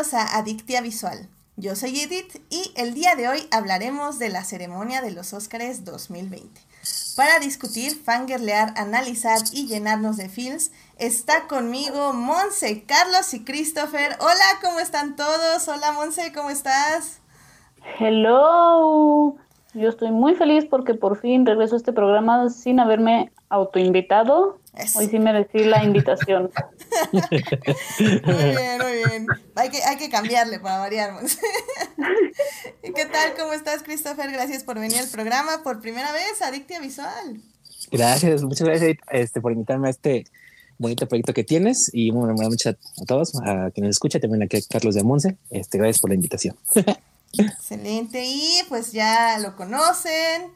a Adictia Visual. Yo soy Edith y el día de hoy hablaremos de la ceremonia de los Óscares 2020. Para discutir, fangirlear, analizar y llenarnos de feels, está conmigo Monse, Carlos y Christopher. Hola, ¿cómo están todos? Hola Monse, ¿cómo estás? Hello. Yo estoy muy feliz porque por fin regreso a este programa sin haberme autoinvitado. Hoy sí merecí la invitación. muy bien, muy bien. Hay que, hay que cambiarle para variar. ¿Qué tal? ¿Cómo estás, Christopher? Gracias por venir al programa por primera vez, Adictia Visual. Gracias, muchas gracias este, por invitarme a este bonito proyecto que tienes y bueno, muchas a todos, a quienes escuchan, también aquí a Carlos de Monse. Este, gracias por la invitación. Excelente. Y pues ya lo conocen.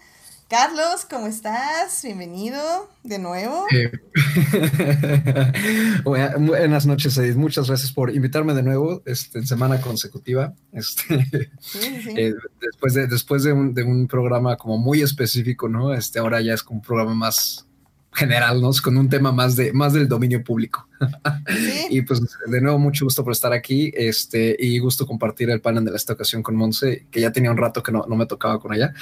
Carlos, ¿cómo estás? Bienvenido de nuevo. Eh, buenas noches, Edith. Muchas gracias por invitarme de nuevo este, en semana consecutiva. Este, eh, después de, después de un, de, un, programa como muy específico, ¿no? Este, ahora ya es como un programa más, general, ¿no? Con un tema más de más del dominio público. y pues de nuevo mucho gusto por estar aquí, este y gusto compartir el panel de esta ocasión con Monse, que ya tenía un rato que no, no me tocaba con ella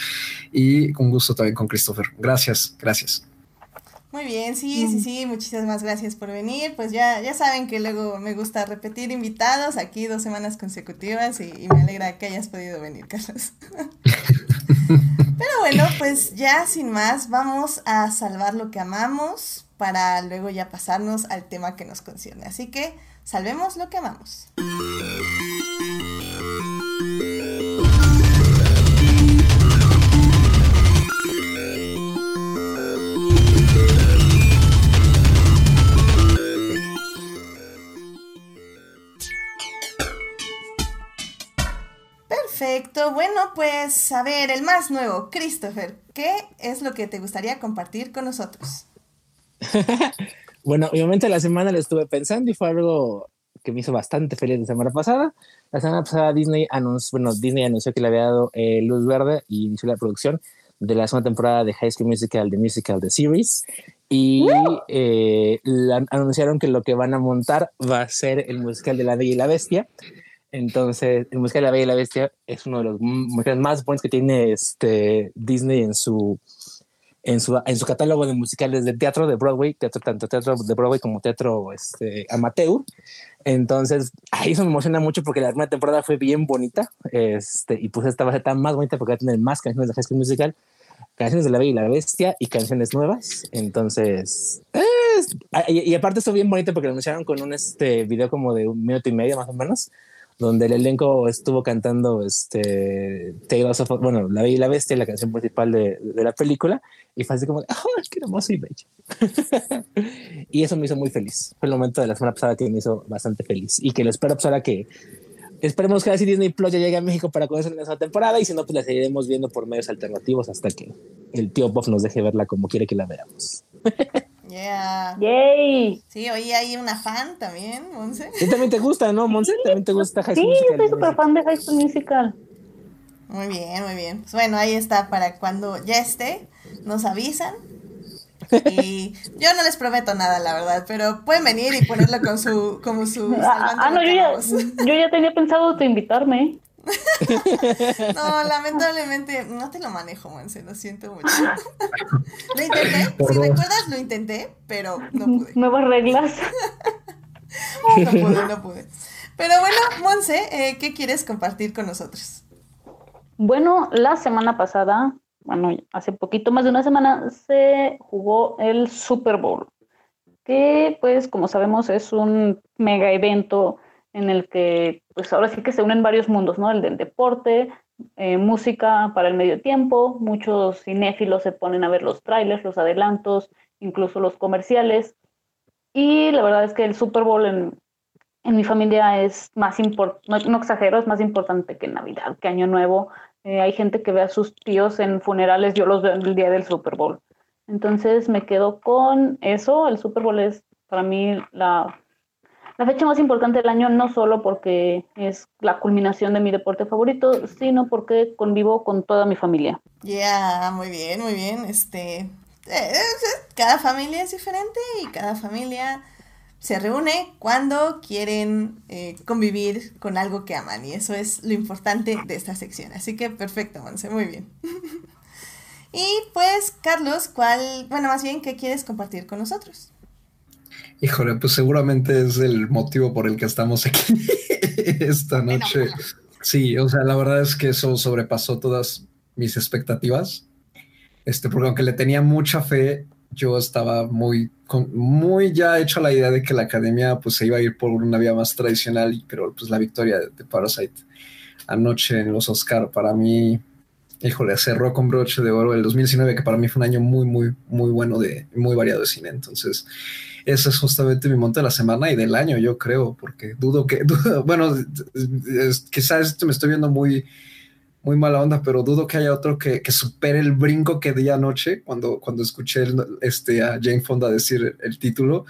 y con gusto también con Christopher. Gracias, gracias. Muy bien, sí, sí, sí, muchísimas gracias por venir. Pues ya, ya saben que luego me gusta repetir invitados aquí dos semanas consecutivas y, y me alegra que hayas podido venir, Carlos. Pero bueno, pues ya sin más, vamos a salvar lo que amamos para luego ya pasarnos al tema que nos concierne. Así que salvemos lo que amamos. Perfecto, bueno, pues a ver, el más nuevo, Christopher, ¿qué es lo que te gustaría compartir con nosotros? bueno, obviamente la semana lo estuve pensando y fue algo que me hizo bastante feliz la semana pasada. La semana pasada Disney anunció, bueno, Disney anunció que le había dado eh, luz verde y inició la producción de la segunda temporada de High School Musical, The Musical, The Series. Y eh, anunciaron que lo que van a montar va a ser el musical de La Bella y la Bestia. Entonces, el musical de La Bella y la Bestia es uno de los musicales más buenos que tiene este Disney en su, en su, en su catálogo de musicales de teatro de Broadway, teatro, tanto teatro de Broadway como teatro este, amateur. Entonces, ahí eso me emociona mucho porque la primera temporada fue bien bonita. Este, y pues esta va a ser tan más bonita porque va a tener más canciones de High Musical, canciones de La Bella y la Bestia y canciones nuevas. Entonces, y, y, aparte esto bien bonito porque lo anunciaron con un este, video como de un minuto y medio más o menos donde el elenco estuvo cantando este Tales of, bueno, La Bella y la Bestia, la canción principal de, de la película, y fue así como, ¡oh, qué hermoso y bello! y eso me hizo muy feliz. Fue el momento de la semana pasada que me hizo bastante feliz y que lo espero pues ahora que esperemos que así Disney Plus ya llegue a México para conocer esa temporada y si no, pues la seguiremos viendo por medios alternativos hasta que el tío Bob nos deje verla como quiere que la veamos. Yeah. Yay. Sí, hoy hay una fan también, Monse. Y también te gusta, ¿no, Monse? También te gusta High School sí, Musical. Sí, soy súper fan de High School Musical. Muy bien, muy bien. Pues bueno, ahí está para cuando ya esté, nos avisan. Y yo no les prometo nada, la verdad, pero pueden venir y ponerlo con su, como su. Ah, ah no, yo ya, yo ya tenía pensado te invitarme. no, lamentablemente no te lo manejo, Monse, lo siento mucho. lo intenté, si recuerdas, lo intenté, pero no pude. Nuevas reglas. no pude, no pude. Pero bueno, Monse, eh, ¿qué quieres compartir con nosotros? Bueno, la semana pasada, bueno, hace poquito más de una semana, se jugó el Super Bowl, que pues como sabemos es un mega evento en el que pues ahora sí que se unen varios mundos, ¿no? El del deporte, eh, música para el medio tiempo, muchos cinéfilos se ponen a ver los trailers, los adelantos, incluso los comerciales. Y la verdad es que el Super Bowl en, mi familia es más importante, no, exagero, es más importante que Navidad, que Año Nuevo. Eh, hay gente que ve a sus tíos en funerales, yo los veo el día del Super Bowl. Entonces me quedo con eso. El Super Bowl es para mí la la fecha más importante del año no solo porque es la culminación de mi deporte favorito, sino porque convivo con toda mi familia. Ya, muy bien, muy bien. Este, eh, cada familia es diferente y cada familia se reúne cuando quieren eh, convivir con algo que aman y eso es lo importante de esta sección. Así que perfecto, Monse, muy bien. y pues, Carlos, ¿cuál, bueno, más bien, qué quieres compartir con nosotros? Híjole, pues seguramente es el motivo por el que estamos aquí esta noche. Sí, o sea, la verdad es que eso sobrepasó todas mis expectativas. Este, porque aunque le tenía mucha fe, yo estaba muy, muy ya hecho a la idea de que la academia pues se iba a ir por una vía más tradicional, pero pues la victoria de, Parasite anoche en los Oscar para mí, híjole, cerró con broche de oro el 2019, que para mí fue un año muy, muy, muy bueno de, muy variado de cine. Entonces, ese es justamente mi monte de la semana y del año, yo creo, porque dudo que, bueno, quizás esto me estoy viendo muy muy mala onda, pero dudo que haya otro que, que supere el brinco que di anoche cuando, cuando escuché este, a Jane Fonda decir el título,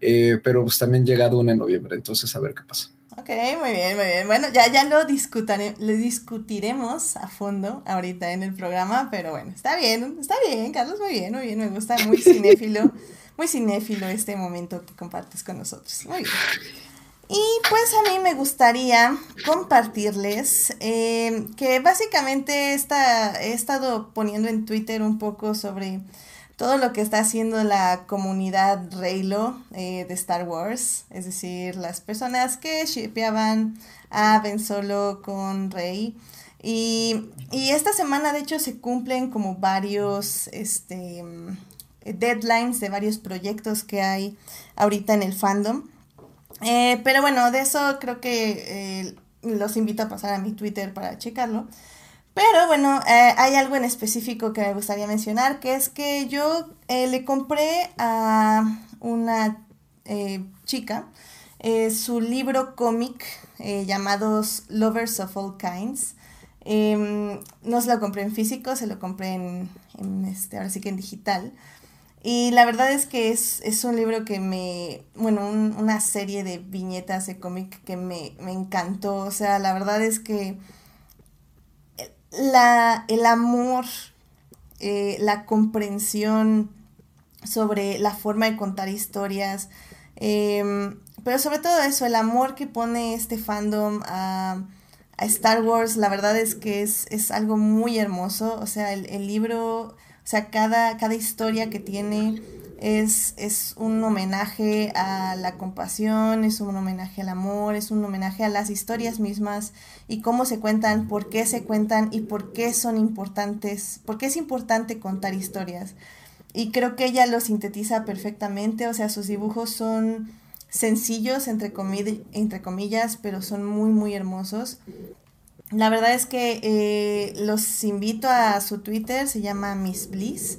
eh, pero pues también llega Dune en noviembre, entonces a ver qué pasa. Ok, muy bien, muy bien. Bueno, ya, ya lo, lo discutiremos a fondo ahorita en el programa, pero bueno, está bien, está bien, Carlos, muy bien, muy bien, me gusta, muy cinéfilo, muy cinéfilo este momento que compartes con nosotros. Muy bien. Y pues a mí me gustaría compartirles eh, que básicamente esta, he estado poniendo en Twitter un poco sobre todo lo que está haciendo la comunidad Reylo eh, de Star Wars, es decir, las personas que shipeaban a Ben Solo con Rey. Y, y, esta semana de hecho se cumplen como varios este, deadlines de varios proyectos que hay ahorita en el fandom. Eh, pero bueno, de eso creo que eh, los invito a pasar a mi Twitter para checarlo. Pero bueno, eh, hay algo en específico que me gustaría mencionar, que es que yo le compré a una chica su libro cómic llamados Lovers of All Kinds. Em, no se lo compré en físico, se lo compré en, en este, ahora sí que en digital. Y la verdad es que es, un libro que me, bueno, una serie de viñetas de cómic que me, encantó. O sea, la verdad es que la, el amor, eh, la comprensión sobre la forma de contar historias, em, pero sobre todo eso, el amor que pone este fandom a, Star Wars, la verdad es que es, es algo muy hermoso. O sea, el, el libro o sea, cada, cada historia que tiene es, es un homenaje a la compasión, es un homenaje al amor, es un homenaje a las historias mismas y cómo se cuentan, por qué se cuentan y por qué son importantes, por qué es importante contar historias. Y creo que ella lo sintetiza perfectamente, o sea, sus dibujos son sencillos, entre, entre comillas, pero son muy, muy hermosos. La verdad es que eh, los invito a su Twitter, se llama Miss Bliss.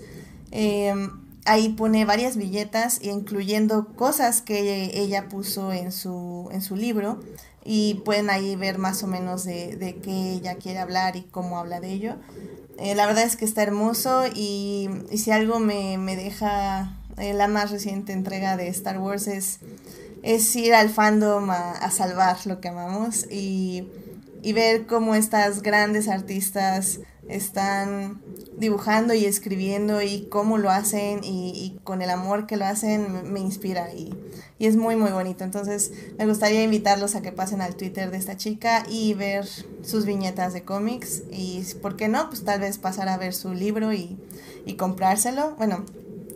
Em, ahí pone varias billetas, incluyendo cosas que ella puso en su, en su libro. Y pueden ahí ver más o menos de, de qué ella quiere hablar y cómo habla de ello. Eh, la verdad es que está hermoso y, si algo me, deja eh, la más reciente entrega de Star Wars es, es ir al fandom a, a salvar lo que amamos y y ver cómo estas grandes artistas están dibujando y escribiendo y cómo lo hacen y, con el amor que lo hacen me, inspira y, y, es muy muy bonito. Entonces me gustaría invitarlos a que pasen al Twitter de esta chica y ver sus viñetas de cómics y por qué no, pues tal vez pasar a ver su libro y, y comprárselo. Bueno,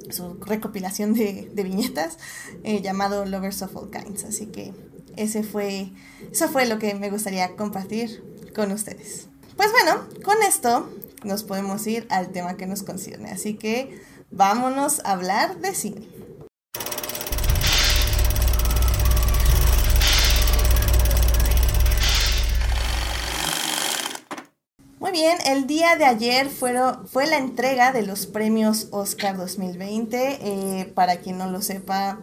su recopilación de, viñetas eh, llamado Lovers of All Kinds. Así que ese fue, eso fue lo que me gustaría compartir con ustedes. Pues bueno, con esto nos podemos ir al tema que nos concierne. Así que vámonos a hablar de cine. Muy bien, el día de ayer fueron, fue la entrega de los premios Oscar 2020. Eh, para quien no lo sepa,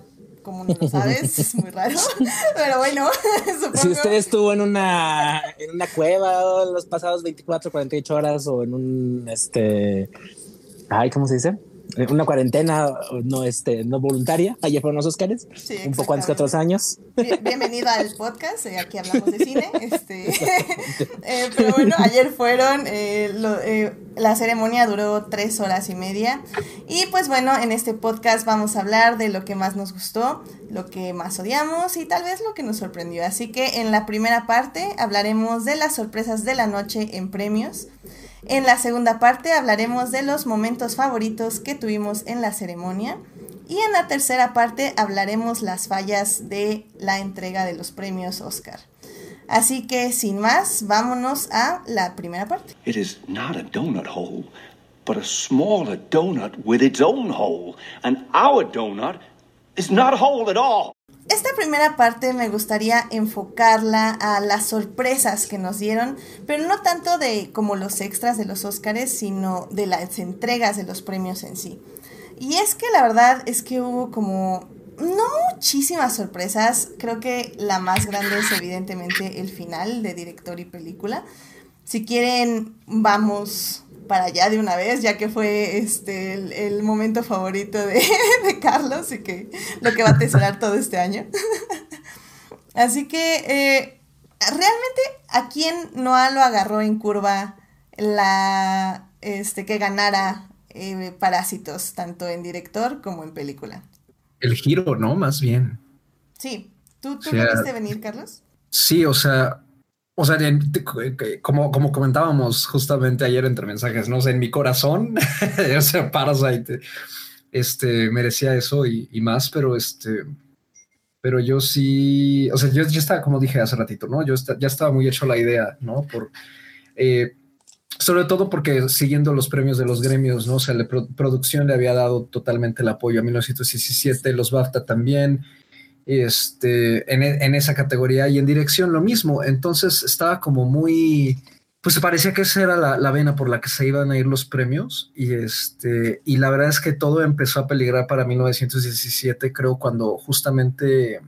como no lo sabes, es muy raro. Pero bueno, supongo. Si usted estuvo en una, en una cueva los pasados 24, 48 horas o en un, este, ay, ¿cómo se dice? Eh, una cuarentena no, este, no voluntaria. Ayer fueron los Oscars, un poco antes que otros años. bienvenido al podcast, eh, aquí hablamos de cine. Este, eh, pero bueno, ayer fueron, la ceremonia duró tres horas y media. Y pues bueno, en este podcast vamos a hablar de lo que más nos gustó, lo que más odiamos y tal vez lo que nos sorprendió. Así que en la primera parte hablaremos de las sorpresas de la noche en premios. En la segunda parte hablaremos de los momentos favoritos que tuvimos en la ceremonia. Y en la tercera parte hablaremos las fallas de la entrega de los premios Oscar. Así que sin más, vámonos a la primera parte. It is not a donut hole, but a smaller donut with its own hole. And our donut is not a hole at all. Esta primera parte me gustaría enfocarla a las sorpresas que nos dieron, pero no tanto de como los extras de los Óscares, sino de las entregas de los premios en sí. Y es que la verdad es que hubo como no muchísimas sorpresas, creo que la más grande es evidentemente el final de director y película. Si quieren, vamos para allá de una vez, ya que fue este el, momento favorito de, Carlos y que lo que va a tesorar todo este año. Así que eh, realmente a quién no lo agarró en curva la este que ganara eh, Parásitos, tanto en director como en película. El giro, ¿no? Más bien. Sí. ¿Tú, tú lo viste venir, Carlos? Sí, o sea, o sea, como, como comentábamos justamente ayer entre mensajes, no sé, en mi corazón, o sea, Parasite este, merecía eso y, más, pero este, pero yo sí, o sea, yo ya estaba, como dije hace ratito, ¿no? Yo ya estaba muy hecho la idea, ¿no? Por, eh, sobre todo porque siguiendo los premios de los gremios, ¿no? O sea, la producción le había dado totalmente el apoyo a 1917, los BAFTA también, este, en, esa categoría y en dirección lo mismo. Entonces estaba como muy, pues parecía que esa era la, vena por la que se iban a ir los premios y este, y la verdad es que todo empezó a peligrar para 1917, creo, cuando justamente,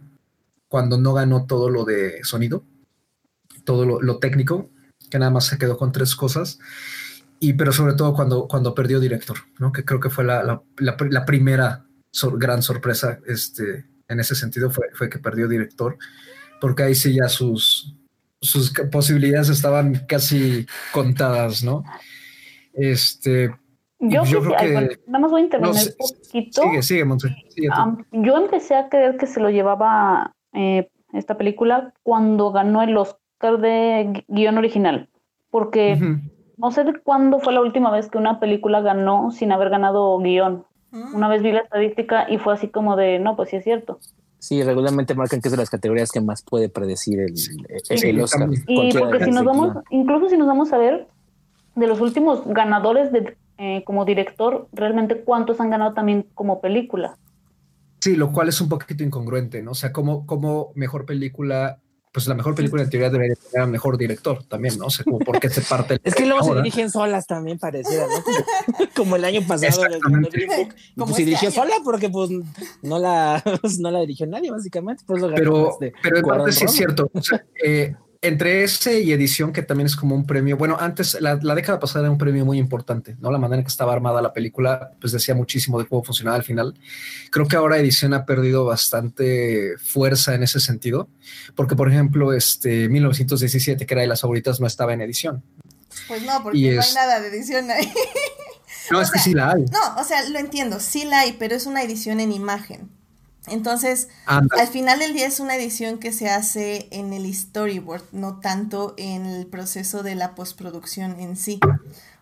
cuando no ganó todo lo de sonido, todo lo, técnico, que nada más se quedó con tres cosas. Y pero sobre todo cuando, cuando perdió director, ¿no? Que creo que fue la, la, primera gran sorpresa este, en ese sentido fue, fue que perdió director, porque ahí sí ya sus, sus posibilidades estaban casi contadas, ¿no? Este. Yo, creo que. nada más voy a intervenir un poquito. Sigue, sigue, yo empecé a creer que se lo llevaba eh, esta película cuando ganó el Oscar de guion original, porque no sé de cuándo fue la última vez que una película ganó sin haber ganado guion. Una vez vi la estadística y fue así como de, no, pues sí es cierto. Sí, regularmente marcan que es de las categorías que más puede predecir el, Oscar. Y porque si nos vamos, incluso si nos vamos a ver de los últimos ganadores de, eh, como director, realmente cuántos han ganado también como película. Sí, lo cual es un poquito incongruente, ¿no? O sea, como, como mejor película pues la mejor película en teoría debería tener al mejor director también, ¿no? O sea, como por qué se parte. es que luego se dirigen solas también pareciera, ¿no? Como, el año pasado Como se dirigió sola porque pues no la, no la dirigió nadie, básicamente. Pues, pero, pero en parte sí es cierto. O sea, eh, entre ese y edición, que también es como un premio, bueno, antes, la, década pasada era un premio muy importante, ¿no? La manera en que estaba armada la película, pues decía muchísimo de cómo funcionaba al final. Creo que ahora edición ha perdido bastante fuerza en ese sentido, porque, por ejemplo, este 1917, que era de las favoritas, no estaba en edición. Pues no, porque no hay nada de edición ahí. No, es que sí la hay. No, o sea, lo entiendo, sí la hay, pero es una edición en imagen. Entonces, al final del día es una edición que se hace en el storyboard, no tanto en el proceso de la postproducción en sí.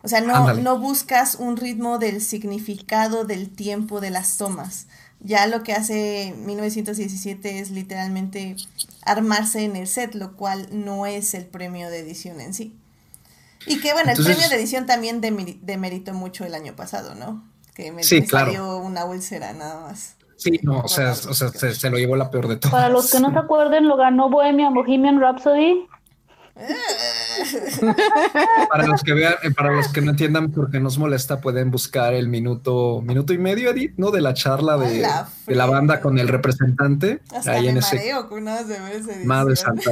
O sea, no, no buscas un ritmo del significado del tiempo de las tomas. Ya lo que hace 1917 es literalmente armarse en el set, lo cual no es el premio de edición en sí. Y que bueno, el premio de edición también demeritó mucho el año pasado, ¿no? Que me, salió una úlcera nada más. Sí, no, o sea, o sea se, lo llevó la peor de todas. Para los que no se acuerden, lo ganó Bohemian, Bohemian Rhapsody. para los que vean, eh, para los que no entiendan por qué nos molesta, pueden buscar el minuto, minuto y medio, Edith, ¿no? De la charla de la, de la banda con el representante. Hasta ahí en ese. Con de Madre santa.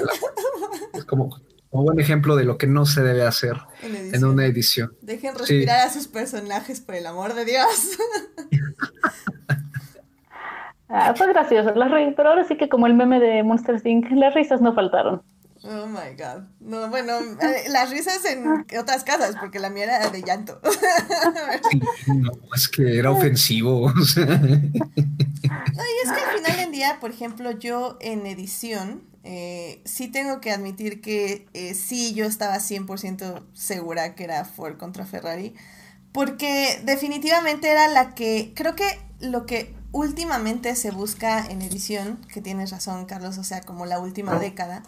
es como como buen ejemplo de lo que no se debe hacer en, una edición. Dejen respirar a sus personajes, por el amor de Dios. ah, fue gracioso, pero ahora sí que como el meme de Monster Inc., las risas no faltaron. Oh my god. No, bueno, eh, las risas en otras casas, porque la mía era de llanto. no, es que era ofensivo. No, y es que al final del día, por ejemplo, yo en edición, eh, sí tengo que admitir que eh, sí, yo estaba 100% segura que era Ford contra Ferrari, porque definitivamente era la que, creo que lo que últimamente se busca en edición, que tienes razón, Carlos, o sea, como la última década,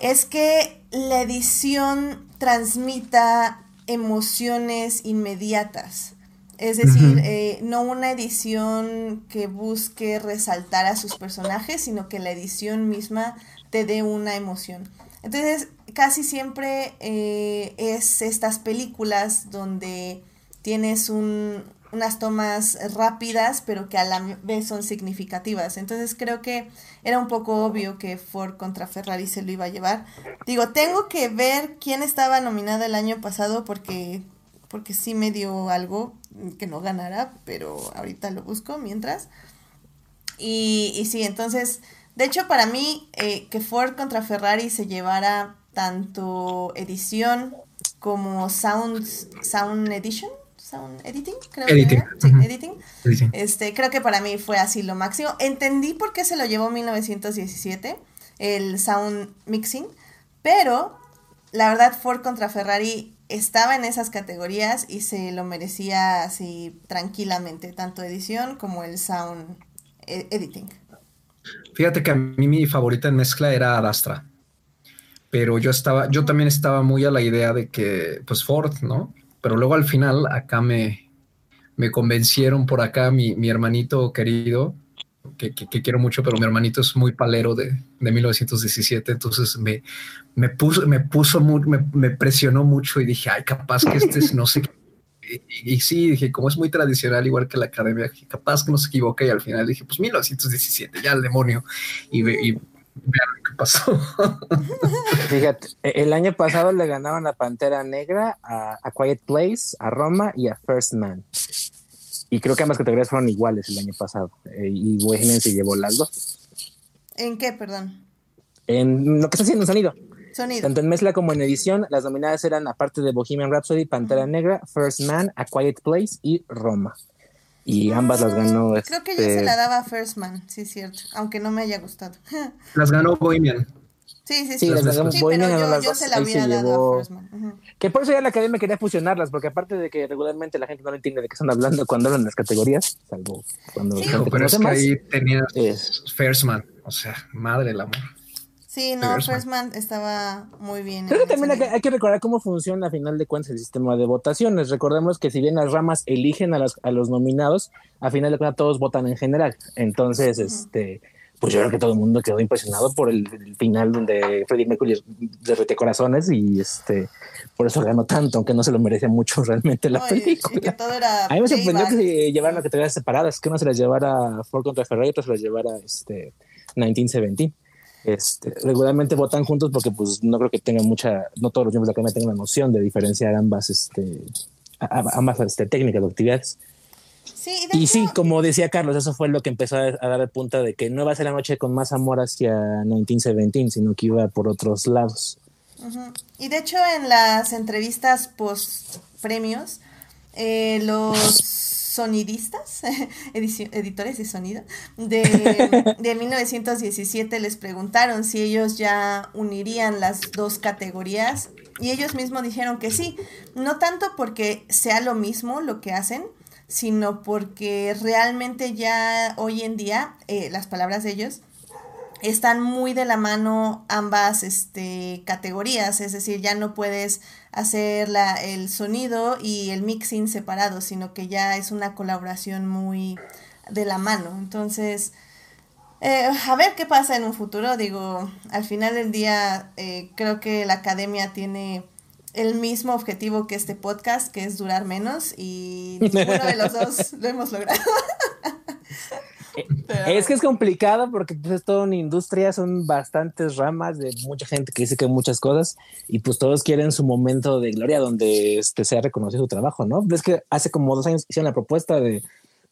es que la edición transmita emociones inmediatas. Es decir, eh, no una edición que busque resaltar a sus personajes, sino que la edición misma te dé una emoción. Entonces, casi siempre eh, es estas películas donde tienes un, unas tomas rápidas, pero que a la vez son significativas. Entonces creo que era un poco obvio que Ford contra Ferrari se lo iba a llevar. Digo, tengo que ver quién estaba nominada el año pasado porque, porque sí me dio algo que no ganara, pero ahorita lo busco mientras. Y, y sí, entonces, de hecho para mí eh, que Ford contra Ferrari se llevara tanto edición como sound, sound edition Sound Editing, creo editing. que Sí, editing. Este, creo que para mí fue así lo máximo. Entendí por qué se lo llevó 1917, el Sound Mixing, pero la verdad Ford contra Ferrari estaba en esas categorías y se lo merecía así tranquilamente, tanto edición como el Sound e-, Editing. Fíjate que a mí mi favorita en mezcla era Adastra. Pero yo estaba, yo también estaba muy a la idea de que, pues Ford, ¿no? Pero luego al final acá me, me convencieron por acá mi, mi hermanito querido, que, que, quiero mucho, pero mi hermanito es muy palero de, de 1917, entonces me, me puso, me puso, me, me, presionó mucho y dije, ay, capaz que este no sé. Y, y, sí, dije, como es muy tradicional, igual que la academia, capaz que no se equivoca y al final dije, pues 1917, ya el demonio. Y vean lo que pasó. Fíjate, e-, el año pasado le ganaron a Pantera Negra, a, Quiet Place, a Roma y a First Man. Y creo que ambas categorías fueron iguales el año pasado. Eh, y Bohemian se llevó las dos. ¿En qué, perdón? En lo que está haciendo sonido. Sonido. Tanto en mezcla como en edición, las nominadas eran, aparte de Bohemian Rhapsody, Pantera Negra, First Man, A Quiet Place y Roma y ambas las ganó. Creo que yo se este, la daba a First Man, sí es cierto, aunque no me haya gustado. Las ganó Bohemian. Sí, sí, sí. las ganó Bohemian pero yo, se la hubiera dado a First Man. Que por eso ya la academia quería fusionarlas, porque aparte de que regularmente la gente no entiende de qué están hablando cuando hablan las categorías, salvo cuando sí. pero es que ahí tenías First Man, o sea, madre el amor. Sí, no, First Man estaba muy bien. Creo que también hay que, recordar cómo funciona a final de cuentas el sistema de votaciones. Recordemos que si bien las ramas eligen a, a los nominados, a final de cuentas todos votan en general. Entonces, este, pues yo creo que todo el mundo quedó impresionado por el, final donde Freddie Mercury derrete corazones y este por eso ganó tanto, aunque no se lo merecía mucho realmente la película. a mí me sorprendió que se llevaran a categorías separadas, que uno se las llevara Ford contra Ferrari y otro se las llevara este 1917 este, regularmente votan juntos porque pues no creo que tengan mucha, no todos los miembros de la Academia tengan la noción de diferenciar ambas, este, ambas este, técnicas o actividades. y sí, como decía Carlos, eso fue lo que empezó a, dar punta de que no iba a ser la noche con más amor hacia 1917, sino que iba por otros lados. Y de hecho en las entrevistas post premios, eh, los sonidistas, editores de sonido, de, de 1917 les preguntaron si ellos ya unirían las dos categorías y ellos mismos dijeron que sí, no tanto porque sea lo mismo lo que hacen, sino porque realmente ya hoy en día, eh, las palabras de ellos, están muy de la mano ambas este, categorías, es decir, ya no puedes hacer la, el sonido y el mixing separados, sino que ya es una colaboración muy de la mano. Entonces, eh, a ver qué pasa en un futuro. Digo, al final del día eh, creo que la academia tiene el mismo objetivo que este podcast, que es durar menos, y ninguno de los dos lo hemos logrado. Es que es complicado porque pues, es toda una industria, son bastantes ramas de mucha gente que dice que muchas cosas y pues todos quieren su momento de gloria donde este, sea reconocido su trabajo, ¿no? Es que hace como dos años hicieron la propuesta de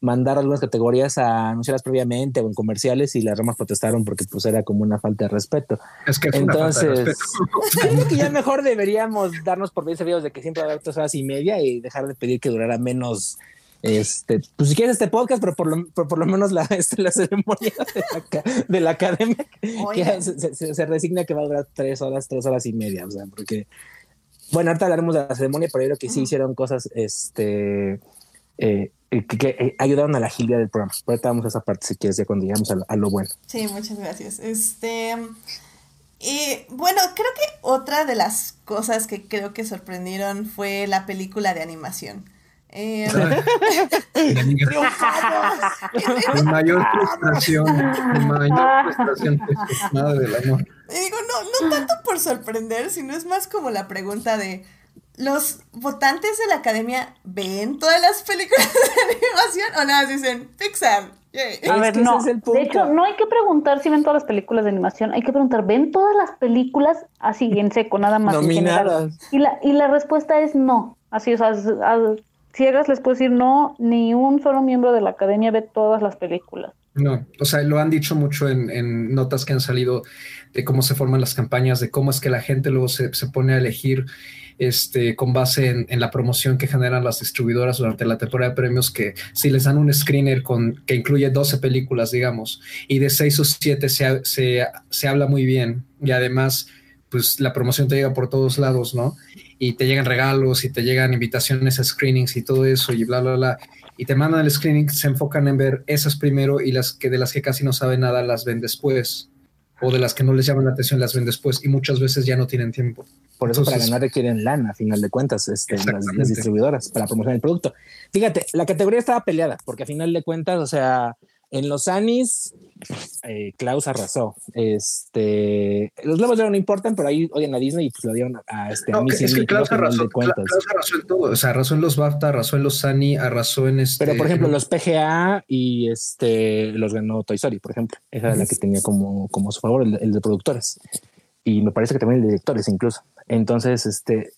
mandar algunas categorías a anunciarlas previamente o en comerciales y las ramas protestaron porque pues era como una falta de respeto. Es que es Entonces, una falta de respeto. creo que ya mejor deberíamos darnos por bien servidos de que siempre va a haber tres horas y media y dejar de pedir que durara menos. Este, pues si quieres este podcast, pero por lo, por, por lo menos la, este, la ceremonia de la, de la academia que se, se, se, resigna que va a durar tres horas, tres horas y media. O sea, porque, bueno, ahorita hablaremos de la ceremonia, pero yo creo que sí hicieron cosas, este, eh, que, que, eh, ayudaron a la agilidad del programa. Ahorita vamos a esa parte si quieres, ya cuando llegamos a lo, a lo bueno. Sí, muchas gracias. Este. Y bueno, creo que otra de las cosas que creo que sorprendieron fue la película de animación. Eh, mi mayor frustración, mi mayor frustración, madre del amor. Y digo, no, no tanto por sorprender, sino es más como la pregunta de, ¿los votantes de la academia ven todas las películas de animación o nada, dicen Pixar? Yay. A ver, no. De hecho, no hay que preguntar si ven todas las películas de animación, hay que preguntar, ¿ven todas las películas así en seco, nada más? Nominadas. Y la, y la respuesta es no. Así, o sea, a, ciegas les puedo decir no, ni un solo miembro de la academia ve todas las películas. No, o sea, lo han dicho mucho en, en, notas que han salido de cómo se forman las campañas, de cómo es que la gente luego se, se pone a elegir este, con base en, en, la promoción que generan las distribuidoras durante la temporada de premios, que si les dan un screener con, que incluye 12 películas, digamos, y de 6 o 7 se, se, se habla muy bien, y además, pues la promoción te llega por todos lados, ¿no? Y te llegan regalos y te llegan invitaciones a screenings y todo eso, y bla, bla, bla y te mandan el screening, se enfocan en ver esas primero y las que de las que casi no saben nada las ven después. O de las que no les llaman la atención las ven después y muchas veces ya no tienen tiempo. Por eso Entonces, para ganar requieren lana, a final de cuentas, este, las, las, distribuidoras para promocionar el producto. Fíjate, la categoría estaba peleada porque a final de cuentas, o sea, en los Anis, eh, Klaus arrasó. Este, los Globos de no importan, pero ahí odian a Disney y pues lo dieron a, este. No, a es que Klaus arrasó, Klaus arrasó en todo. O sea, arrasó en los BAFTA, arrasó en los Annie, arrasó en este. Pero por ejemplo, los PGA y este los ganó Toy Story, por ejemplo. Esa era la que tenía como, como su favor, el, el de productores. Y me parece que también el de directores, incluso. Entonces, este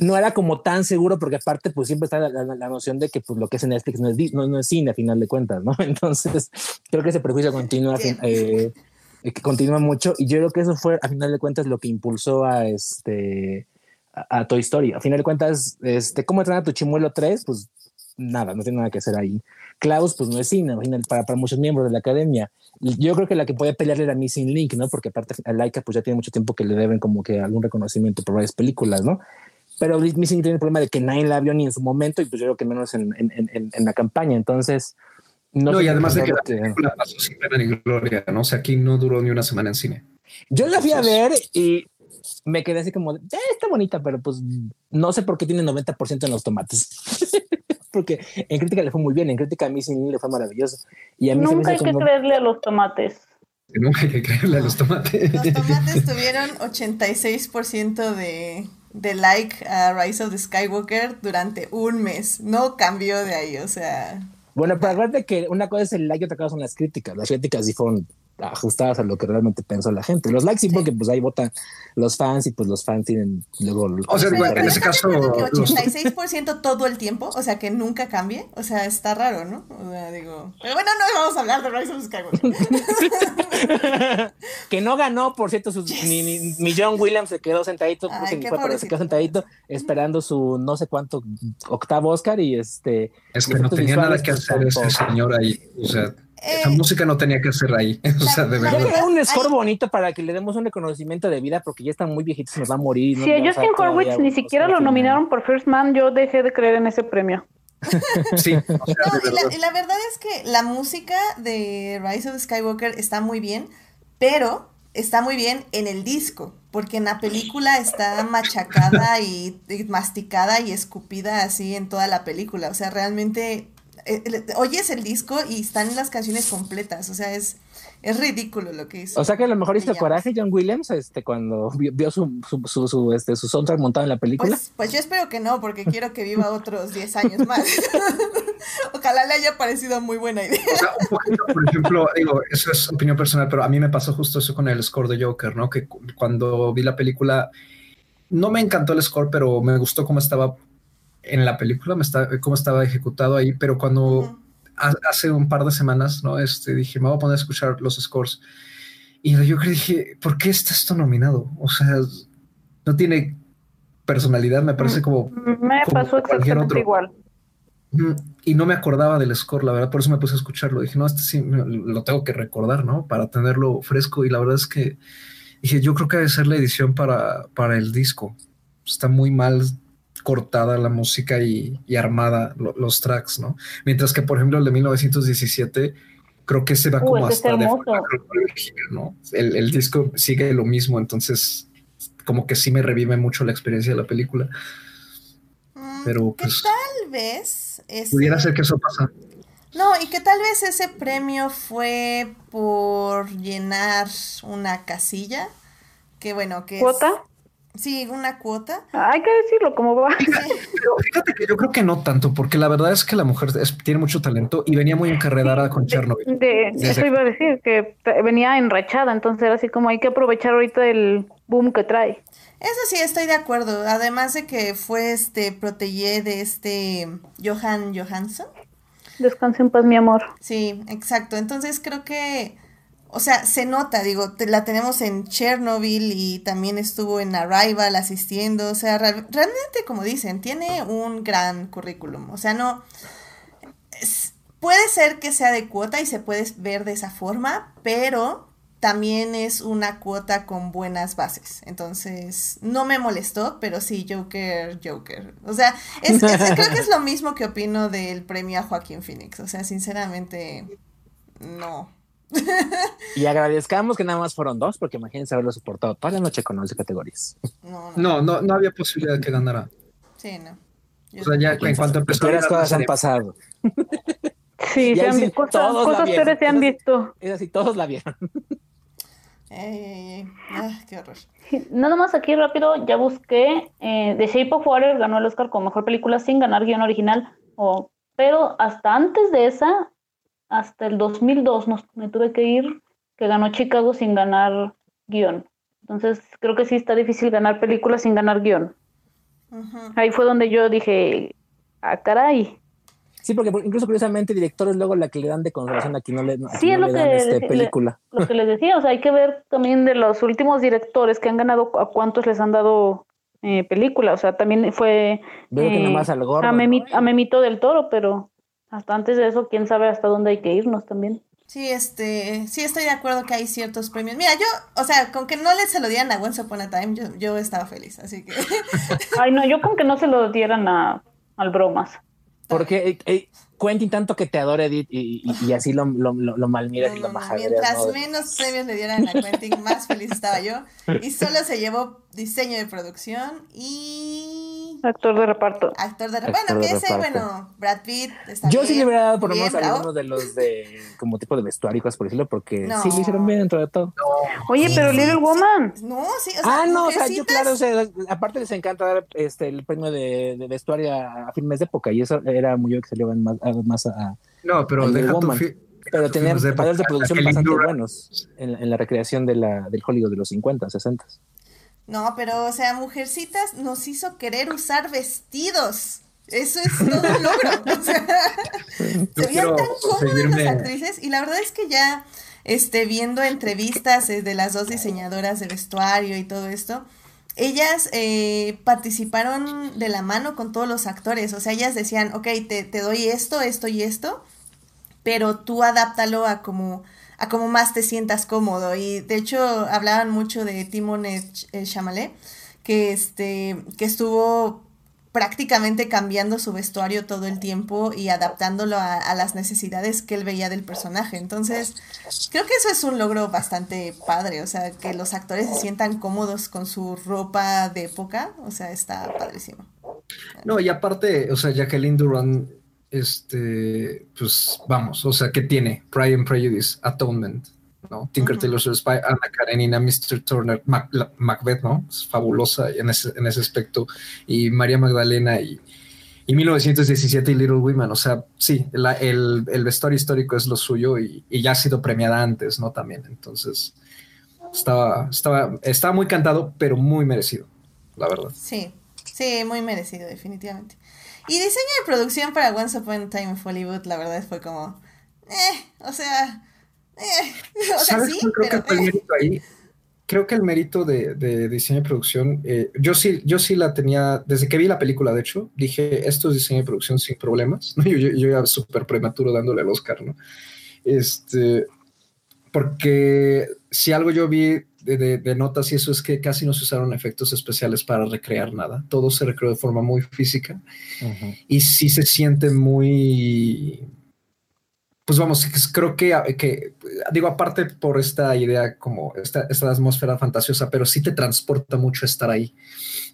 no era como tan seguro porque aparte pues siempre está la, la, la, noción de que pues lo que es en Netflix no es, no, no es cine a final de cuentas, ¿no? Entonces creo que ese prejuicio continúa, eh, que continúa mucho y yo creo que eso fue a final de cuentas lo que impulsó a este a, a Toy Story. A final de cuentas, este, ¿cómo entrenar a tu chimuelo 3? Pues nada, no tiene nada que hacer ahí. Klaus, pues no es cine, para, para muchos miembros de la academia. Yo creo que la que puede pelearle era Missing Link, ¿no? Porque aparte a Laika pues ya tiene mucho tiempo que le deben como que algún reconocimiento por varias películas, ¿no? Pero Missing tiene el problema de que nadie la vio ni en su momento y pues yo creo que menos en, en, en, en la campaña. Entonces, no, no y además de que la película pasó sin pena ni gloria, ¿no? O sea, aquí no duró ni una semana en cine. Yo la fui a ver y me quedé así como, eh, está bonita, pero pues no sé por qué tiene 90% en los tomates. Porque en crítica le fue muy bien, en crítica a Missing le fue maravilloso. Y a mí Nunca hay que como... creerle a los tomates. Nunca hay que creerle a los tomates. Los tomates tuvieron 86% de, de like a Rise of the Skywalker durante un mes. No cambió de ahí, o sea. Bueno, pero acuérdate que una cosa es el like y otra cosa son las críticas. Las críticas sí ajustadas a lo que realmente pensó la gente. Los likes sí, porque pues ahí votan los fans y pues los fans tienen luego... O sea, en ese caso... Que 86% todo el tiempo, o sea, que nunca cambie. O sea, está raro, ¿no? O sea, digo... Pero bueno, no vamos a hablar de Rise of Skywalker. que no ganó, por cierto, sus, yes. ni, ni, ni, John Williams se quedó sentadito, Ay, fue, pero se quedó sentadito esperando su no sé cuánto octavo Oscar y este... Es que no tenía nada que hacer ese señor ahí, o sea... Eh, Esa música no tenía que ser ahí. o sea, de verdad. Era un score bonito para que le demos un reconocimiento de vida porque ya está muy viejito, se nos va a morir. Si ¿no? a Justin Horwitz ni siquiera lo nominaron por First Man, yo dejé de creer en ese premio. sí. O sea, no, y, la, y la verdad es que la música de Rise of Skywalker está muy bien, pero está muy bien en el disco, porque en la película está machacada y, y masticada y escupida así en toda la película. O sea, realmente oyes el disco y están las canciones completas, o sea, es, es ridículo lo que hizo. O sea que a lo mejor hizo coraje John Williams este, cuando vio, vio su, su, su, su, este, su soundtrack montado en la película. Pues, pues, yo espero que no, porque quiero que viva otros 10 años más. ojalá le haya parecido muy buena idea. O sea, un poquito, por ejemplo, digo, eso es opinión personal, pero a mí me pasó justo eso con el score de Joker, ¿no? Que cuando vi la película, no me encantó el score, pero me gustó cómo estaba en la película, me está, cómo estaba ejecutado ahí, pero cuando hace un par de semanas, ¿no? Este, dije, me voy a poner a escuchar los scores. Y yo dije, ¿por qué está esto nominado? O sea, no tiene personalidad, me parece como... Me pasó exactamente igual. Y no me acordaba del score, la verdad, por eso me puse a escucharlo. Dije, no, este sí lo tengo que recordar, ¿no? Para tenerlo fresco. Y la verdad es que dije, yo creo que debe ser la edición para, para el disco. Está muy mal cortada la música y, armada los tracks, ¿no? Mientras que, por ejemplo, el de 1917, creo que se va uh, como hasta de ¿no? El, disco sigue lo mismo, entonces como que sí me revive mucho la experiencia de la película. Mm, Pero pues... tal vez... Pudiera ser que eso pasa. No, y que tal vez ese premio fue por llenar una casilla. Que bueno, que... ¿Cuota? Sí, una cuota. Hay que decirlo como va. Pero fíjate que yo creo que no tanto, porque la verdad es que la mujer tiene mucho talento y venía muy encarredada con Chernobyl. De, eso iba a decir, que venía enrachada, entonces era así como hay que aprovechar ahorita el boom que trae. Eso sí, estoy de acuerdo. Además de que fue este protege de este Johan Johansson. Descanse en paz, mi amor. Sí, exacto. Entonces creo que o sea, se nota, digo, la tenemos en Chernobyl y también estuvo en Arrival asistiendo, o sea, realmente como dicen, tiene un gran currículum, o sea, no, puede ser que sea de cuota y se puede ver de esa forma, pero también es una cuota con buenas bases, entonces no me molestó, pero sí, Joker, Joker, o sea, es, creo que es lo mismo que opino del premio a Joaquín Phoenix, o sea, sinceramente, no y agradezcamos que nada más fueron dos, porque imagínense haberlo soportado toda la noche con 11 categorías. No, no, no, había posibilidad de que ganara. Sí, no. o sea, ya en cuanto empezó. Las cosas han pasado. Sí, se han, cosas, cosas peores se han visto. Es así, todos la vieron. Ah, qué horror. Nada más aquí rápido, ya busqué. Eh, The Shape of Water ganó el Oscar como mejor película sin ganar guion original. O, pero hasta antes de esa, hasta el 2002 nos, me tuve que ir, que ganó Chicago sin ganar guion. Entonces creo que sí está difícil ganar películas sin ganar guion. Ahí fue donde yo dije, ah, caray. Sí, porque incluso curiosamente directores luego la que le dan de conservación aquí no le, sí, es lo que, este, película. lo que les decía, o sea, hay que ver también de los últimos directores que han ganado a cuántos les han dado eh, película, o sea, también fue Veo que nomás al gordo, a, a Memito del Toro, pero hasta antes de eso, quién sabe hasta dónde hay que irnos también. Sí, este, sí estoy de acuerdo que hay ciertos premios. Mira, yo, o sea, con que no le se lo dieran a Once Upon a Time, yo, yo estaba feliz, así que. Ay, no, yo con que no se lo dieran a, al bromas. Porque eh, eh, Quentin tanto que te adora Edith y, y, así lo, lo, lo, malmiras y lo Mientras menos premios le dieran a Quentin, más feliz estaba yo. Y solo se llevó diseño de producción y... Actor de reparto. Actor de reparto. Bueno, que ese, bueno, Brad Pitt está Yo sí le hubiera dado por lo menos algunos de los de como tipo de vestuario, por decirlo, porque sí lo hicieron bien dentro de todo. Oye, pero Little Woman. No, sí, o sea, Ah, no, o sea, yo claro, o sea, aparte les encanta dar este el premio de, de vestuario a, filmes de época y eso era muy obvio que se le iban más, más a... No, pero deja tu pero tenían padres de producción bastante buenos en, en, la recreación de la, del Hollywood de los 50, 60. No, pero, o sea, Mujercitas nos hizo querer usar vestidos. Eso es todo un logro. O sea, se veían tan cómodas las actrices y la verdad es que ya este, viendo entrevistas de las dos diseñadoras de vestuario y todo esto, ellas eh, participaron de la mano con todos los actores. O sea, ellas decían, ok, te, te doy esto, esto y esto, pero tú adáptalo a como a como más te sientas cómodo. Y de hecho hablaban mucho de Timon Chalamet, que, este, que estuvo prácticamente cambiando su vestuario todo el tiempo y adaptándolo a, las necesidades que él veía del personaje. Entonces, creo que eso es un logro bastante padre, o sea, que los actores se sientan cómodos con su ropa de época, o sea, está padrísimo. No, y aparte, o sea, Jacqueline Duran este, pues vamos, o sea, ¿qué tiene? Pride and Prejudice, Atonement, ¿no? Tinker Tailor Spy, Anna Karenina, Mr. Turner, Macbeth, ¿no? Es fabulosa en ese, en ese aspecto. Y María Magdalena y, y 1917 y Little Women, o sea, sí, el, el, vestuario histórico es lo suyo y, ya ha sido premiada antes, ¿no? También, entonces estaba, estaba, estaba muy cantado, pero muy merecido, la verdad. Sí, sí, muy merecido, definitivamente. Y diseño de producción para Once Upon a Time in Hollywood, la verdad fue como, eh, o sea, eh, o sea, sí, creo que el mérito ahí creo que el mérito de, diseño y producción, eh, yo sí, yo sí la tenía, desde que vi la película, de hecho, dije, esto es diseño y producción sin problemas, Yo, yo, yo era súper prematuro dándole al Oscar, ¿no? Este, porque si algo yo vi de, notas y eso es que casi no se usaron efectos especiales para recrear nada, todo se recreó de forma muy física y sí se siente muy pues vamos, creo que, que, digo, aparte por esta idea como esta, esta atmósfera fantasiosa, pero sí te transporta mucho estar ahí,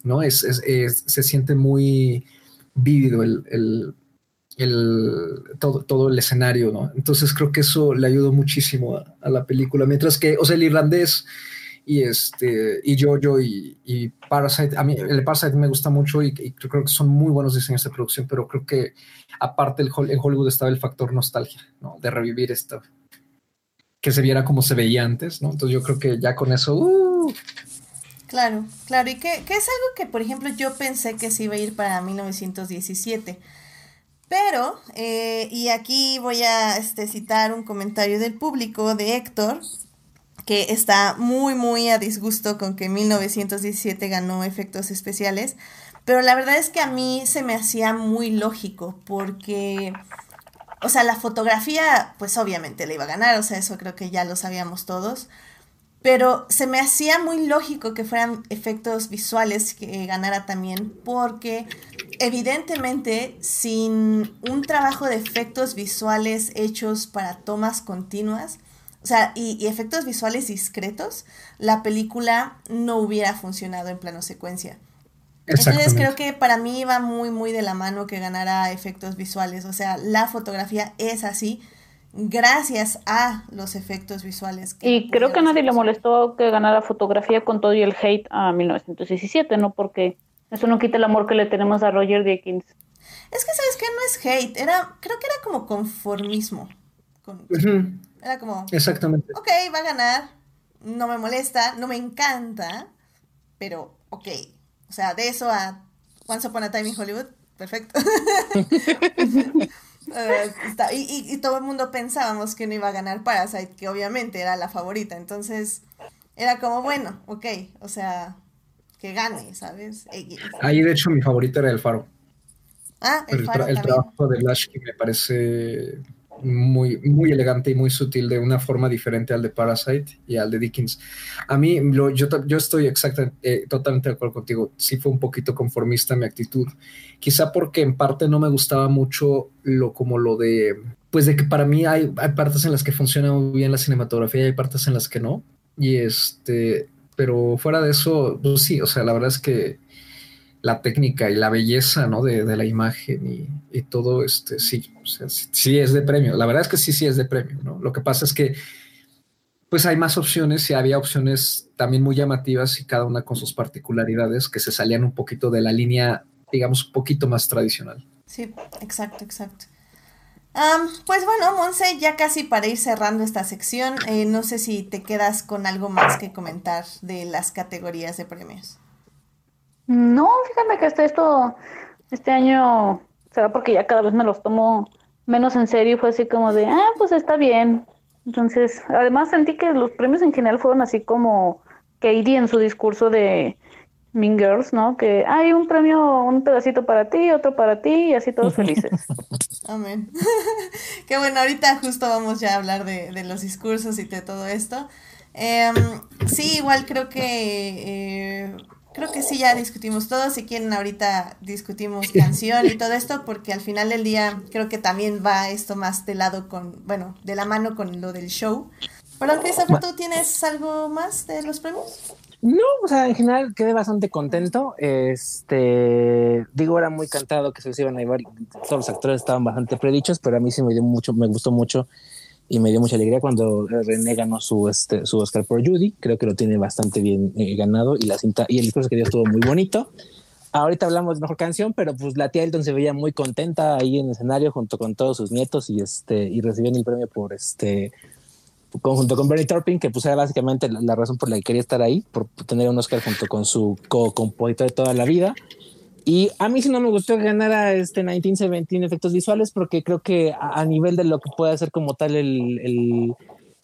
¿no? Es, se siente muy vívido el, el, el, todo, todo el escenario, ¿no? Entonces creo que eso le ayudó muchísimo a, a la película, mientras que, o sea, el irlandés y este y Jojo y, y Parasite a mí el Parasite me gusta mucho y, creo que son muy buenos diseños de producción pero creo que aparte el, en Hollywood estaba el factor nostalgia ¿no? de revivir esto que se viera como se veía antes ¿no? entonces yo creo que ya con eso uh. claro claro y que, que es algo que por ejemplo yo pensé que se iba a ir para 1917 pero, eh, y aquí voy a este, citar un comentario del público de Héctor, que está muy, muy a disgusto con que 1917 ganó efectos especiales, pero la verdad es que a mí se me hacía muy lógico porque, o sea, la fotografía, pues obviamente le iba a ganar, o sea, eso creo que ya lo sabíamos todos, pero se me hacía muy lógico que fueran efectos visuales que ganara también porque evidentemente sin un trabajo de efectos visuales hechos para tomas continuas, o sea, y, efectos visuales discretos, la película no hubiera funcionado en plano secuencia. Entonces creo que para mí iba muy, muy de la mano que ganara efectos visuales. O sea, la fotografía es así gracias a los efectos visuales. y creo que a nadie le molestó que ganara fotografía con todo y el hate a 1917, ¿no? Porque eso no quita el amor que le tenemos a Roger Dickens. Es que, ¿sabes qué? No es hate, era, creo que era como conformismo. Con, era como, exactamente. Ok, va a ganar, no me molesta, no me encanta, pero ok. O sea, de eso a Once Upon a Time in Hollywood, perfecto. Eh, y, y, todo el mundo pensábamos que no iba a ganar Parasite, que obviamente era la favorita. Entonces, era como, bueno, ok, o sea, que gane, ¿sabes? Ahí, de hecho, mi favorita era El Faro. Ah, El, Faro. el trabajo de Lash que me parece muy, muy elegante y muy sutil de una forma diferente al de Parasite y al de Dickens. A mí, yo, yo estoy exactamente, eh, totalmente de acuerdo contigo. Sí fue un poquito conformista mi actitud. Quizá porque en parte no me gustaba mucho lo como lo de, pues de que para mí hay, hay partes en las que funciona muy bien la cinematografía y hay partes en las que no. Y este, pero fuera de eso, pues sí, o sea, la verdad es que la técnica y la belleza, ¿no? De, de la imagen y, todo, este, sí, o sea, sí, es de premio. La verdad es que sí, sí es de premio, ¿no? Lo que pasa es que, pues hay más opciones y había opciones también muy llamativas y cada una con sus particularidades que se salían un poquito de la línea, digamos, un poquito más tradicional. Sí, exacto, exacto. pues bueno, Monse, ya casi para ir cerrando esta sección, eh, no sé si te quedas con algo más que comentar de las categorías de premios. No, fíjate que este, esto, este año, será porque ya cada vez me los tomo menos en serio, fue así como de, ah, pues está bien. Entonces, además sentí que los premios en general fueron así como Katie en su discurso de Mean Girls, ¿no? Que hay un premio, un pedacito para ti, otro para ti, y así todos felices. Amén. Qué bueno, ahorita justo vamos ya a hablar de, de los discursos y de todo esto. Em, sí, igual creo que eh, Creo que sí, ya discutimos todo. Si quieren, ahorita discutimos canción y todo esto, porque al final del día creo que también va esto más de lado con, bueno, de la mano con lo del show. Pero, Christopher, ¿tú tienes algo más de los premios? No, o sea, en general quedé bastante contento. Este, digo, era muy cantado que se iban a llevar. Todos los actores estaban bastante predichos, pero a mí sí me dio mucho, me gustó mucho y me dio mucha alegría cuando René ganó su, este, su Oscar por Judy. Creo que lo tiene bastante bien eh, ganado y la cinta y el discurso que dio estuvo muy bonito. ahorita hablamos de mejor canción, pero pues la tía Elton se veía muy contenta ahí en el escenario junto con todos sus nietos y este y recibiendo el premio por este junto con Bernie Taupin, que pues era básicamente la, razón por la que quería estar ahí, por tener un Oscar junto con su co-compositor de toda la vida. Y a mí sí no me gustó que ganara este 1917 efectos visuales porque creo que a, nivel de lo que puede hacer como tal el,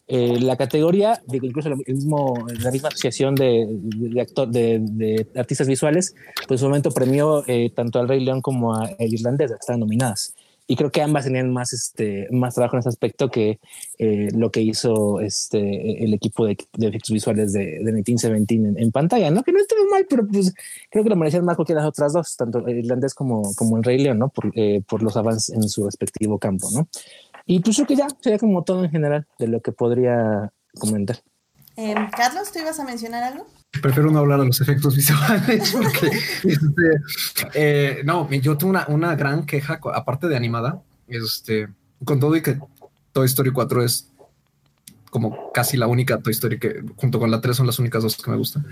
eh, la categoría, de incluso el mismo, la misma asociación de, de, de, artistas visuales, pues en su momento premió eh, tanto al Rey León como a El Irlandés, que estaban nominadas y creo que ambas tenían más, este, más trabajo en ese aspecto que eh, lo que hizo este, el equipo de, efectos visuales de, de 1917 en, en, pantalla, ¿no? Que no estuvo mal, pero pues creo que lo merecían más que las otras dos, tanto irlandés como, como el Rey León, ¿no? Por, eh, por los avances en su respectivo campo, ¿no? Y pues creo que ya sería como todo en general de lo que podría comentar. Eh, Carlos, ¿tú ibas a mencionar algo? Prefiero no hablar de los efectos visuales porque este, eh, no, yo tengo una, gran queja, aparte de animada, este, con todo y que Toy Story 4 es como casi la única Toy Story que junto con la 3 son las únicas dos que me gustan.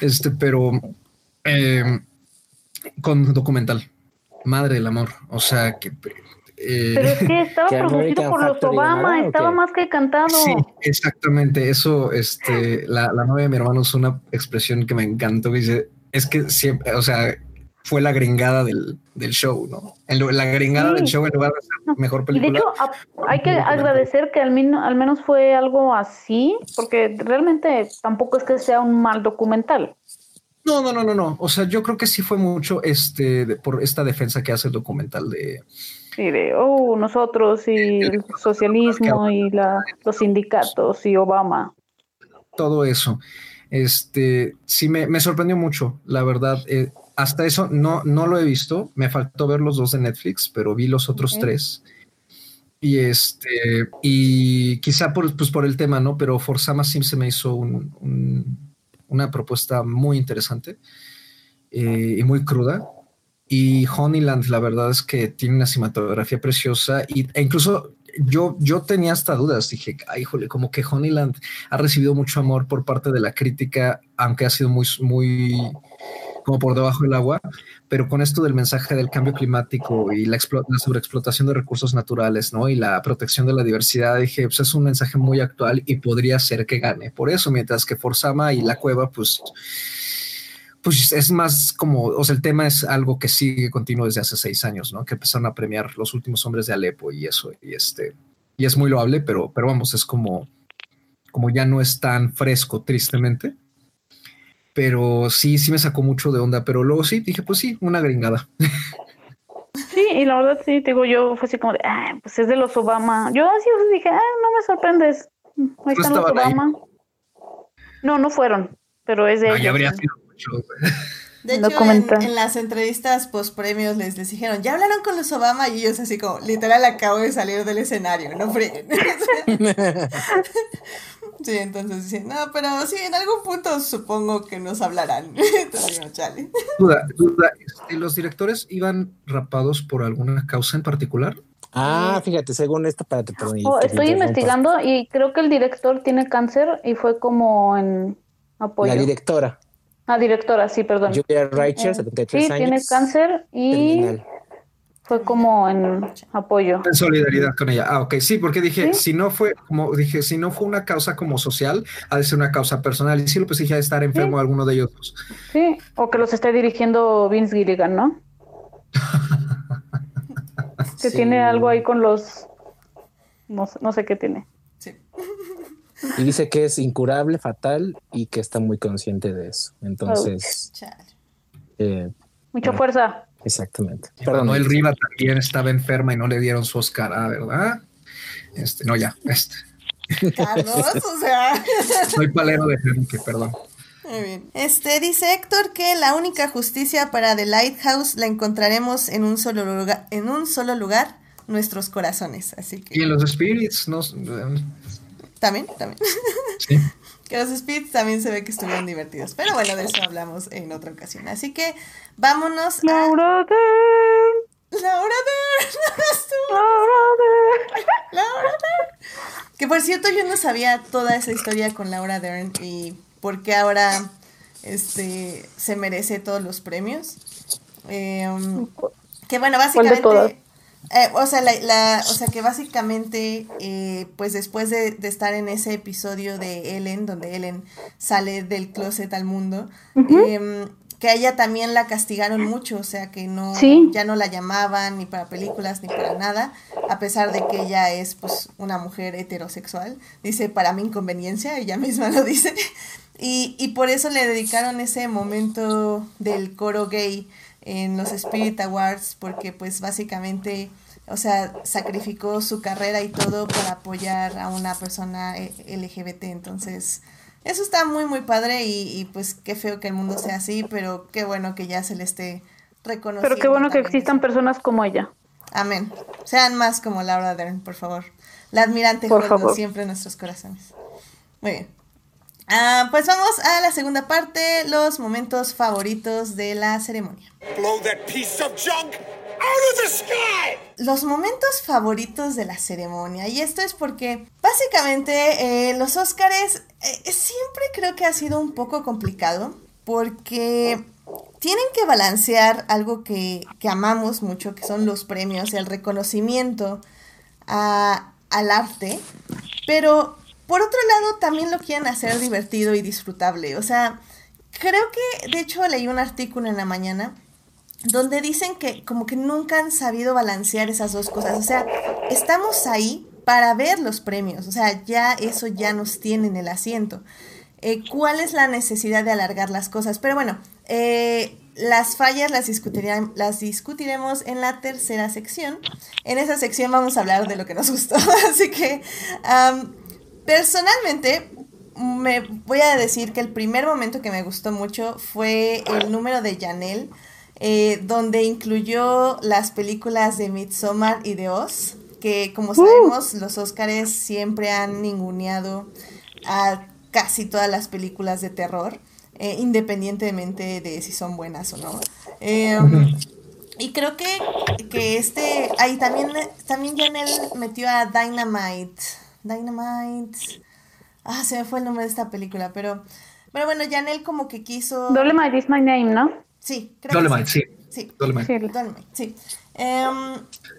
Este, pero eh, con documental, madre del amor, o sea que eh, Pero es que estaba producido por los Obama, estaba más que cantado. Sí, exactamente. Eso, este, la, la novia de mi hermano es una expresión que me encantó. Dice, es que siempre, o sea, fue la gringada del, del show, ¿no? la gringada del show en lugar de ser mejor película. Y de hecho, hay que agradecer que al, al menos fue algo así, porque realmente tampoco es que sea un mal documental. No, no, no, no, no. O sea, yo creo que sí fue mucho este por esta defensa que hace el documental de, y de, oh, nosotros y el socialismo y la, los sindicatos y Obama. Todo eso. Este, sí, me, me sorprendió mucho, la verdad. Eh, hasta eso no, no lo he visto. Me faltó ver los dos de Netflix, pero vi los otros tres. Y este, y quizá por, pues por el tema, ¿no? Pero Forzama Sim se me hizo una propuesta muy interesante eh, y muy cruda. Y Honeyland, la verdad es que tiene una cinematografía preciosa y, e incluso yo, yo tenía hasta dudas. Dije, ay, híjole, como que Honeyland ha recibido mucho amor por parte de la crítica, aunque ha sido muy, muy como por debajo del agua, pero con esto del mensaje del cambio climático y la, la sobreexplotación de recursos naturales, ¿no? Y la protección de la diversidad, dije, pues es un mensaje muy actual y podría ser que gane. Por eso, mientras que Forzama y La Cueva, pues pues es más como, o sea, el tema es algo que sigue continuo desde hace seis años, ¿no? Que empezaron a premiar los últimos hombres de Alepo y eso, y este, y es muy loable, pero, pero vamos, es como, como ya no es tan fresco, tristemente. Pero sí, sí me sacó mucho de onda, pero luego sí, dije, pues sí, una gringada. Sí, y la verdad sí, digo, yo fue así como de, ah, pues es de los Obama. Yo así dije, ah, no me sorprendes. Ahí están los Obama. No, no fueron, pero es de. Ahí habría sido de hecho, en, las entrevistas post premios les, les dijeron, ya hablaron con los Obama y ellos así como, literal acabo de salir del escenario, no freguen. sí, entonces sí, no, pero sí, en algún punto supongo que nos hablarán. chale. Duda, duda, este, ¿los directores iban rapados por alguna causa en particular? Ah, fíjate, según esto, para te oh, Estoy investigando y creo que el director tiene cáncer y fue como en apoyo. La directora. Ah, directora, sí, perdón. Julia Reicher, 73 sí, tiene cáncer y fue como en apoyo. En solidaridad con ella. Ah, ok, sí, porque dije, si no fue, como dije, si no fue una causa como social, ha de ser una causa personal. Y sí, lo pues dije, de estar enfermo alguno de ellos. Sí, o que los esté dirigiendo Vince Gilligan, ¿no? que tiene algo ahí con los... No, no sé qué tiene. Y dice que es incurable, fatal y que está muy consciente de eso. Entonces. Eh, Mucha fuerza. Exactamente. Perdón, el Riva también estaba enferma y no le dieron su Oscar, ah, ¿verdad? Este, no, ya, este. Carlos, o sea. Soy palero de que perdón. Muy bien. Este dice Héctor que la única justicia para The Lighthouse la encontraremos en un solo lugar, en un solo lugar, nuestros corazones. Así que. Y en los spirits, no, también, también. Sí. que los Speeds también se ve que estuvieron divertidos. Pero bueno, de eso hablamos en otra ocasión. Así que vámonos Laura a. Dern. Laura Dern. Laura Dern. Laura Dern. Que por cierto, yo no sabía toda esa historia con Laura Dern y por qué ahora este, se merece todos los premios. Em, que bueno, básicamente... Eh, o, sea, la, o sea, que básicamente, eh, pues después de, estar en ese episodio de Ellen, donde Ellen sale del closet al mundo, em, que a ella también la castigaron mucho, o sea, que no, ya no la llamaban ni para películas ni para nada, a pesar de que ella es, pues, una mujer heterosexual. Dice, para mi inconveniencia, ella misma lo dice. Y, y por eso le dedicaron ese momento del coro gay en los Spirit Awards porque pues básicamente, o sea, sacrificó su carrera y todo para apoyar a una persona eh, LGBT. Entonces, eso está muy, muy padre y, pues qué feo que el mundo sea así, pero qué bueno que ya se le esté reconociendo. Pero qué bueno que existan personas como ella. Amén. Sean más como Laura Dern, por favor. La admirante por siempre en nuestros corazones. Muy bien. Ah, pues vamos a la segunda parte, los momentos favoritos de la ceremonia. Los momentos favoritos de la ceremonia. Y esto es porque básicamente eh, los Óscares eh, siempre creo que ha sido un poco complicado porque tienen que balancear algo que, amamos mucho, que son los premios, el reconocimiento al arte, pero por otro lado, también lo quieren hacer divertido y disfrutable. O sea, creo que, de hecho, leí un artículo en la mañana donde dicen que como que nunca han sabido balancear esas dos cosas. O sea, estamos ahí para ver los premios. O sea, ya eso ya nos tiene en el asiento. Eh, ¿Cuál es la necesidad de alargar las cosas? Pero bueno, eh, las fallas las, las discutiremos en la tercera sección. En esa sección vamos a hablar de lo que nos gustó. Así que... Personalmente, me voy a decir que el primer momento que me gustó mucho fue el número de Janelle, eh, donde incluyó las películas de Midsommar y de Oz, que como sabemos los Óscares siempre han ninguneado a casi todas las películas de terror, eh, independientemente de si son buenas o no. Em, y creo que, que este, ahí también, también Janelle metió a Dynamite. Dynamite. Ah, se me fue el nombre de esta película, pero. Pero bueno, Janelle como que quiso. Dolomite is my name, ¿no? Sí, creo Dolomite, sí. sí. Dolomite. Dolomite, sí. Em,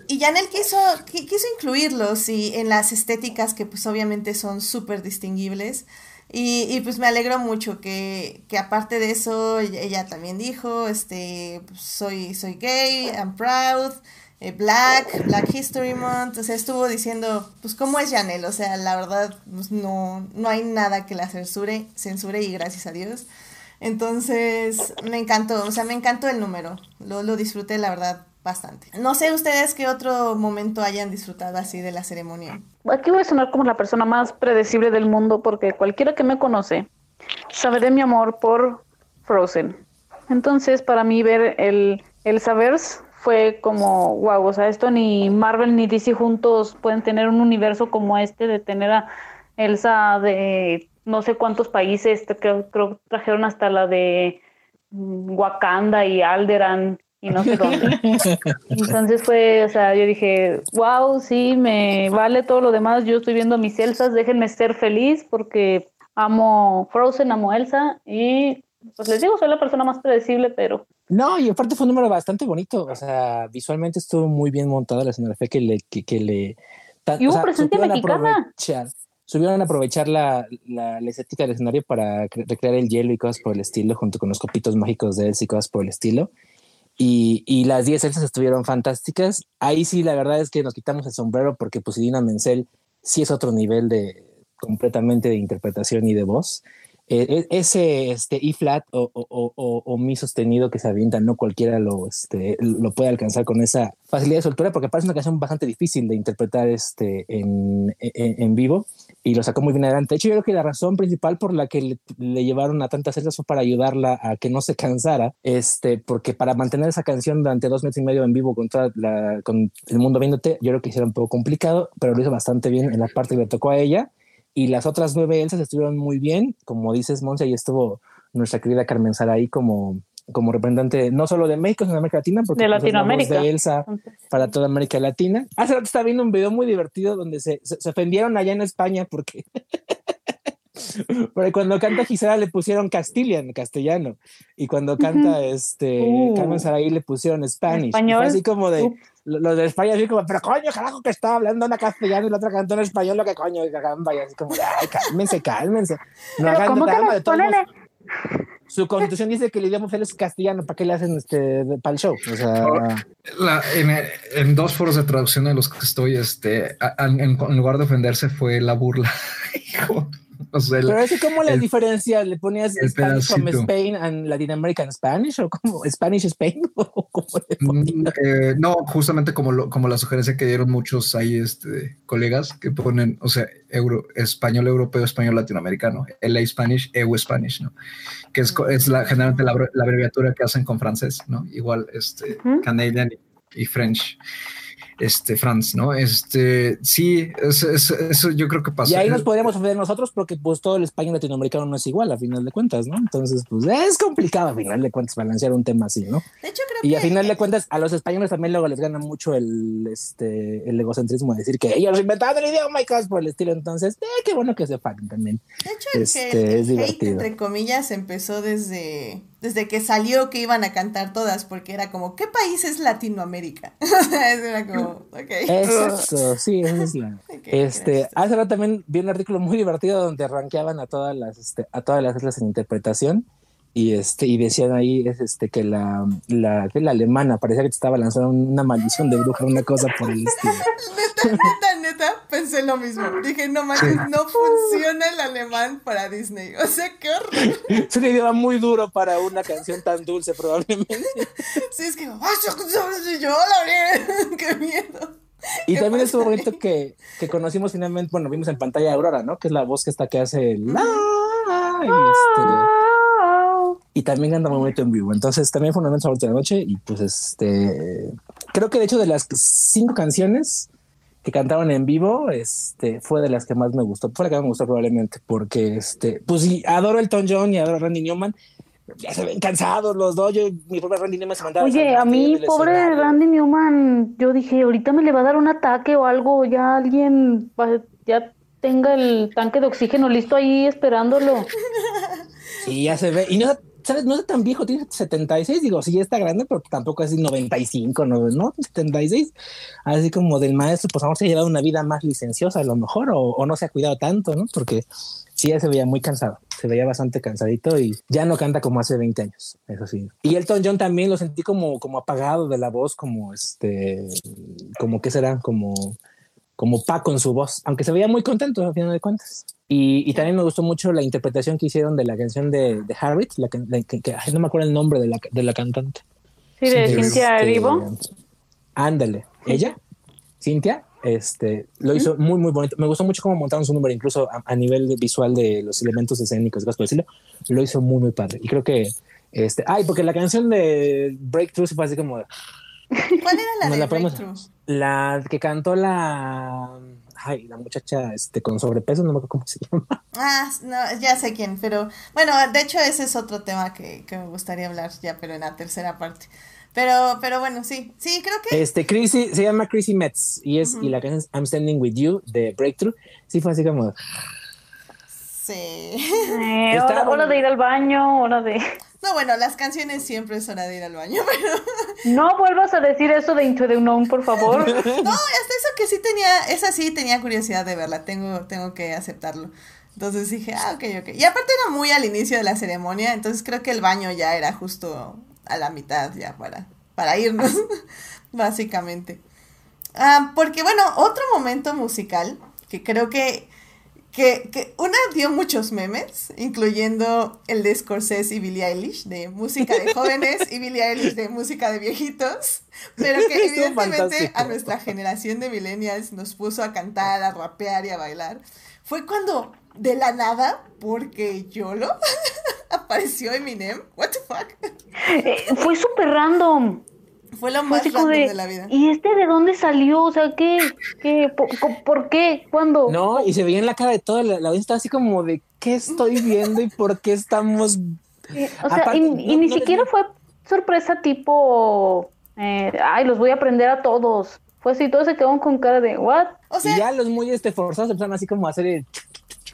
y Janelle quiso, quiso incluirlos y en las estéticas que pues obviamente son súper distinguibles. Y, y, pues me alegro mucho que, que, aparte de eso ella también dijo, este, pues, soy, soy gay, I'm proud, eh, Black, Black History Month, o sea, estuvo diciendo, pues, ¿cómo es Janelle? O sea, la verdad, pues, no, no hay nada que la censure, censure y gracias a Dios. Entonces, me encantó, o sea, me encantó el número, lo, lo disfruté, la verdad, bastante. No sé ustedes qué otro momento hayan disfrutado así de la ceremonia. Aquí voy a sonar como la persona más predecible del mundo porque cualquiera que me conoce sabe de mi amor por Frozen. Entonces, para mí ver el, el Savers fue como, wow, o sea, esto ni Marvel ni DC juntos pueden tener un universo como este de tener a Elsa de no sé cuántos países, creo, que trajeron hasta la de mm, Wakanda y Alderan y no sé dónde. Entonces fue, o sea, yo dije, wow, sí, me vale todo lo demás, yo estoy viendo mis Elsas, déjenme ser feliz porque amo Frozen, amo Elsa y pues les digo, soy la persona más predecible, pero no, y aparte fue un número bastante bonito. O sea, visualmente estuvo muy bien montada la escenografía que le. Que, que le y hubo presencia mexicana. Subieron a aprovechar la, la, estética del escenario para recrear el hielo y cosas por el estilo, junto con los copitos mágicos de Elsa y cosas por el estilo. Y, y las 10 Elsas estuvieron fantásticas. Ahí sí, la verdad es que nos quitamos el sombrero porque pues Idina Menzel sí es otro nivel de completamente de interpretación y de voz. Eh, ese este, E flat o, o, o, mi sostenido que se avienta, no cualquiera lo, este, lo puede alcanzar con esa facilidad de soltura, porque parece una canción bastante difícil de interpretar este, en, en, vivo y lo sacó muy bien adelante. De hecho, yo creo que la razón principal por la que le, llevaron a tantas celdas fue para ayudarla a que no se cansara, este, porque para mantener esa canción durante dos meses y medio en vivo con, toda con el mundo viéndote, yo creo que hiciera un poco complicado, pero lo hizo bastante bien en la parte que le tocó a ella y las otras nueve Elsas estuvieron muy bien. Como dices, Monse, ahí estuvo nuestra querida Carmen Sara ahí como, como representante no solo de México, sino de América Latina, porque de pues, Latinoamérica. de Elsa para toda América Latina. Hace rato estaba viendo un video muy divertido donde se, se, ofendieron allá en España porque Porque cuando canta Gisela le pusieron Castilian, castellano. Y cuando canta este uh. Carmen Saray le pusieron Spanish. Español. así como de. Los de España, así como, pero coño, carajo, que estaba hablando una castellano y la otra cantó en español, lo que coño, y así como, ay, cálmense, cálmense. No hagan nada de todos su constitución dice que el idioma oficial es castellano, ¿para qué le hacen este para el show? O sea, en, dos foros de traducción en los que estoy, este, en, lugar de ofenderse fue la burla. Pero es como la diferencia, ¿le ponías Spanish from Spain and Latin American Spanish o como Spanish Spain? Mm, eh, no, justamente como, como la sugerencia que dieron muchos ahí este, colegas que ponen, o sea, euro, español europeo, español latinoamericano, LA Spanish, EU Spanish, ¿no? Que es, es la, generalmente la, abreviatura que hacen con francés, ¿no? Igual, este, Canadian y French este, Franz, ¿no? Este, sí, eso, yo creo que pasó. Y ahí nos podríamos ofender nosotros porque pues todo el español latinoamericano no es igual a final de cuentas, ¿no? Entonces, pues es complicado a final de cuentas balancear un tema así, ¿no? De hecho, creo y a final de cuentas a los españoles también luego les gana mucho el, este, el egocentrismo de decir que ellos inventaron el idioma y cosas por el estilo, entonces, eh, qué bueno que se fan también. De hecho, este, es hate, entre comillas, empezó desde desde que salió que iban a cantar todas, porque era como, ¿qué país es Latinoamérica? era como, ok. Eso, sí, eso es la. este, hace rato también vi un artículo muy divertido donde rankeaban a todas las, este, a todas las islas en interpretación y este y decían ahí es este que la la, que la alemana parecía que te estaba lanzando una maldición de bruja una cosa por el estilo. Neta neta neta pensé lo mismo. Dije no manches no funciona el alemán para Disney. O sea qué horror. Es un idioma muy duro para una canción tan dulce probablemente. Sí es que yo la qué miedo. Y también estuvo bonito que, que conocimos finalmente, bueno, vimos en pantalla a Aurora, ¿no? Que es la voz que está que hace la... Y este, y también anda muy bonito en vivo. Entonces también fue un momento de la noche y pues este creo que de hecho de las cinco canciones que cantaron en vivo, este fue de las que más me gustó, fue la que más me gustó probablemente porque este pues sí adoro el Tom John y adoro a Randy Newman. Ya se ven cansados los dos. Yo, mi pobre Randy Newman se mandaba. Oye, a mí, pobre Randy Newman, yo dije, ahorita me le va a dar un ataque o algo. Ya alguien ya tenga el tanque de oxígeno listo ahí esperándolo. Sí, ya se ve. Y no, ¿sabes? No es tan viejo, tiene 76, digo, sí está grande, pero tampoco es 95, ¿no? ¿no? 76. Así como del maestro, pues a se ha llevado una vida más licenciosa a lo mejor, o, no se ha cuidado tanto, ¿no? Porque sí ya se veía muy cansado, se veía bastante cansadito y ya no canta como hace 20 años, eso sí. Y Elton John también lo sentí como, como apagado de la voz, como este, como que será, como, como pa con su voz, aunque se veía muy contento al final de cuentas. Y, también me gustó mucho la interpretación que hicieron de la canción de, de Harriet, la, que, no me acuerdo el nombre de la, de la cantante. Sí, de Cintia. Este, ándale, ella, Cintia, este, lo hizo muy, muy bonito. Me gustó mucho cómo montaron su número, incluso a, nivel visual de los elementos escénicos, por decirlo. Lo hizo muy, muy padre. Y creo que, este, ay, porque la canción de Breakthrough se fue así como. ¿Cuál era la de? La que cantó la ay, la muchacha este, con sobrepeso, no me acuerdo cómo se llama. Ah, no, ya sé quién, pero bueno, de hecho ese es otro tema que, que me gustaría hablar ya, pero en la tercera parte. Pero, pero bueno, sí, sí, creo que. Este, Chrissy, se llama Chrissy Metz y es, y la canción es I'm Standing With You de Breakthrough. Sí, fue así como. Sí. Eh, hora, de ir al baño, hora de. No, bueno, las canciones siempre es hora de ir al baño, pero. No vuelvas a decir eso de Into the Unknown, por favor. No, hasta eso que sí tenía, esa sí tenía curiosidad de verla, tengo, tengo que aceptarlo. Entonces dije, ah, ok, ok. Y aparte era muy al inicio de la ceremonia, entonces creo que el baño ya era justo a la mitad ya para, para irnos, básicamente. Ah, porque bueno, otro momento musical que creo que que, que, una dio muchos memes, incluyendo el de Scorsese y Billie Eilish, de música de jóvenes, y Billie Eilish de música de viejitos, pero que evidentemente a nuestra generación de millennials nos puso a cantar, a rapear y a bailar. Fue cuando, de la nada, porque YOLO, apareció Eminem. What the fuck? Eh, fue súper random. Fue lo más random de, la vida. ¿Y este de dónde salió? O sea, ¿qué? qué por, qué? ¿Cuándo? No, y se veía en la cara de toda la, la audiencia así como de ¿qué estoy viendo y por qué estamos? Eh, o sea, y, ni siquiera fue sorpresa tipo, eh, ay, los voy a aprender a todos. Fue así, todos se quedaron con cara de, ¿what? O sea, y ya los muy este, forzados empezaron así como a hacer el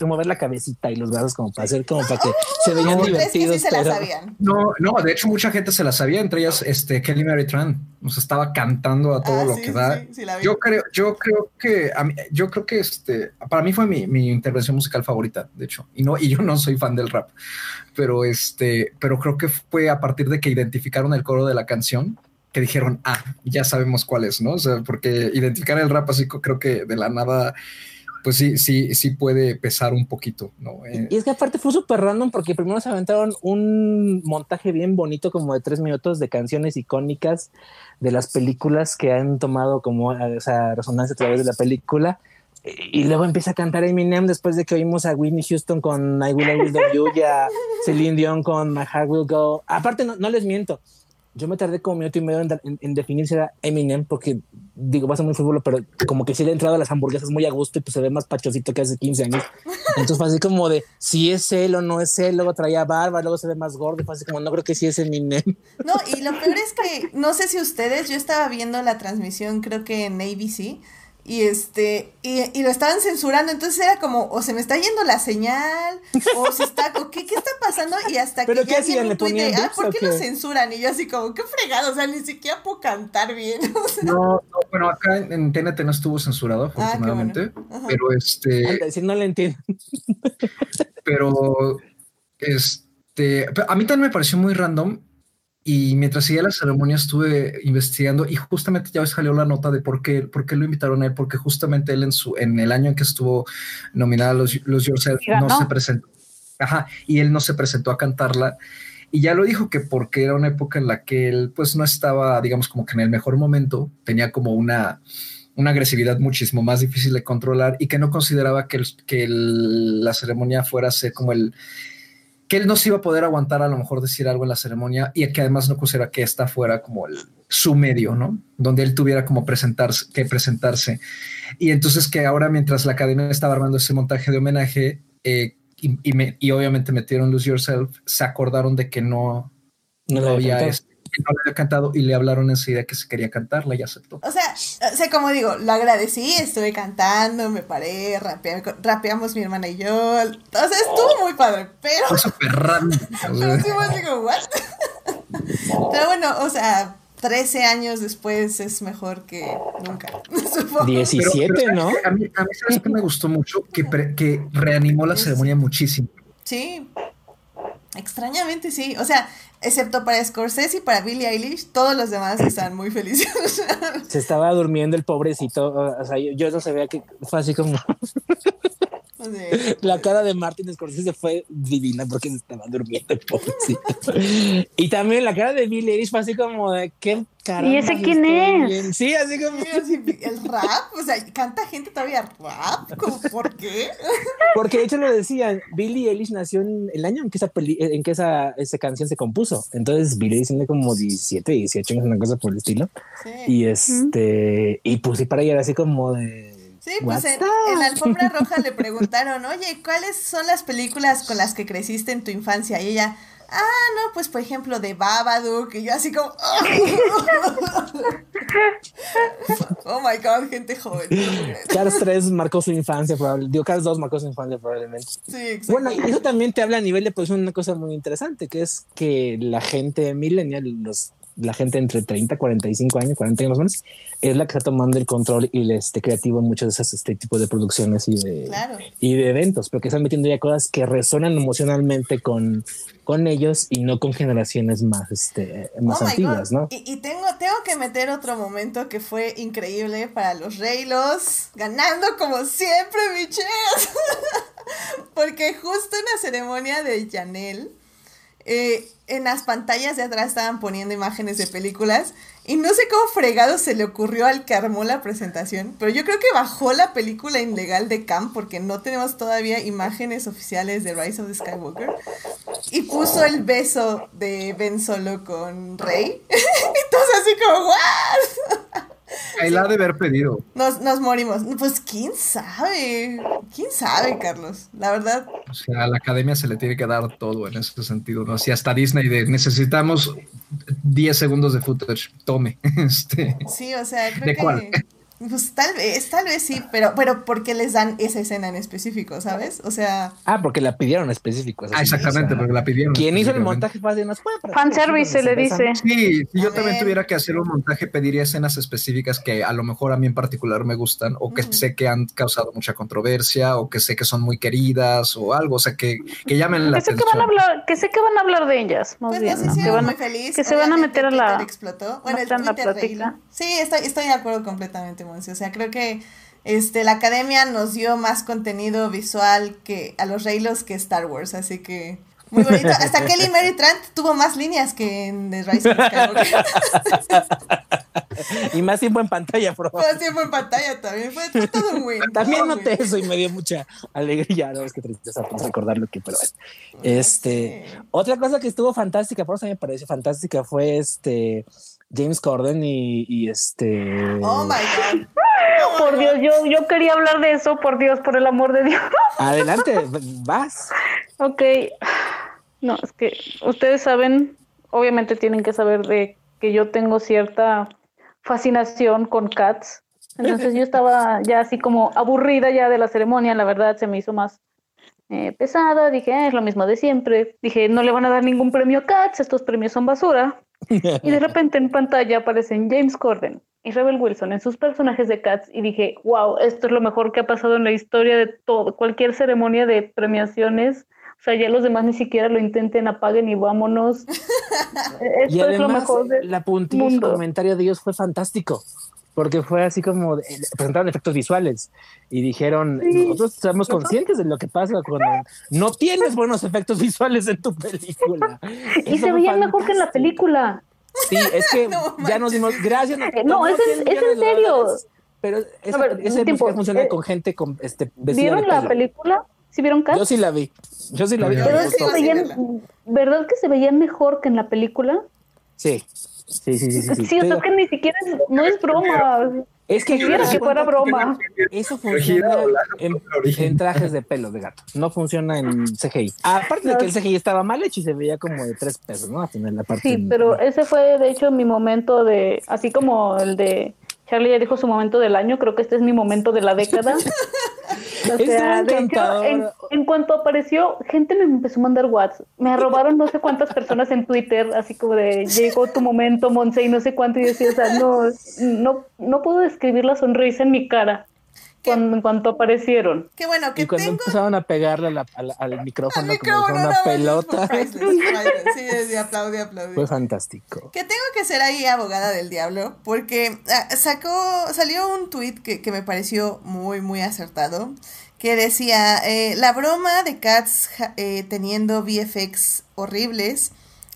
mover la cabecita y los brazos como para hacer como para que se vean divertidos. se la sabían. No, no, de hecho mucha gente se la sabía, entre ellas este Kelly Mary Tran, nos estaba cantando a todo ah, lo que da. yo creo, yo creo que a mí, yo creo que este para mí fue mi, mi, intervención musical favorita, de hecho, y no y yo no soy fan del rap, pero este, pero creo que fue a partir de que identificaron el coro de la canción que dijeron, ah, ya sabemos cuál es, ¿no? O sea, porque identificar el rap así creo que de la nada pues sí, sí, sí puede pesar un poquito, ¿no? Eh, y es que aparte fue súper random porque primero se aventaron un montaje bien bonito como de tres minutos de canciones icónicas de las películas que han tomado como esa resonancia a través de la película. Y luego empieza a cantar Eminem después de que oímos a Whitney Houston con I Will Always Love You y a Celine Dion con My Heart Will Go. Aparte, no, no les miento, yo me tardé como un minuto y medio en, definir si era Eminem, porque digo, va a muy fútbol, pero como que si le he entrado a las hamburguesas muy a gusto y pues se ve más pachosito que hace 15 años. Entonces fue así como de si es él o no es él, luego traía barba, luego se ve más gordo, fue así como no creo que sí es Eminem. No, y lo peor es que no sé si ustedes, yo estaba viendo la transmisión, creo que en ABC y este, y, lo estaban censurando, entonces era como, o se me está yendo la señal, o se está, o qué, qué está pasando, y hasta que ya hacían? un tweet de, ah, ¿por qué lo censuran? Y yo así como, qué fregado, o sea, ni siquiera puedo cantar bien. no, no, bueno, acá en TNT no estuvo censurado, ah, afortunadamente, pero este... si no le entiendo. pero, este, a mí también me pareció muy random y mientras seguía la ceremonia estuve investigando y justamente ya salió la nota de por qué, por qué lo invitaron a él, porque justamente él en, su, en el año en que estuvo nominada a los, los Yourself no se presentó. Ajá, y él no se presentó a cantarla. Y ya lo dijo que porque era una época en la que él pues no estaba, digamos, como que en el mejor momento, tenía como una, una agresividad muchísimo más difícil de controlar y que no consideraba que, que la ceremonia fuera a ser como el, que él no se iba a poder aguantar a lo mejor decir algo en la ceremonia y que además no considera que esta fuera como el, su medio, ¿no? Donde él tuviera como presentarse, que presentarse. Y entonces que ahora mientras la academia estaba armando ese montaje de homenaje eh, y, obviamente metieron Lose Yourself, se acordaron de que no, no, había no le había cantado y le hablaron enseguida que se quería cantarla y aceptó. O sea, o sea, como digo, lo agradecí, estuve cantando, me paré, rapeamos mi hermana y yo. O sea, estuvo muy padre, pero. Fue súper raro. pero sí digo, ¿what? pero bueno, o sea. 13 años después es mejor que nunca. 17, ¿no? A mí, a mí ¿sabes que me gustó mucho? Que, que reanimó la ceremonia muchísimo. Sí, extrañamente sí. O sea, excepto para Scorsese y para Billie Eilish, todos los demás están muy felices. Se estaba durmiendo el pobrecito, o sea, yo, no sabía que fue así como... La cara de Martin Scorsese fue divina porque se estaba durmiendo el pobrecito. y también la cara de Billie Eilish fue así como de qué cara. ¿Y ese quién es? Sí, así como. el rap, o sea, canta gente todavía rap. ¿Por qué? Porque de hecho lo decían, Billie Eilish nació en el año en que esa, en que esa, esa canción se compuso. Entonces Billie Eilish tiene como 17, 18 años, una cosa por el estilo. Y este, y pues sí, para ella era así como de Sí, pues en, la alfombra roja le preguntaron, oye, ¿cuáles son las películas con las que creciste en tu infancia? Y ella, ah, no, pues por ejemplo de Babadook, y yo así como, oh my god, gente joven. Cars 3 marcó su infancia, probablemente. Digo, Cars 2 marcó su infancia, probablemente. Sí, exacto. Bueno, eso también te habla a nivel de producción una cosa muy interesante, que es que la gente millennial, los la gente entre 30, 45 años, 40 años más o menos, es la que está tomando el control y el este, creativo en muchos de esos este tipo de producciones y de, y de eventos, pero que están metiendo ya cosas que resonan emocionalmente con, con ellos y no con generaciones más, este, más oh antiguas, ¿no? Y, tengo, tengo que meter otro momento que fue increíble para los Reylos, ganando como siempre, biches. Porque justo en la ceremonia de Janel, eh, en las pantallas de atrás estaban poniendo imágenes de películas y no sé cómo fregado se le ocurrió al que armó la presentación, pero yo creo que bajó la película ilegal de Cam porque no tenemos todavía imágenes oficiales de Rise of the Skywalker y puso el beso de Ben Solo con Rey. Entonces así como, ¿what? Ahí la de haber pedido. Nos, nos morimos. Pues quién sabe. ¿Quién sabe, Carlos? La verdad. O sea, a la academia se le tiene que dar todo en ese sentido, ¿no? Si hasta Disney de necesitamos 10 segundos de footage, tome. Este, sí, o sea, creo que. Pues tal vez, tal vez sí, pero, pero porque les dan esa escena en específico, ¿sabes? O sea. Ah, porque la pidieron específico. Ah, exactamente, porque la pidieron. ¿Quién hizo el montaje? Nos puede Fanservice se le dice. Sí, si yo también tuviera que hacer un montaje, pediría escenas específicas que a lo mejor a mí en particular me gustan, o que sé que han causado mucha controversia, o que sé que son muy queridas, o algo, o sea, que, que llamen la que atención. Sé que, van a hablar, que sé que van a hablar de ellas, más pues bien. que, van, muy feliz. que se van a meter a la. Explotó. Bueno, el Twitter la Sí, estoy, estoy de acuerdo completamente, O sea, creo que este, la academia nos dio más contenido visual que a los Reylos que Star Wars, así que muy bonito. Hasta Kelly Mary Trant tuvo más líneas que en The Rise of y más tiempo en pantalla, probablemente. Más tiempo en pantalla también. Fue, todo muy También noté eso y me dio mucha alegría. No, es que tristeza recordar lo que, pero Este, otra cosa que estuvo fantástica, por eso me pareció fantástica, fue este James Corden y, este. Oh my God. Por Dios, yo, yo quería hablar de eso, por Dios, por el amor de Dios. Adelante, vas. Ok. No, es que ustedes saben, obviamente tienen que saber de que yo tengo cierta fascinación con cats. Entonces yo estaba ya así como aburrida ya de la ceremonia, la verdad se me hizo más eh, pesada, dije, ah, es lo mismo de siempre. Dije, no le van a dar ningún premio a Cats, estos premios son basura. Y de repente en pantalla aparecen James Corden y Rebel Wilson en sus personajes de Cats y dije, wow, esto es lo mejor que ha pasado en la historia de todo, cualquier ceremonia de premiaciones. O sea, ya los demás ni siquiera lo intenten, apaguen y vámonos. Esto y además, es lo mejor la puntilla y comentario de ellos fue fantástico porque fue así como presentaron efectos visuales y dijeron nosotros estamos conscientes de lo que pasa cuando no tienes buenos efectos visuales en tu película y se veían mejor que en la película sí es que ya nos dimos gracias no, es, es, en serio pero ese tiempo, funciona eh, con gente con este vieron la película ¿Sí vieron Cats? Yo sí la vi. Yo sí la vi. ¿Verdad que se veían mejor que en la película? Sí. Sí, sí, sí. Sí, sí o sea que ni siquiera es, no es broma. Es que, quiero que fuera broma. Eso funciona en, trajes de pelo de gato. No funciona en CGI. Aparte de que el CGI estaba mal hecho y se veía como de tres pesos, ¿no? la parte sí, pero ese fue de hecho mi momento de, así como el de Charlie ya dijo su momento del año, creo que este es mi momento de la década. O sea, de hecho, en, cuanto apareció, gente me empezó a mandar WhatsApp. Me robaron no sé cuántas personas en Twitter, así como de llegó tu momento, Monse, y no sé cuánto. Y decía, o sea, no, no, no puedo describir la sonrisa en mi cara cuando, en cuanto aparecieron. Qué bueno que y cuando empezaron a pegarle al micrófono, como una pelota. sí, de aplaudí, aplaudí. Fue fantástico. Que tengo que ser ahí abogada del diablo, porque ah, sacó, salió un tweet que, que me pareció muy, muy acertado, que decía, eh, la broma de Cats eh, teniendo VFX horribles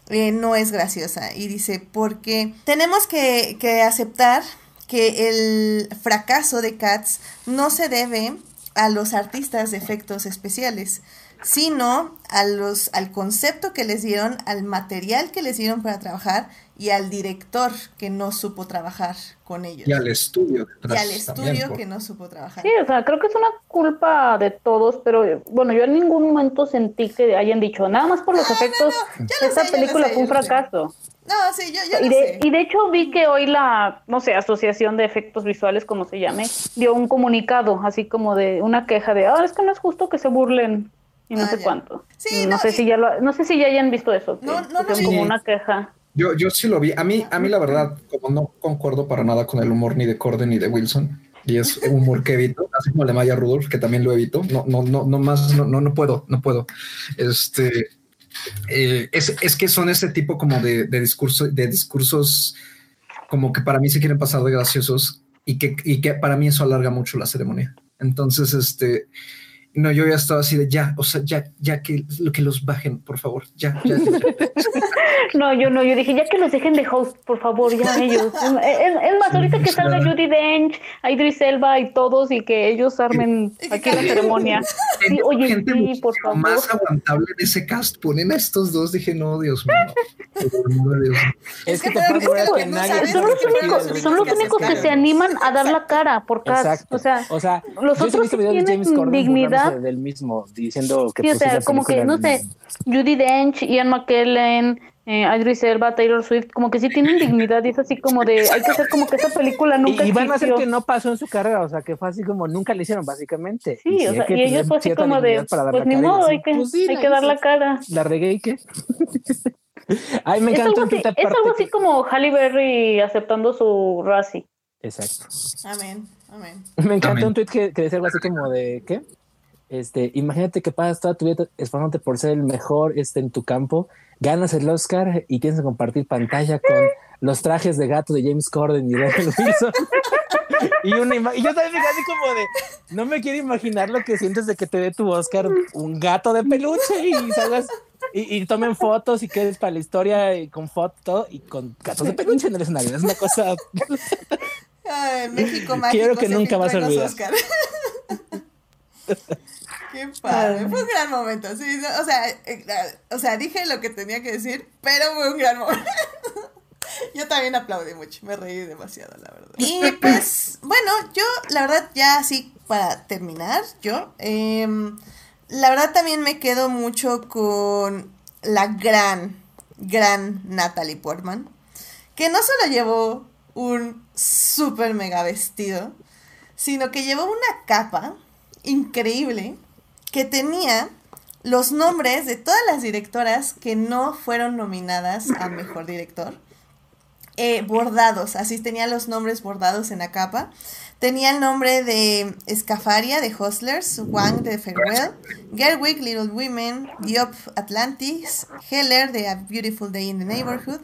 eh, no es graciosa. Y dice, porque tenemos que, que aceptar que el fracaso de Cats no se debe a los artistas de efectos especiales, sino a los, al concepto que les dieron, al material que les dieron para trabajar y al director que no supo trabajar con ellos. Y al estudio. Y al estudio que no supo trabajar. Sí, o sea, creo que es una culpa de todos, pero bueno, yo en ningún momento sentí que hayan dicho, nada más por los efectos, esta película fue un fracaso. No, sí, yo, yo y, de, y de hecho vi que hoy la, no sé, Asociación de Efectos Visuales, como se llame, dio un comunicado, así como de una queja de, ah, es que no es justo que se burlen y no ah, sé cuánto. Sí, no, sé si ya lo, no sé si ya hayan visto eso. no, no, no, como una queja. Yo, yo sí lo vi. A mí, a mí la verdad, como no concuerdo para nada con el humor ni de Corden ni de Wilson, y es un humor que evito, así como el de Maya Rudolph, que también lo evito. No, no, no, no más, no, no, no puedo, no puedo. Este, eh, es, es, que son ese tipo como de, de, de discursos como que para mí se quieren pasar de graciosos y que, y que para mí eso alarga mucho la ceremonia. Entonces, este, no, yo ya estaba así de ya, o sea, ya, ya que, que los bajen, por favor, ya, ya. no, yo no, yo dije, ya que los dejen de host, por favor, ya ellos. Es, más, ahorita que salga Judy Dench, Idris Elba y todos y que ellos armen aquí la ceremonia. Sí, oye, Gente sí, por favor. más aguantable en ese cast, ponen a estos dos, dije, no, Dios mío. Es que te pasa que nadie son los únicos, son los únicos que se animan a dar la cara por cast. O sea, o sea, los otros tienen dignidad del mismo, diciendo que... Sí, o pues, sea, como que, no sé, Judy Dench, Ian McKellen, eh, Idris Elba, Taylor Swift, como que sí tienen dignidad y es así como de, hay que hacer como que esa película nunca Y, y van a hacer que no pasó en su carrera, o sea, que fue así como nunca le hicieron, básicamente. Sí, o sea, y ellos fue así como de, pues ni modo, hay que, pues sí, hay que dar la cara. La regué y qué. Ay, me Es encantó algo, en así, es algo así que- como Halle Berry aceptando su Razzie. Exacto. Amén, amén. Me encantó Amén. un tweet que, que decía algo así como de ¿qué? Este, imagínate que pasas toda tu vida esforzándote por ser el mejor este, en tu campo, ganas el Oscar y tienes que compartir pantalla con los trajes de gato de James Corden y Rebel Wilson. y, una y yo también me quedé así como de no me quiero imaginar lo que sientes de que te dé tu Oscar un gato de peluche y salgas y, y tomen fotos y quedes para la historia y con fotos todo y con gatos de peluche en el escenario. Es una cosa Ay, México mágico. Quiero que nunca vas a olvidar. Qué padre, fue un gran momento. Sí, o sea, eh, o sea, dije lo que tenía que decir, pero fue un gran momento. Yo también aplaudí mucho, me reí demasiado, la verdad. Y pues, bueno, yo, la verdad, ya así para terminar, yo, em, la verdad también me quedo mucho con la gran, gran Natalie Portman, que no solo llevó un super mega vestido, sino que llevó una capa increíble que tenía los nombres de todas las directoras que no fueron nominadas a mejor director. eh, bordados, así tenía los nombres bordados en la capa. Tenía el nombre de Escafaria de Hustlers, Wang de Farewell, Gerwig, Little Women, Diop Atlantis, Heller de A Beautiful Day in the Neighborhood,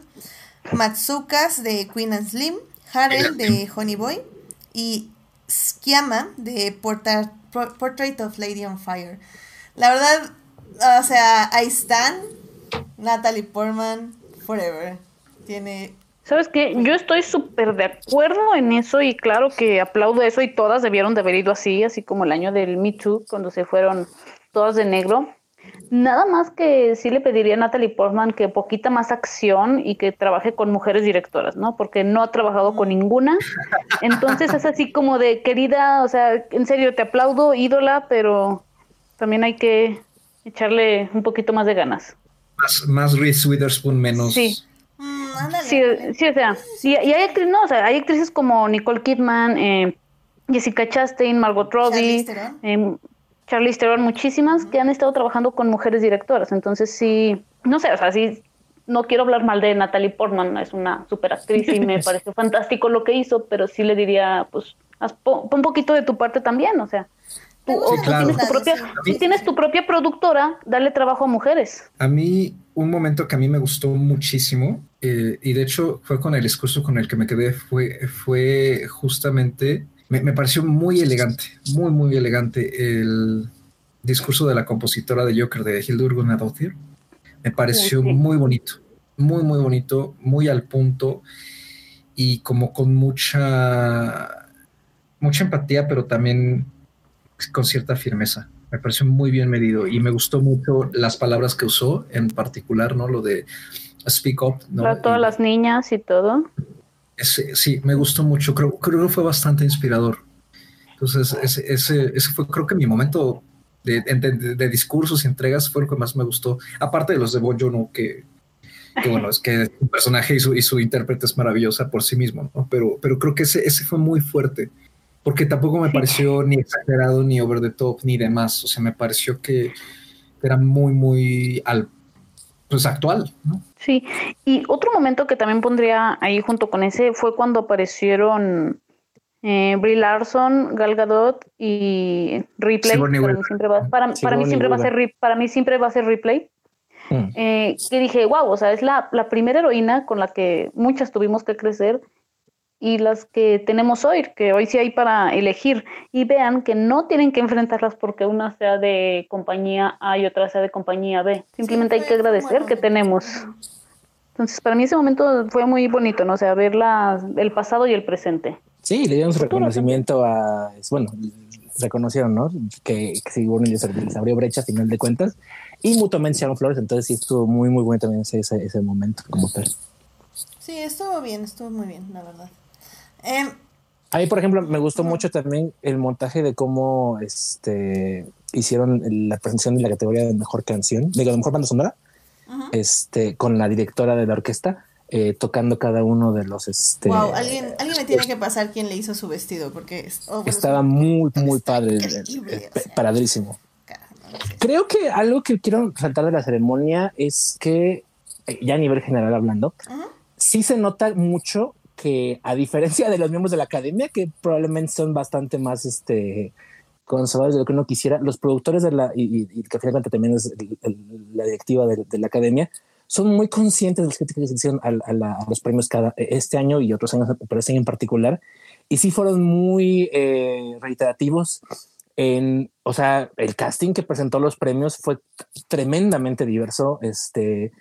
Matsukas de Queen and Slim, Harel de Honey Boy y Skiama de Porta- Por- Portrait of Lady on Fire. La verdad, o sea, ahí están. Natalie Portman, forever. Tiene. ¿Sabes qué? Yo estoy súper de acuerdo en eso y claro que aplaudo eso y todas debieron de haber ido así, así como el año del Me Too, cuando se fueron todas de negro. Nada más que sí le pediría a Natalie Portman que poquita más acción y que trabaje con mujeres directoras, ¿no? Porque no ha trabajado con ninguna. Entonces es así como de querida, o sea, en serio, te aplaudo, ídola, pero también hay que echarle un poquito más de ganas. Más, más Reese Witherspoon, menos. Sí. Mm, Sí, sí, o sea, y, y hay actrices, no, o sea, hay actrices como Nicole Kidman, eh, Jessica Chastain, Margot Robbie, Charlize Theron. eh, Charlize Theron, muchísimas que han estado trabajando con mujeres directoras. Entonces sí, no sé, o sea, sí, no quiero hablar mal de Natalie Portman, es una super actriz y me pareció fantástico lo que hizo, pero sí le diría, pues, haz pon un poquito de tu parte también, o sea. Tú, Sí, o tú claro. tienes tu propia, si tienes tu propia productora, dale trabajo a mujeres. A mí, un momento que a mí me gustó muchísimo, eh, y de hecho fue con el discurso con el que me quedé, fue, fue justamente, me, me pareció muy elegante, muy, muy elegante el discurso de la compositora de Joker de Hildur Gunnadóttir. Me pareció Sí. muy bonito, muy, muy bonito, muy al punto y como con mucha, mucha empatía, pero también con cierta firmeza. Me pareció muy bien medido y me gustó mucho las palabras que usó, en particular, ¿no? Lo de speak up, ¿no? Para todas Y las niñas y todo. Ese- sí, me gustó mucho. Creo, creo que fue bastante inspirador. Entonces, ese, ese, ese fue, creo que mi momento de, de- discursos y entregas fue lo que más me gustó. Aparte de los de Bon Joon-ho, que, que bueno, es que su personaje y su, y su intérprete es maravillosa por sí mismo, ¿no? Pero, pero creo que ese, ese fue muy fuerte, porque tampoco me pareció ni exagerado, ni over the top, ni demás. O sea, me pareció que era muy, muy al, pues actual, ¿no? Sí, y otro momento que también pondría ahí junto con ese fue cuando aparecieron eh, Brie Larson, Gal Gadot y Ripley. Para, mí siempre va, para, para mí Sigourney siempre va a ser para mí siempre va a ser Ripley. Mm. Eh, que dije, wow, o sea, es la, la primera heroína con la que muchas tuvimos que crecer y las que tenemos hoy, que hoy sí hay para elegir. Y vean que no tienen que enfrentarlas porque una sea de compañía A y otra sea de compañía B. Simplemente Sí, hay que agradecer que tenemos. Entonces, para mí ese momento fue muy bonito, ¿no? O sea, ver la, el pasado y el presente. Sí, le dieron su reconocimiento a, bueno, reconocieron, ¿no? Que, que Sigourney les, les abrió brecha a final de cuentas y mutuamente se echaron flores, entonces sí estuvo muy, muy bueno también ese, ese, ese momento como tal. Sí, estuvo bien, estuvo muy bien, la verdad. Em, A mí, por ejemplo, me gustó mucho también el montaje de cómo este, hicieron la presentación de la categoría de mejor canción, de la mejor banda sonora. Este, con la directora de la orquesta. Eh, tocando cada uno de los este wow, alguien, alguien me tiene que pasar quién le hizo su vestido porque oh, estaba muy muy padre paradrísimo creo que algo que quiero resaltar de la ceremonia es que eh, ya a nivel general hablando sí se nota mucho que a diferencia de los miembros de la academia que probablemente son bastante más este conservadores de lo que uno quisiera los productores de la y, que finalmente también es la directiva de la academia son muy conscientes de las críticas que se hicieron a, los premios cada, este año y otros años, pero este año en particular. Y sí fueron muy eh, reiterativos en, o sea, el casting que presentó los premios fue tremendamente diverso. Este,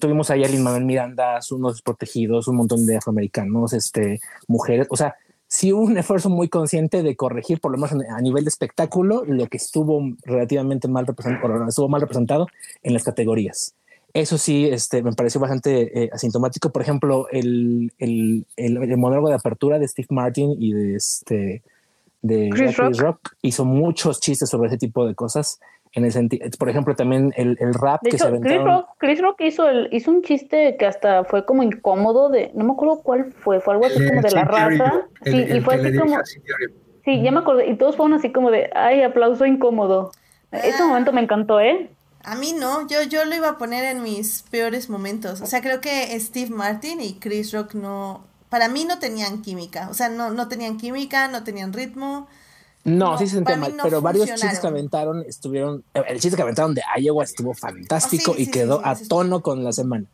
tuvimos ahí a Lin Manuel Miranda, unos protegidos, un montón de afroamericanos, este, mujeres, o sea, sí hubo un esfuerzo muy consciente de corregir, por lo menos a nivel de espectáculo, lo que estuvo relativamente mal representado, estuvo mal representado en las categorías. Eso sí, este, me pareció bastante eh, asintomático. Por ejemplo, el, el, el, monólogo de apertura de Steve Martin y de, este, de Chris, Rock. hizo muchos chistes sobre ese tipo de cosas. En el sentido, por ejemplo, también el, el rap que se aventaron. Chris Rock, Chris Rock hizo, el, hizo un chiste que hasta fue como incómodo de, no me acuerdo cuál fue, fue algo así como de la raza. sí, y fue así como. Sí, ya me acordé. Y todos fueron así como de, ay, aplauso incómodo. Ese momento me encantó, ¿eh? A mí no, yo, yo lo iba a poner en mis peores momentos. O sea, creo que Steve Martin y Chris Rock no, para mí no tenían química. O sea, no, no tenían química, no tenían ritmo. No, sí se sentía mal, pero varios chistes que aventaron estuvieron, el chiste que aventaron de Iowa estuvo fantástico y quedó a tono con la semana.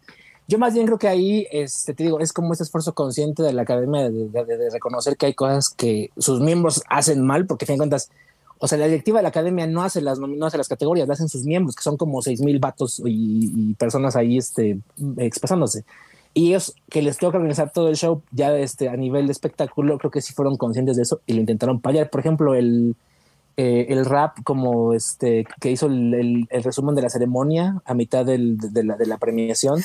Yo más bien creo que ahí, este, te digo, es como ese esfuerzo consciente de la academia de, reconocer que hay cosas que sus miembros hacen mal, porque a fin de cuentas, o sea, la directiva de la academia no hace las, no hace las categorías, las hacen sus miembros, que son como seis mil vatos y, personas ahí este, expresándose. Y ellos que les tengo que organizar todo el show ya este, a nivel de espectáculo, creo que sí fueron conscientes de eso y lo intentaron paliar. Por ejemplo, el, eh, el rap como este que hizo el, el, resumen de la ceremonia a mitad del, de, la, de la premiación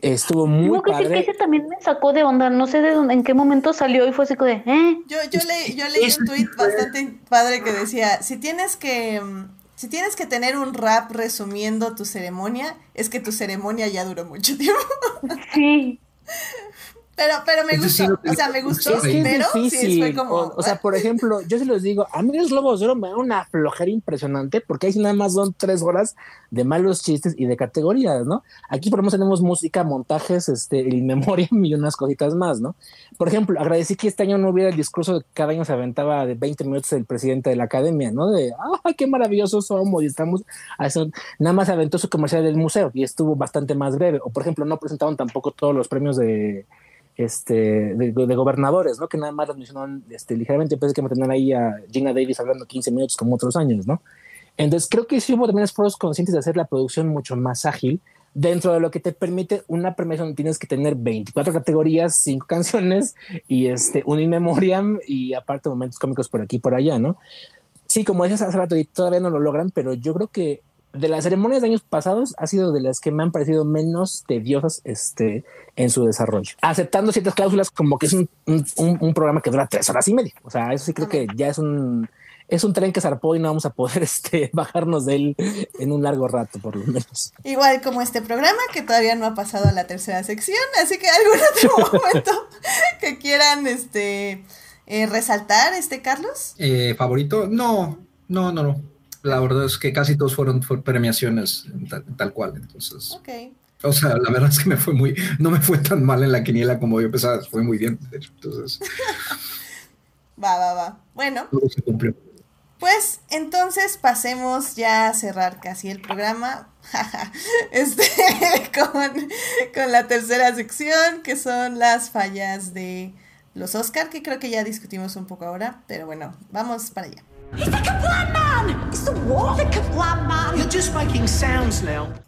estuvo muy que padre. Que ese también me sacó de onda, no sé de dónde, en qué momento salió y fue así como de ¿eh? Yo, yo, le, yo leí un tweet bastante padre que decía, si tienes que si tienes que tener un rap resumiendo tu ceremonia, es que tu ceremonia ya duró mucho tiempo. Sí. Pero, pero me gustó, o sea, me gustó, pero sí fue como... O, sea, por ejemplo, yo se los digo, a mí los Globos de Oro me da una flojera impresionante porque ahí nada más son tres horas de malos chistes y de categorías, ¿no? Aquí por lo menos tenemos música, montajes, este, in memoria y unas cositas más, ¿no? Por ejemplo, agradecí que este año no hubiera el discurso que cada año se aventaba de 20 minutos el presidente de la academia, ¿no? De, ¡ay, qué maravillosos somos! Y estamos... Eso, nada más aventó su comercial del museo y estuvo bastante más breve. O, por ejemplo, no presentaron tampoco todos los premios de este, de, gobernadores, ¿no? Que nada más las mencionaron este, ligeramente, pensé que tenían ahí a Gina Davis hablando 15 minutos como otros años, ¿no? Entonces creo que sí hubo también esfuerzos conscientes de hacer la producción mucho más ágil dentro de lo que te permite una premiación donde tienes que tener 24 categorías, 5 canciones y este, un in memoriam y aparte momentos cómicos por aquí y por allá, ¿no? Sí, como decías hace rato, y todavía no lo logran, pero yo creo que de las ceremonias de años pasados ha sido de las que me han parecido menos tediosas este, en su desarrollo. Aceptando ciertas cláusulas como que es un, un, programa que dura tres horas y media. O sea, eso sí creo que ya es un, es un tren que zarpó y no vamos a poder este, bajarnos de él en un largo rato, por lo menos. Igual como este programa que todavía no ha pasado a la tercera sección, así que algún otro momento que quieran este, eh, resaltar, este Carlos. Eh, ¿Favorito? No, no, no, no la verdad es que casi todos fueron, premiaciones tal, cual, entonces. O sea, la verdad es que me fue muy, no me fue tan mal en la quiniela como yo pensaba, fue muy bien, entonces. va, va, va. Bueno. Pues entonces pasemos ya a cerrar casi el programa. este, con, con la tercera sección, que son las fallas de los Oscar, que creo que ya discutimos un poco ahora, pero bueno, vamos para allá.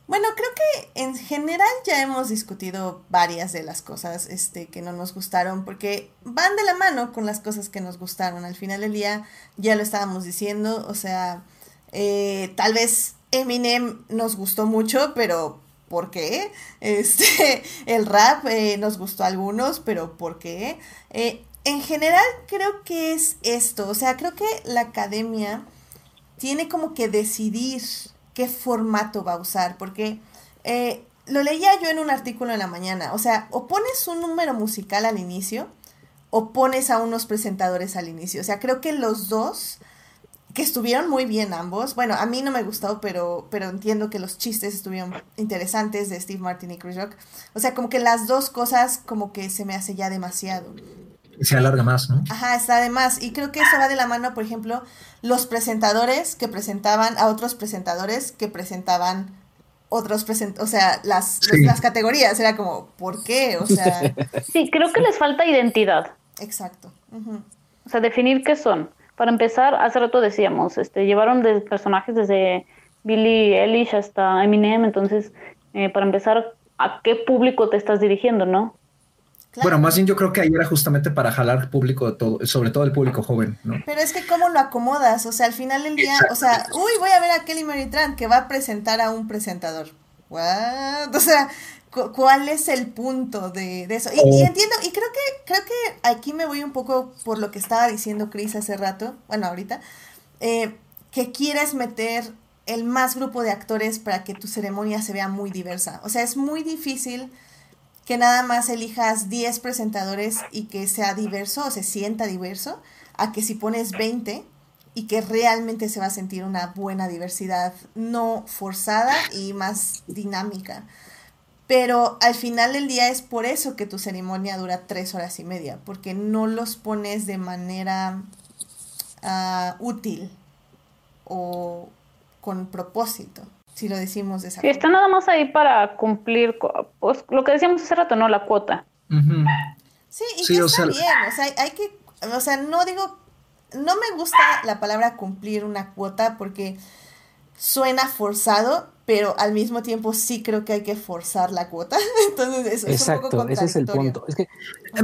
Bueno, creo que en general ya hemos discutido varias de las cosas este, que no nos gustaron, porque van de la mano con las cosas que nos gustaron. Al final del día ya lo estábamos diciendo, o sea, eh, tal vez Eminem nos gustó mucho, pero ¿por qué? Este, el rap eh, nos gustó a algunos, pero ¿por qué? Eh, en general creo que es esto, o sea, creo que la academia tiene como que decidir qué formato va a usar, porque eh, lo leía yo en un artículo en la mañana. O sea, o pones un número musical al inicio o pones a unos presentadores al inicio. O sea, creo que los dos, que estuvieron muy bien ambos. Bueno, a mí no me gustó, pero, pero entiendo que los chistes estuvieron interesantes de Steve Martin y Chris Rock. O sea, como que las dos cosas como que se me hace ya demasiado. Se alarga más, ¿no? Ajá, está de más. Y creo que eso va de la mano, por ejemplo, los presentadores que presentaban a otros presentadores que presentaban otros present o sea, las, las categorías. Era como, ¿por qué? O sea. Sí, creo que les falta identidad. Exacto. O sea, definir qué son. Para empezar, hace rato decíamos, este, llevaron de personajes desde Billy Eilish hasta Eminem, entonces, eh, para empezar, ¿a qué público te estás dirigiendo, no? Bueno, más bien yo creo que ahí era justamente para jalar público de todo, sobre todo el público joven, ¿no? Pero es que cómo lo acomodas, o sea, al final del día, o sea, uy, voy a ver a Kelly Mary Tran que va a presentar a un presentador. What? O sea, ¿cuál es el punto de, eso? Y, oh. entiendo, y creo que, creo que aquí me voy un poco por lo que estaba diciendo Chris hace rato, bueno, ahorita, eh, que quieres meter el más grupo de actores para que tu ceremonia se vea muy diversa. O sea, es muy difícil que nada más elijas 10 presentadores y que sea diverso o se sienta diverso, a que si pones 20 y que realmente se va a sentir una buena diversidad, no forzada y más dinámica. Pero al final del día es por eso que tu ceremonia dura tres horas y media, porque no los pones de manera ah, útil o con propósito si lo decimos de esa sí, está nada más ahí para cumplir pues, lo que decíamos hace rato, ¿no? La cuota. Sí, y que está bien, o sea, hay que, o sea, no digo, no me gusta la palabra cumplir una cuota porque suena forzado, pero al mismo tiempo sí creo que hay que forzar la cuota. Entonces, eso es un poco ese es el punto. Es que...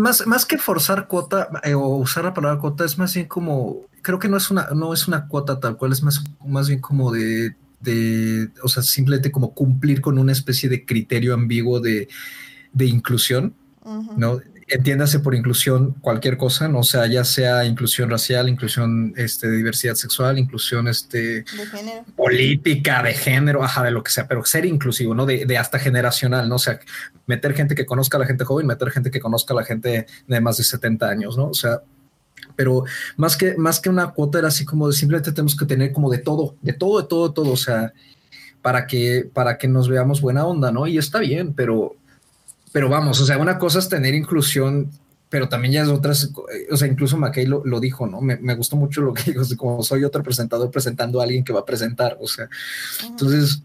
más, más que forzar cuota eh, o usar la palabra cuota, es más bien como, creo que no es una, no es una cuota tal cual, es más, más bien como de de, o sea, simplemente como cumplir con una especie de criterio ambiguo de, inclusión, ¿no? Entiéndase por inclusión cualquier cosa, ¿no? O sea, ya sea inclusión racial, inclusión este, de diversidad sexual, inclusión este, política, de género, ajá, de lo que sea, pero ser inclusivo, ¿no? De, de, hasta generacional, ¿no? O sea, meter gente que conozca a la gente joven, meter gente que conozca a la gente de más de 70 años, ¿no? O sea, pero más que, más que una cuota era así como de simplemente tenemos que tener como de todo, de todo, de todo, de todo, o sea, para que, para que nos veamos buena onda, ¿no? Y está bien, pero, pero vamos, o sea, una cosa es tener inclusión, pero también ya es otras, o sea, incluso McKay lo, lo dijo, ¿no? Me, me, gustó mucho lo que dijo, como soy otro presentador presentando a alguien que va a presentar, o sea, entonces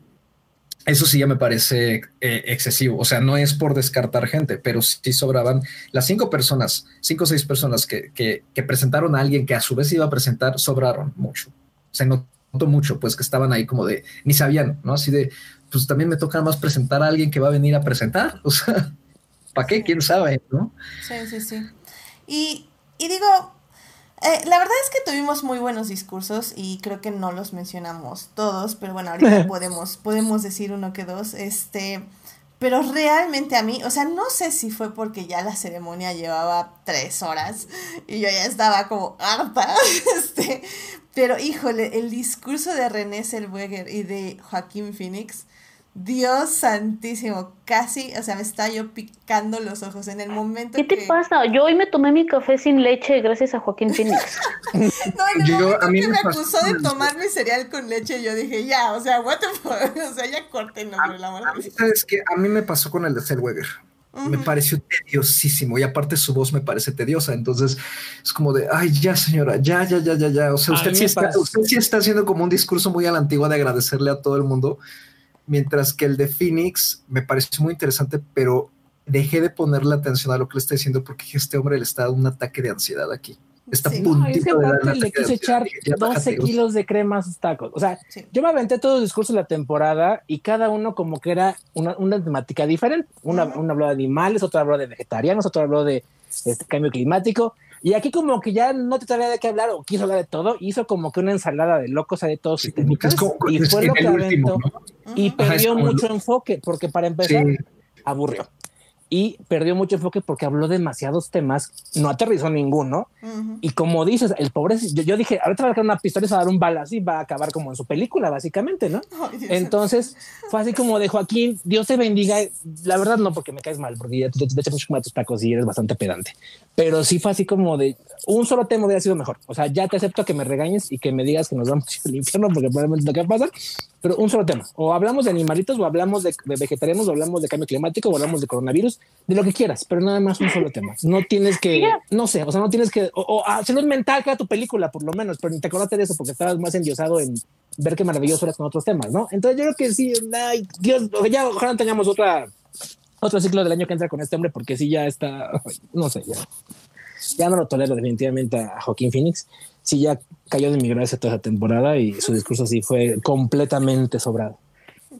eso sí ya me parece eh, excesivo. O sea, no es por descartar gente, pero sí sobraban las cinco personas, cinco o seis personas que, que, presentaron a alguien que a su vez iba a presentar, sobraron mucho. Se notó mucho, pues que estaban ahí como de, ni sabían, ¿no? Así de, pues también me toca más presentar a alguien que va a venir a presentar. O sea, ¿para qué? ¿Quién sabe? ¿No? Sí, sí, sí. Y, y digo, eh, la verdad es que tuvimos muy buenos discursos y creo que no los mencionamos todos, pero bueno, ahorita podemos, podemos decir uno que dos. Este, pero realmente a mí, o sea, no sé si fue porque ya la ceremonia llevaba tres horas y yo ya estaba como harta, este, pero híjole, el discurso de René Zellweger y de Joaquín Phoenix Dios santísimo, casi, o sea, me está yo picando los ojos en el momento ¿Qué te pasa? Yo hoy me tomé mi café sin leche gracias a Joaquín Phoenix. no, en el momento que me, acusó de tomar mi cereal con leche, yo dije, ya, o sea, what the fuck, o sea, ya corten por el amor de ¿Sabes que A mí me pasó con el de Zellweger. Me pareció tediosísimo y aparte su voz me parece tediosa. Entonces es como de, ay, ya señora, ya, ya, ya, ya, ya. O sea, usted sí, está, usted sí está haciendo como un discurso muy a la antigua de agradecerle a todo el mundo mientras que el de Phoenix me pareció muy interesante, pero dejé de ponerle atención a lo que le está diciendo porque este hombre le está dando un ataque de ansiedad aquí. Está sí, no, aparte le quise echar 12 kilos de crema a sus tacos. O sea, yo me aventé todo el discurso de la temporada y cada uno como que era una, una temática diferente. Una, una habló de animales, otra habló de vegetarianos, otra habló de este cambio climático. Y aquí como que ya no te traía de qué hablar o quiso hablar de todo, hizo como que una ensalada de locos de todos y fue lo que aventó y perdió mucho enfoque porque para empezar aburrió. Y perdió mucho enfoque porque habló demasiados temas, no aterrizó ninguno. Y como dices, el pobre, yo, dije, ahorita va a dar una pistola y va a dar un balazo y va a acabar como en su película, básicamente, ¿no? Entonces fue así como de Joaquín, Dios te bendiga. La verdad, no porque me caes mal, porque ya te, echas mucho como tus tacos y eres bastante pedante. Pero sí fue así como de un solo tema hubiera sido mejor. O sea, ya te acepto que me regañes y que me digas que nos vamos al infierno porque probablemente lo que va a pasar, pero un solo tema. O hablamos de animalitos, o hablamos de, de vegetarianos, o hablamos de cambio climático, o hablamos de coronavirus de lo que quieras, pero nada más un solo tema. No tienes que, no sé, o sea, no tienes que, o, o salud mental que tu película, por lo menos, pero ni te acordaste de eso porque estabas más endiosado en ver qué maravilloso eres con otros temas, ¿no? Entonces yo creo que sí, ay, Dios, ya ojalá tengamos otra, otro ciclo del año que entra con este hombre porque sí ya está, no sé, ya, ya no lo tolero definitivamente a Joaquín Phoenix. Sí, ya cayó de mi gracia toda esa temporada y su discurso sí fue completamente sobrado.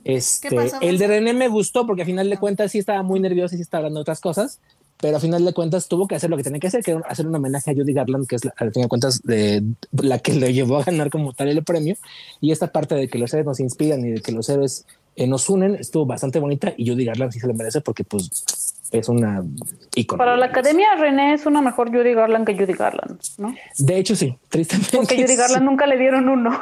Este, el de René me gustó porque a final de ah. cuentas sí estaba muy nervioso y sí estaba hablando de otras cosas, pero a final de cuentas tuvo que hacer lo que tenía que hacer, que era hacer un homenaje a Judy Garland, que es la, a fin de cuentas de la que le llevó a ganar como tal el premio. Y esta parte de que los héroes nos inspiran y de que los héroes eh, nos unen estuvo bastante bonita y Judy Garland sí se lo merece porque pues es una icono. Para la academia, René es una mejor Judy Garland que Judy Garland, ¿no? De hecho, sí, tristemente. Porque Judy Garland nunca le dieron uno.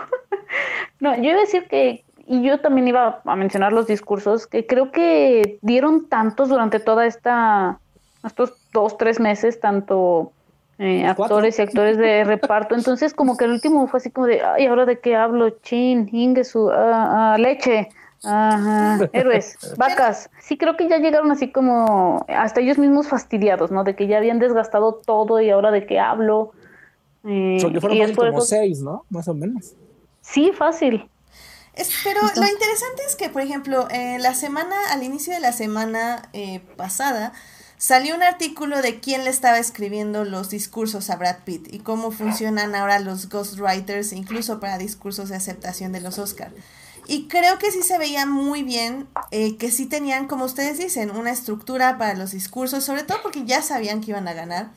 no, yo iba a decir que y yo también iba a mencionar los discursos que creo que dieron tantos durante toda esta, estos dos, tres meses, tanto eh, actores y actores de reparto. Entonces, como que el último fue así como de, ay, ¿ahora de qué hablo? Chin, Ingesu, ah, ah, leche. Ajá, héroes, vacas. Sí, creo que ya llegaron así como hasta ellos mismos fastidiados, ¿no? De que ya habían desgastado todo y ahora de qué hablo. Eh, Porque fueron como seis, ¿no? Más o menos. Sí, fácil pero lo interesante es que, por ejemplo, la semana, al inicio de la semana eh, pasada, salió un artículo de quién le estaba escribiendo los discursos a Brad Pitt y cómo funcionan ahora los ghostwriters, incluso para discursos de aceptación de los Oscar. Y creo que sí se veía muy bien, eh, que sí tenían, como ustedes dicen, una estructura para los discursos, sobre todo porque ya sabían que iban a ganar.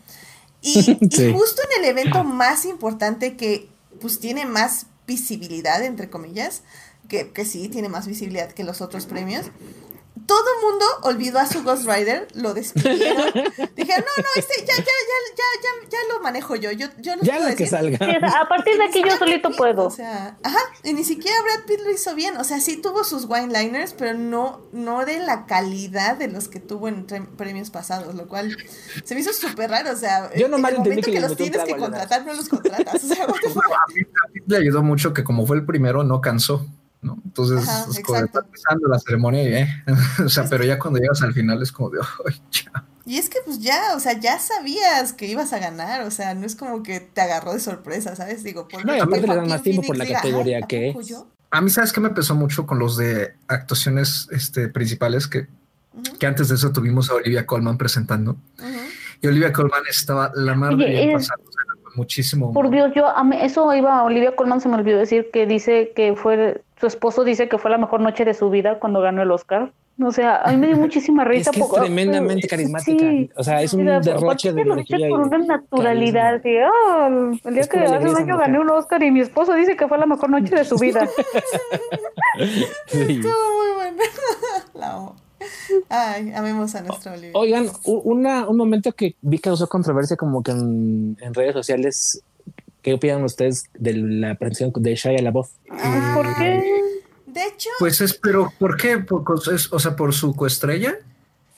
Y, y justo en el evento más importante que pues tiene más visibilidad, entre comillas, que, que sí, tiene más visibilidad que los otros premios todo el mundo olvidó a su Ghost Rider, lo despidieron. Dijeron, no, no, este ya, ya, ya, ya, ya, ya lo manejo yo. Yo, yo lo ya que salga. a partir de aquí yo solito puedo. O sea, ajá, y ni siquiera Brad Pitt lo hizo bien. O sea, sí tuvo sus wine liners, pero no, no de la calidad de los que tuvo en premios pasados, lo cual se me hizo súper raro. O sea, yo no en el momento que, los tienes que contratar, no los contratas. O sea, a mí le ayudó mucho que como fue el primero, no cansó. ¿No? Entonces, es como está empezando la ceremonia y, eh, o sea, pero ya cuando llegas al final es como de, ¡ay, ya! Y es que pues ya, o sea, ya sabías que ibas a ganar, o sea, no es como que te agarró de sorpresa, ¿sabes? Digo, por No, y aparte le dan más tiempo por la categoría que es. A mí, ¿sabes qué me pesó mucho con los de actuaciones este, principales? Que, que antes de eso tuvimos a Olivia Colman presentando. Y Olivia Colman estaba la bien pasando muchísimo. Por Dios, yo a eso iba, Olivia Colman se me olvidó decir que dice que fue, su esposo dice que fue la mejor noche de su vida cuando ganó el Oscar. O sea, a mí me dio muchísima risa. Es que es tremendamente carismática. o sea, es un derroche de energía. por una naturalidad. Oh, el día que hace un año gané un Oscar y mi esposo dice que fue la mejor noche de su vida. Estuvo muy bueno. La. Ay, amemos a nuestro Olivia. Oigan, una, un momento que vi que causó controversia como que en, en redes sociales. ¿Qué opinan ustedes de la presentación de Shia LaBeouf? Ah, ¿Por qué? De hecho. Pues es, pero ¿por qué? Por, o sea, por su coestrella.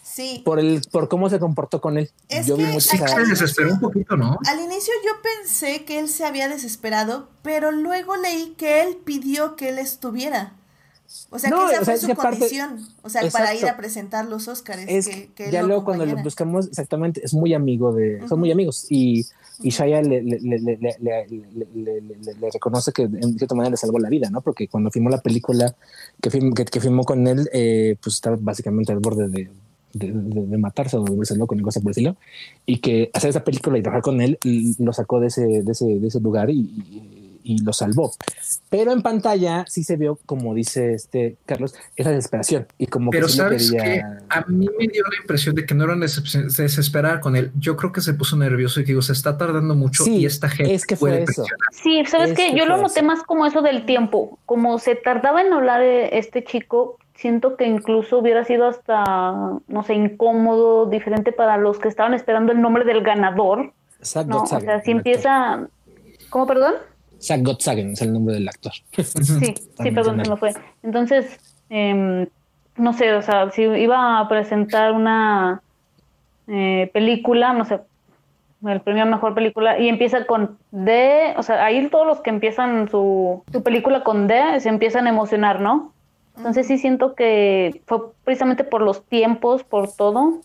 Sí. Por el, por cómo se comportó con él. yo vi mucha... se desesperó un poquito, ¿no? Al inicio yo pensé que él se había desesperado, pero luego leí que él pidió que él estuviera. O sea, que esa fue su condición. o sea, para ir a presentar los Oscars. que, ya luego cuando lo buscamos, exactamente, es muy amigo de. Son muy amigos. Y, y Shaya le, le, le, le, reconoce que en cierta manera le salvó la vida, ¿no? Porque cuando filmó la película que, film, que, filmó con él, eh, pues estaba básicamente al borde de, de, de, matarse o de volverse loco, ni cosa por decirlo, y que hacer esa película y trabajar con él lo sacó de ese, de ese, de ese lugar y y lo salvó. Pero en pantalla sí se vio, como dice este Carlos, esa desesperación. Y como Pero sabes que a mí me dio la impresión de que no era desesperar con él. Yo creo que se puso nervioso y que digo, se está tardando mucho y esta gente es que fue eso. Sí, sabes que, yo lo noté más como eso del tiempo, como se tardaba en hablar de este chico, siento que incluso hubiera sido hasta, no sé, incómodo, diferente para los que estaban esperando el nombre del ganador. ¿no? o sea, si empieza... ¿Cómo, perdón? Zach Gottsagen es el nombre del actor. Sí, sí, perdón, se me fue. Entonces, eh, no sé, o sea, si iba a presentar una eh, película, no sé, el premio a mejor película, y empieza con D, o sea, ahí todos los que empiezan su, su película con D se empiezan a emocionar, ¿no? Entonces sí siento que fue precisamente por los tiempos, por todo,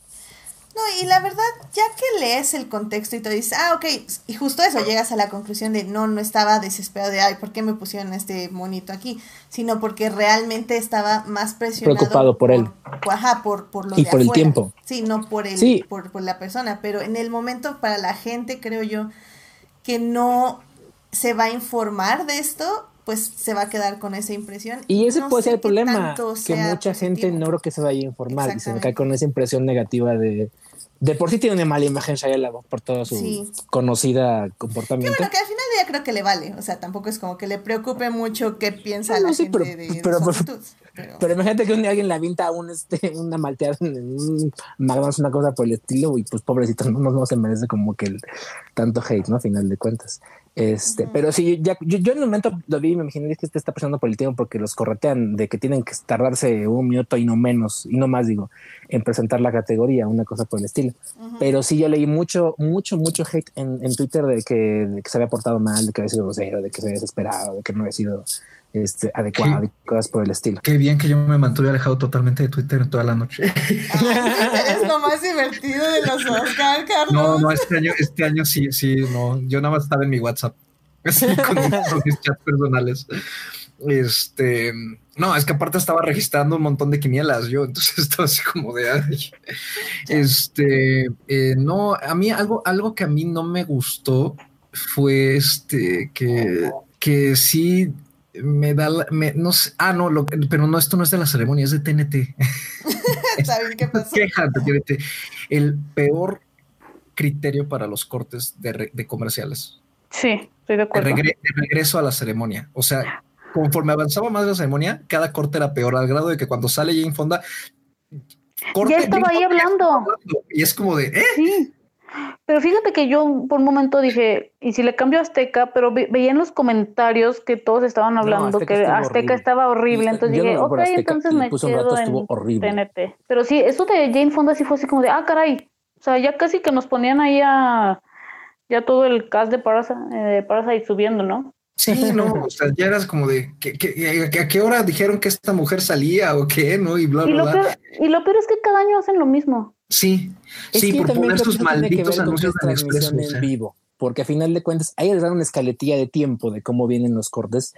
no, y la verdad, ya que lees el contexto y te dices, ah, ok, y justo eso, llegas a la conclusión de no, no estaba desesperado de, ay, ¿por qué me pusieron este monito aquí? Sino porque realmente estaba más presionado. Preocupado por, él. Ajá, por, por lo Y por el tiempo. Sí, no por, el, Por, por la persona, pero en el momento para la gente, creo yo, que no se va a informar de esto, pues se va a quedar con esa impresión. Y ese puede ser el problema, que mucha gente no creo que se vaya a informar y se cae con esa impresión negativa de de por sí tiene una mala imagen Shia por todo su conocida comportamiento. bueno, que al final ya creo que le vale. O sea, tampoco es como que le preocupe mucho qué piensa la gente de, pero, pero, imagínate que un día alguien le avienta un, este, una malteada en un McDonald's, una cosa por el estilo, y pues pobrecito, no, no, se merece como que el tanto hate, ¿no? A final de cuentas. Este, pero sí, ya, yo, en el momento lo vi y me imaginé que este está pasando por el tiempo porque los corretean de que tienen que tardarse un minuto y no menos, y no más, digo, en presentar la categoría, una cosa por el estilo. Pero sí, yo leí mucho, mucho, mucho hate en, en Twitter de que, de que, se había portado mal, de que había sido grosero, de que se había desesperado, de que no había sido este, y cosas por el estilo. Qué bien que yo me mantuve alejado totalmente de Twitter toda la noche. es lo más divertido de los Oscar, Carlos. No, no, este año, este año sí, sí, no. Yo nada más estaba en mi WhatsApp, así con, mis chats personales. Este, no, es que aparte estaba registrando un montón de quinielas yo, entonces estaba así como de, este, eh, no, a mí algo, algo que a mí no me gustó fue este, que, que sí me da, me, no sé, ah, no, lo, pero no, esto no es de la ceremonia, es de TNT. ¿Saben qué pasó? TNT. El peor criterio para los cortes de, de comerciales. Sí, estoy de acuerdo. De, regreso a la ceremonia. O sea, conforme avanzaba más la ceremonia, cada corte era peor, al grado de que cuando sale Jane Fonda. Corte, ya estaba ahí hablando. Y es como de, ¿eh? Sí. Pero fíjate que yo por un momento dije, ¿y si le cambio a Azteca? Pero veía en los comentarios que todos estaban hablando que Azteca estaba horrible. Entonces dije, ok, entonces me quedo en TNT. Pero sí, eso de Jane Fonda sí fue así como de, ah, caray. O sea, ya casi que nos ponían ahí a ya todo el cast de Parasite, eh, Parasite subiendo, ¿no? Sí, no, o sea, ya eras como de que, a qué hora dijeron que esta mujer salía o qué, ¿no? Y bla, bla, bla. y lo peor es que cada año hacen lo mismo. Sí, sí, por poner sus malditos anuncios en vivo, porque a final de cuentas hay que dar una escaletilla de tiempo de cómo vienen los cortes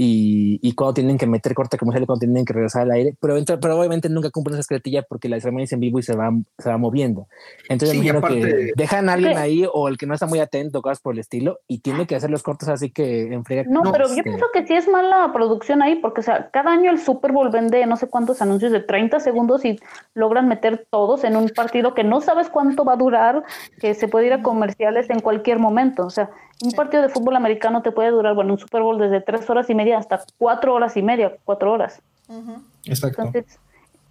y, y cuando tienen que meter corte comercial y cuando tienen que regresar al aire, pero, pero obviamente nunca cumplen esa escletilla porque la ceremonia es en vivo y se va, se va moviendo. Entonces, sí, que dejan a alguien ahí o el que no está muy atento, cosas por el estilo, y tiene que hacer los cortes así que enfría. No, pero yo este pienso que sí es mala producción ahí, porque o sea, cada año el Super Bowl vende no sé cuántos anuncios de 30 segundos y logran meter todos en un partido que no sabes cuánto va a durar, que se puede ir a comerciales en cualquier momento. O sea, un partido de fútbol americano te puede durar, bueno, un Super Bowl desde tres horas y media hasta cuatro horas y media, cuatro horas. Exacto. Entonces,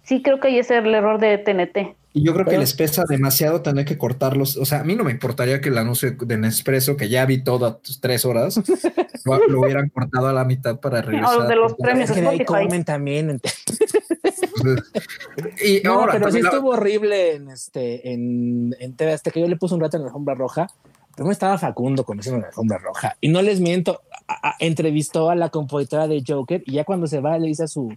sí creo que ahí es el error de TNT. Y yo creo que les pesa demasiado tener que cortarlos. O sea, a mí no me importaría que el anuncio de Nespresso, que ya vi todas tres horas, lo, hubieran cortado a la mitad para regresar. No, de los premios. Es que comen también. y no, pero sí estuvo horrible en este en, en TV que yo le puse un rato en la alfombra roja Primero estaba Facundo conociendo la alfombra roja. Y no les miento, entrevistó a la compositora de Joker y ya cuando se va le dice a su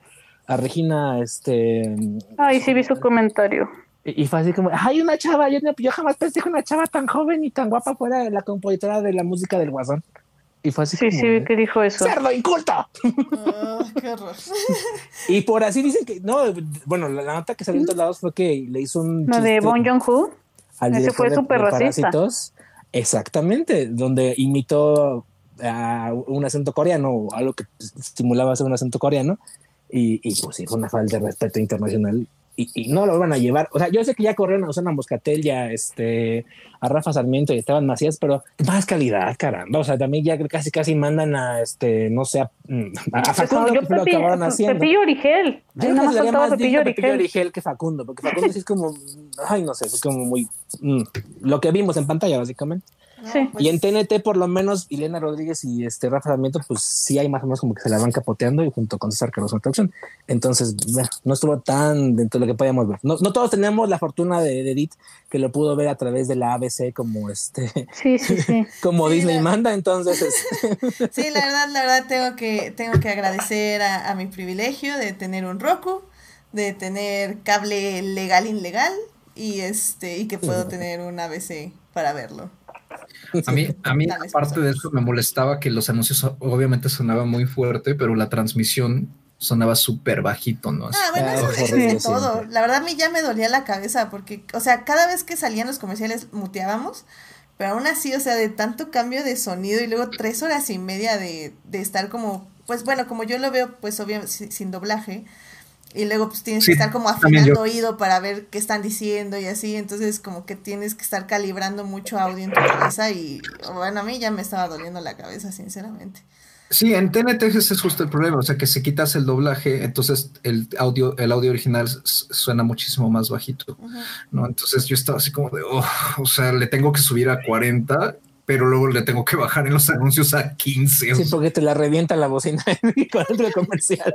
a Regina, este... Ay, sí vi su comentario. Y, fue así como, hay una chava, yo, jamás pensé que una chava tan joven y tan guapa fuera la compositora de la música del Guasón. Y fue así sí, Sí, vi que dijo eso. ¡Cerdo inculto! Ah, qué horror. y por así dicen que, no, bueno, la nota que salió en todos lados fue que le hizo un... ¿La de Bon Joon-ho? Ese fue súper racista. Exactamente, donde imitó a un acento coreano o algo que simulaba ser un acento coreano y, y pues sí, fue una falta de respeto internacional y, no lo van a llevar. O sea, yo sé que ya corrieron a Osana Moscatel, ya este, a Rafa Sarmiento y Esteban Macías, pero más calidad, caramba. O sea, también ya casi casi mandan a este, no sé, a, a Facundo, yo, Pepi, Pepillo Origel. Yo creo que sería más Pepillo Origel. Origel que Facundo, porque Facundo sí es como, ay, no sé, es como muy mm, lo que vimos en pantalla, básicamente. Y en TNT, pues por lo menos, Elena Rodríguez y este Rafa Sarmiento, pues sí hay más o menos como que se la van capoteando y junto con César Carlos Traducción. Entonces, bueno, no estuvo tan dentro de lo que podíamos ver. No, no todos tenemos la fortuna de, Edith que lo pudo ver a través de la ABC como este, sí, sí, sí. como Disney manda. Entonces, sí, la verdad, la verdad tengo que, tengo que agradecer a, a mi privilegio de tener un Roku, de tener cable legal, ilegal y este, y que puedo tener un ABC para verlo. A mí, a mí aparte de eso, me molestaba que los anuncios obviamente sonaban muy fuerte, pero la transmisión sonaba súper bajito, ¿no? Ah, bueno, eso es todo. La verdad a mí ya me dolía la cabeza porque, o sea, cada vez que salían los comerciales muteábamos, pero aún así, o sea, de tanto cambio de sonido y luego tres horas y media de, de estar como, pues bueno, como yo lo veo, pues obviamente sin doblaje, y luego pues tienes que estar como afinando oído para ver qué están diciendo y así, entonces como que tienes que estar calibrando mucho audio en tu cabeza y bueno, a mí ya me estaba doliendo la cabeza, sinceramente. Sí, en TNT ese es justo el problema, o sea que si quitas el doblaje, entonces el audio, el audio original suena muchísimo más bajito, ¿no? Entonces yo estaba así como de, oh, o sea, le tengo que subir a 40 pero luego le tengo que bajar en los anuncios a 15. Sí, porque te la revienta la bocina con el comercial.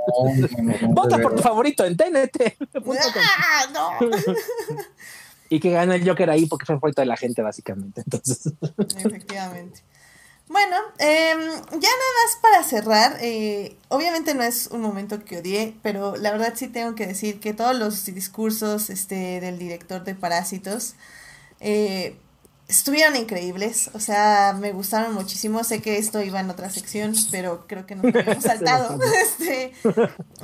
Vota por tu favorito en TNT. Ah, y que gana el Joker ahí porque fue favorito de la gente, básicamente. Entonces. Efectivamente. Bueno, em, ya nada más para cerrar, eh, obviamente no es un momento que odié, pero la verdad sí tengo que decir que todos los discursos este, del director de Parásitos, eh, estuvieron increíbles, o sea, me gustaron muchísimo. Sé que esto iba en otra sección, pero creo que nos habíamos saltado. este,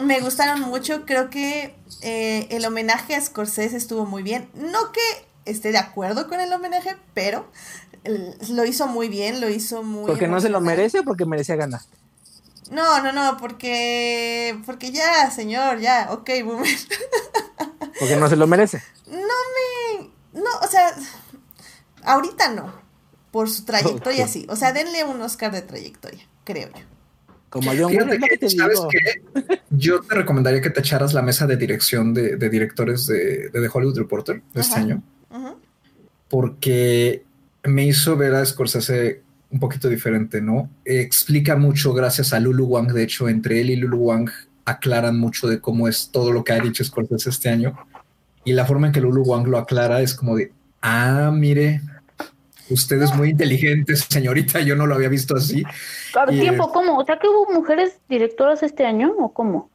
me gustaron mucho, creo que eh, el homenaje a Scorsese estuvo muy bien. No que esté de acuerdo con el homenaje, pero lo hizo muy bien, lo hizo muy Porque no se lo merece o porque merecía ganar. No, no, no, porque porque ya, señor, ya, ok, boomer. porque no se lo merece. No me no, o sea, Ahorita no, por su trayectoria sí. O sea, denle un Oscar de trayectoria, creo yo. Como yo, ¿sabes qué? Yo te recomendaría que te echaras la mesa de dirección de, directores de, The Hollywood Reporter de este año. Porque me hizo ver a Scorsese un poquito diferente, ¿no? explica mucho gracias a Lulu Wang. De hecho, entre él y Lulu Wang aclaran mucho de cómo es todo lo que ha dicho Scorsese este año. Y la forma en que Lulu Wang lo aclara es como de, ah, mire, Usted es muy inteligente, señorita. Yo no lo había visto así. A tiempo, ¿cómo? O sea, que hubo mujeres directoras este año o cómo?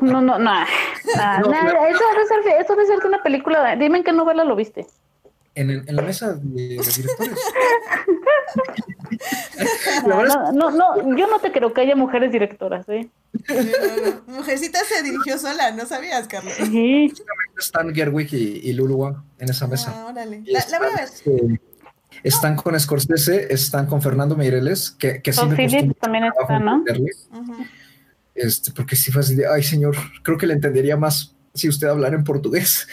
no, no, no. eso, debe ser, eso debe ser una película. Dime en qué novela lo viste. En, en la mesa de, directores. no, no, no, yo no te creo que haya mujeres directoras, ¿eh? Mujercita se dirigió sola, ¿no sabías, Carlos? Sí. Están Gerwig y, y Lulu en esa mesa. Ah, órale. La, la voy a ver. Este, están con Scorsese, están con Fernando Meireles, que, que sí me también está, ¿no? Este, porque si fue así de, ay señor, creo que le entendería más si usted hablara en portugués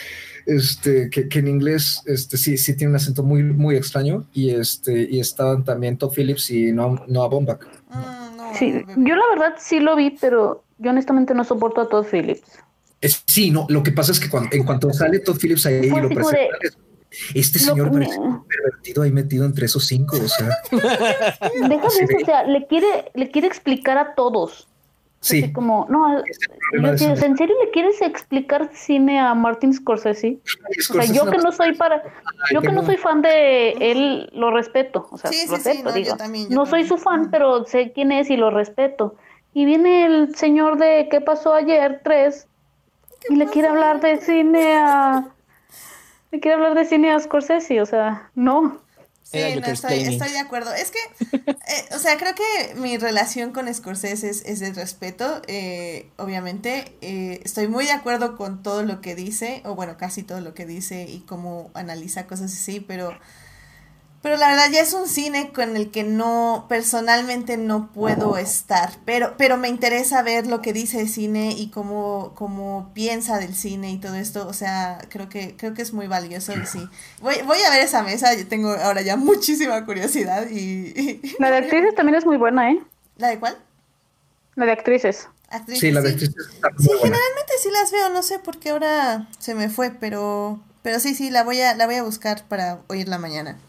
este, que, que, en inglés este, sí, sí tiene un acento muy, muy extraño. Y, este, y estaban también Todd Phillips y Noah, Noah Baumbach. Mm, sí, yo la verdad sí lo vi, pero yo honestamente no soporto a Todd Phillips. Es, sí, no, lo que pasa es que cuando, en cuanto sale Todd Phillips ahí lo presenta, este señor parece pervertido ahí metido entre esos cinco, o sea. Déjame eso, o sea, le quiere, le quiere explicar a todos. Sí. como, no, ¿en serio le quieres explicar cine a Martin Scorsese? o sea, yo que no soy para, yo que no soy fan de él, lo respeto, o sea, lo respeto, digo. no soy su fan, pero sé quién es y lo respeto. Y viene el señor de ¿Qué pasó ayer? 3 y le quiere hablar de cine a... Le quiere hablar de cine a Scorsese, o sea, no. Sí, no, estoy, estoy, de acuerdo. Es que, eh, o sea, creo que mi relación con Scorsese es, es de respeto. Eh, obviamente, eh, estoy muy de acuerdo con todo lo que dice, o bueno, casi todo lo que dice y cómo analiza cosas así, pero Pero la verdad ya es un cine con el que no, personalmente no puedo estar, pero, pero me interesa ver lo que dice el cine y cómo, cómo piensa del cine y todo esto, o sea, creo que, creo que es muy valioso y sí. Voy, voy a ver esa mesa, yo tengo ahora ya muchísima curiosidad y... La de actrices también es muy buena, ¿eh? ¿La de cuál? La de actrices. sí, la de actrices está muy Sí, buena. generalmente sí las veo, no sé por qué ahora se me fue, pero, pero sí, sí, la voy a, la voy a buscar para oírla mañana.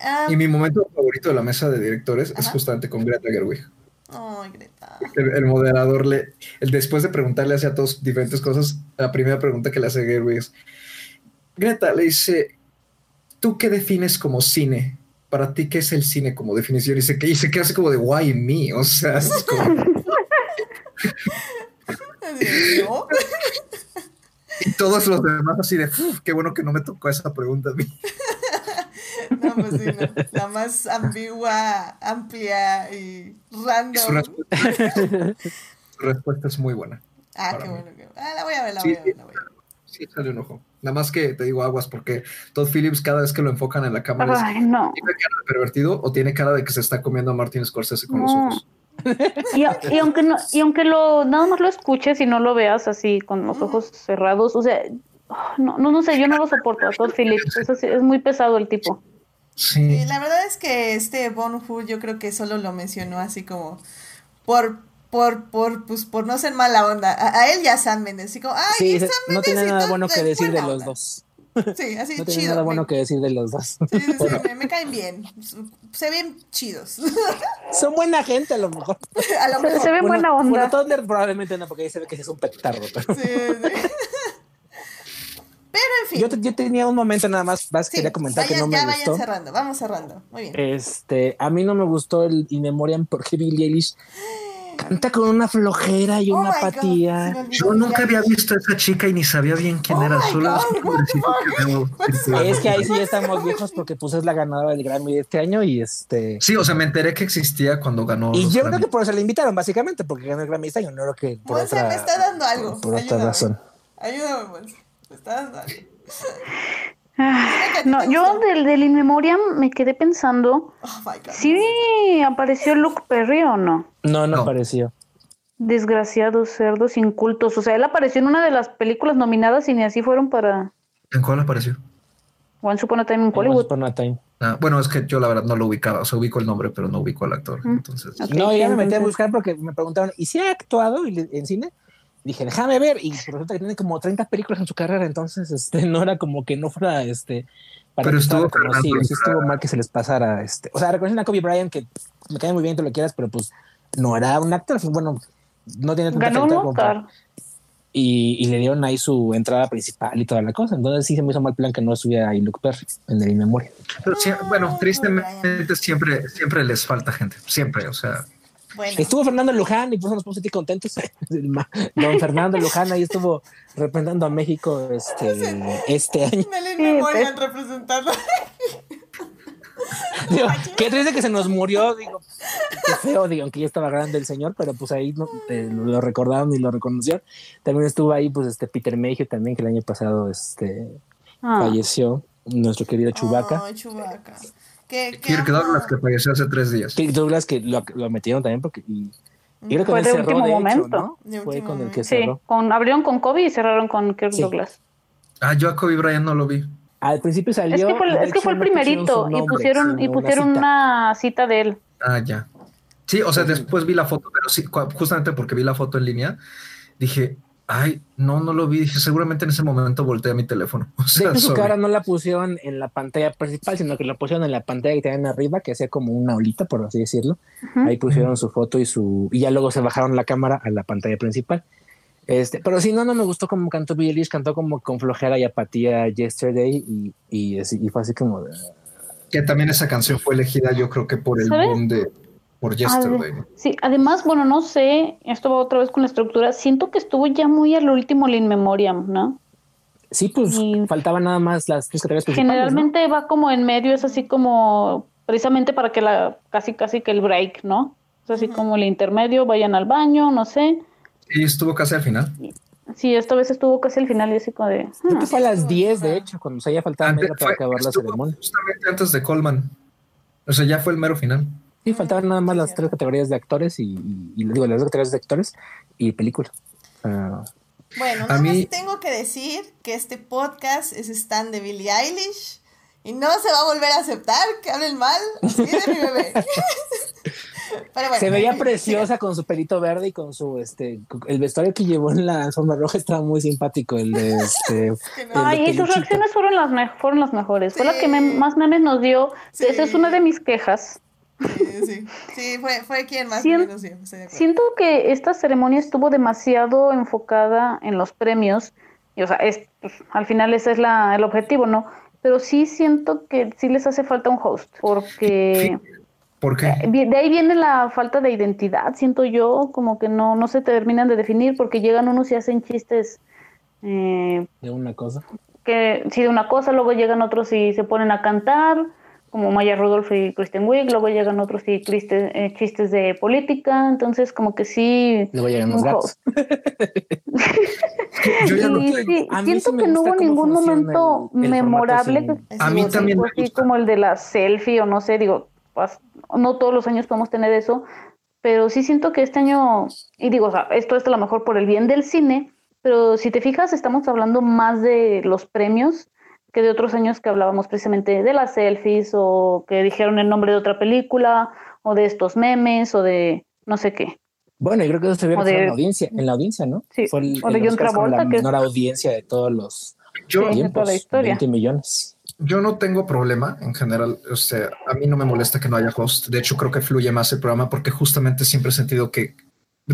Ah, Y mi momento favorito de la mesa de directores es Ajá. justamente con Greta Gerwig. Ay, Greta. El, el moderador le, el después de preguntarle hacia todos diferentes cosas, la primera pregunta que le hace Gerwig es, Greta le dice, ¿tú qué defines como cine? Para ti, ¿qué es el cine como definición? Y se, y se queda así como de, why me? O sea, es como- y todos los demás así de, "Uf, qué bueno que no me tocó esa pregunta a mí. No, pues sí, no. La más ambigua, amplia y su random. respuesta, su respuesta es muy buena. Ah, qué mí. bueno. que- Ah, la voy a ver, la Sí, voy a ver, la voy a ver. Sí, sale un ojo. Nada más que te digo aguas porque Todd Phillips cada vez que lo enfocan en la cámara es, no. ¿tiene cara de pervertido o tiene cara de que se está comiendo a Martin Scorsese con los ojos? Y, y aunque no, y aunque lo nada más lo escuches y no lo veas así con los ojos cerrados, o sea, no, no, no sé, yo no lo soporto a Todd Phillips, es, así- es muy pesado el tipo. Sí. Sí, la verdad es que este Bon Hu yo creo que solo lo mencionó así como por por por pues por no ser mala onda. A, a él ya Sam Mendes, así como, ay, Sí, Sam no Mendes tiene y nada todo bueno es que decir de los onda". dos. Sí, así No tiene chido. nada bueno me, que decir de los dos. sí, sí, sí, me, me caen bien. Se ven chidos. Son buena gente a lo mejor. a lo Se, mejor. se ve buena onda. Bueno, Toddler probablemente no, porque ahí se ve que es un petardo. Pero Sí, sí. Pero en fin. yo, te- yo tenía un momento nada más, más Sí, quería comentar que no me ya vayan gustó. cerrando, vamos cerrando. Muy bien. Este, a mí no me gustó el In Memoriam porque Billie Eilish canta con una flojera y Oh una God, apatía. me Yo nunca había visto a esa chica y ni sabía bien quién Oh era. Solo God, es que ahí sí ya estamos viejos porque pues es la ganadora del Grammy de este año y este Sí, o sea, me enteré que existía cuando ganó. y yo creo que por eso le invitaron básicamente porque ganó el Grammy este año, no creo que por Monse otra me está dando algo. por otra Ayúdame. razón. Ayúdame, Monse. Me está dando algo. Ah, No, yo del, del In Memoriam me quedé pensando, Oh my God. ¿sí apareció Luke Perry o no? No, no, No. apareció. Desgraciados cerdos incultos. O sea, él apareció en una de las películas nominadas y ni así fueron para ¿En cuál apareció? One Upon a Time in Once Hollywood. Upon a Time. Ah, bueno, es que yo la verdad no lo ubicaba. O sea, ubico el nombre, pero no ubico al actor. Mm. Entonces, No, ya me metí a buscar porque me preguntaron, ¿y si ha actuado en cine? Dije, déjame ver, y resulta que tiene como 30 películas en su carrera, entonces este, no era como que no fuera este. Pero que estuvo reconocido, Fernando sí estuvo mal que se les pasara. Este, o sea, reconocen a Kobe Bryant, que me cae muy bien, tú lo quieras, pero pues no era un actor, bueno, no tiene tanta Ganó un para- Oscar. y, y le dieron ahí su entrada principal y toda la cosa. Entonces sí se me hizo mal plan que no estuviera ahí Luke Perry en el In Memoria. pero sí, bueno, tristemente siempre, siempre les falta gente. Siempre, o sea. Bueno. Estuvo Fernando Luján y por eso nos pusimos así contentos. Don Fernando Luján ahí estuvo representando a México este, este año. Memorial pues. representando. Digo, qué triste que se nos murió, digo, qué feo, digo, aunque ya estaba grande el señor, pero pues ahí no, eh, lo recordaron y lo reconocieron. También estuvo ahí, pues, este Peter Mayhew también, que el año pasado este, Ah, falleció, nuestro querido Chubaca. Ay, Chewbacca. Que, que Kirk amo- Douglas, que falleció hace tres días. Kirk Douglas, que lo, lo metieron también porque. Y, y creo que Fue de cerró, último de hecho, momento. ¿no? De Fue último con el que sí, cerró. con, abrieron con Kobe y cerraron con Kirk Sí. Douglas. Ah, yo a Kobe Bryant no lo vi. Al principio salió. Es que fue, el- es que hecho fue el no pusieron primerito y pusieron, y una pusieron cita. una cita de él. Ah, ya. Sí, o sea, después vi la foto, pero sí, justamente porque vi la foto en línea, dije, ay, no, no lo vi. Dije, seguramente en ese momento volteé a mi teléfono. O De sea, hecho, su cara no la pusieron en la pantalla principal, sino que la pusieron en la pantalla que tenían arriba, que hacía como una olita, por así decirlo. Ahí pusieron su foto y su. Y ya luego se bajaron la cámara a la pantalla principal. Este, pero sí, no, no me gustó como cantó Billie Eilish, cantó como con flojera y apatía Yesterday y, y, y fue así como de, Que también esa canción fue elegida, yo creo que por el ¿Sabe? boom de. Por Yesterday. Sí, además, bueno, no sé, esto va otra vez con la estructura. Siento que estuvo ya muy al último el In Memoriam, ¿no? Sí, pues Y- faltaban nada más las tres categorías principales. ¿no? Generalmente va como en medio, es así como precisamente para que la, casi casi que el break, ¿no? Es así como el intermedio, vayan al baño, no sé. Y estuvo casi al final. Sí, esta vez estuvo casi al final y así como de. Creo que fue a las 10, de hecho, cuando se ya faltaba media para acabar la ceremonia. Justamente antes de Coleman. O sea, ya fue el mero final. Sí, faltaban nada más las tres categorías de actores y, y, digo, las dos categorías de actores y película. bueno, nada más tengo que decir que este podcast es stand de Billie Eilish y no se va a volver a aceptar que hablen mal así de mi bebé. se veía preciosa con su pelito verde y con su este el vestuario que llevó en la alfombra roja estaba muy simpático el de este ay y sus reacciones fueron las fueron las mejores. Fue la que más memes nos dio esa es una de mis quejas Sí, sí, fue, fue quien más siento, siento que esta ceremonia estuvo demasiado enfocada en los premios y o sea es, pues, al final ese es la, el objetivo no pero sí siento que sí les hace falta un host porque ¿Por qué? De ahí viene la falta de identidad, siento yo, como que no, no se terminan de definir porque llegan unos y hacen chistes. Eh, de una cosa. Que sí, de una cosa, luego llegan otros y se ponen a cantar, como Maya Rudolph y Kristen Wiig, luego llegan otros y chistes, eh, chistes de política, entonces como que sí. Luego llegan los gatos. siento que no hubo ningún momento memorable. a mí también. Así como el de la selfie o no sé, digo, no todos los años podemos tener eso, pero sí siento que este año, y digo, o sea, esto es a lo mejor por el bien del cine, pero si te fijas, estamos hablando más de los premios que de otros años que hablábamos precisamente de las selfies o que dijeron el nombre de otra película o de estos memes o de no sé qué. Bueno, yo creo que eso se ve en la audiencia, en la audiencia, ¿no? Sí. Fue el, o de John Travolta, la menor audiencia de todos los yo, tiempos, la historia. 20 millones yo no tengo problema en general. O sea, a mí no me molesta que no haya host. De hecho, creo que fluye más el programa porque justamente siempre he sentido que,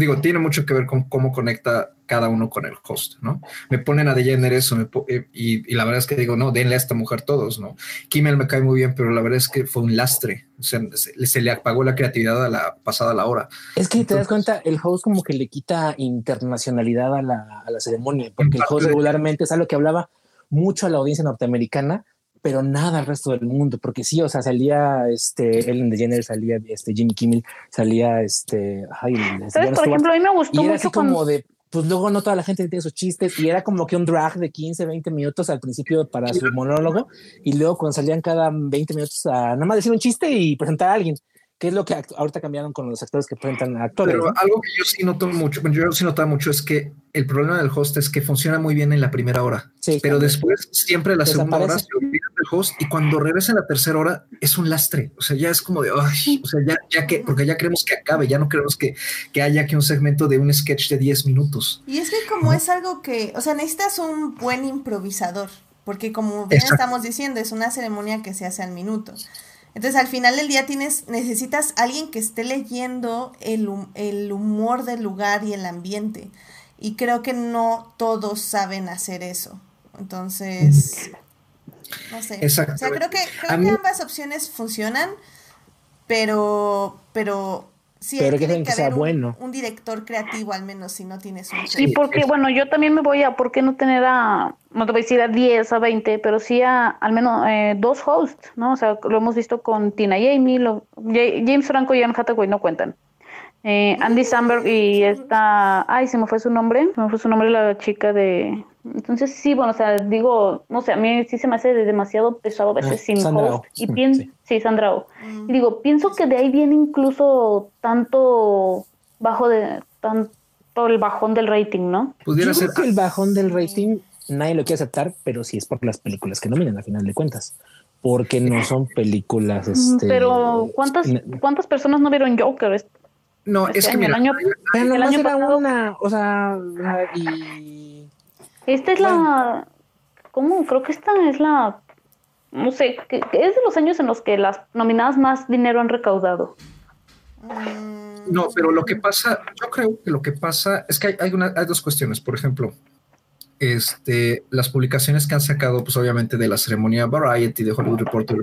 digo, tiene mucho que ver con cómo conecta cada uno con el host, ¿no? Me ponen a DeGeneres eh, y, y, la verdad es que digo, no, denle a esta mujer todos, ¿no? Kimmel me cae muy bien, pero la verdad es que fue un lastre. O sea, se, le apagó la creatividad a la pasada la hora. Es que te das cuenta, el host como que le quita internacionalidad a la, a la ceremonia, porque el host regularmente es algo que hablaba mucho a la audiencia norteamericana pero nada al resto del mundo, porque sí, o sea, salía este Ellen DeGeneres, salía este Jimmy Kimmel, salía este, ay, ¿Sabes? Por ejemplo, a mí me gustó y era así como de, pues luego no toda la gente tiene sus chistes y era como que un drag de 15, 20 minutos al principio para su monólogo y luego cuando salían cada 20 minutos a nada más decir un chiste y presentar a alguien que es lo que ahorita cambiaron con los actores que presentan actores. Pero algo que yo sí noto mucho, yo sí notaba mucho es que el problema del host es que funciona muy bien en la primera hora, sí, pero después siempre la segunda hora se olvida del host y cuando regresa en la tercera hora es un lastre. O sea, ya es como de, ay, o sea, ya, ya que, porque ya queremos que acabe, ya no queremos que, que haya que un segmento de un sketch de 10 minutos. Y es que como es algo que, o sea, necesitas un buen improvisador, porque como bien estamos diciendo, es una ceremonia que se hace al minuto. Entonces al final del día tienes, necesitas alguien que esté leyendo el, el humor del lugar y el ambiente. Y creo que no todos saben hacer eso. Entonces, no sé. O sea, creo que, creo que ambas opciones funcionan, pero, pero Sí, pero que, que sea bueno. Un director creativo, al menos, si no tienes un. Sí, porque, bueno, yo también me voy a, ¿por qué no tener a, no te voy a decir a 10, a 20, pero sí a al menos eh, dos hosts, ¿no? O sea, lo hemos visto con Tina y Amy, lo, James Franco y Anne Hathaway no cuentan. Eh, Andy Samberg y esta, ay, se me fue su nombre, se me fue su nombre la chica de, entonces sí, bueno, o sea, digo, no sé, a mí sí se me hace demasiado pesado a veces sin host y pienso, sí, Sandrao. Y digo, pienso que de ahí viene incluso tanto bajo de, tanto el bajón del rating, ¿no? Pudiera ser que el bajón del rating nadie lo quiere aceptar, pero sí es por las películas que nominan a final de cuentas porque no son películas. Este, pero ¿cuántas, ¿cuántas personas no vieron Joker? No, es que mira, el año, el año pasado, una, o sea, y... Esta es la, ¿cómo? Creo que esta es la, no sé, que, es de los años en los que las nominadas más dinero han recaudado. No, pero lo que pasa, yo creo que lo que pasa es que hay, hay, una, hay dos cuestiones. Por ejemplo, este, las publicaciones que han sacado, pues obviamente de la ceremonia Variety, de Hollywood Reporter,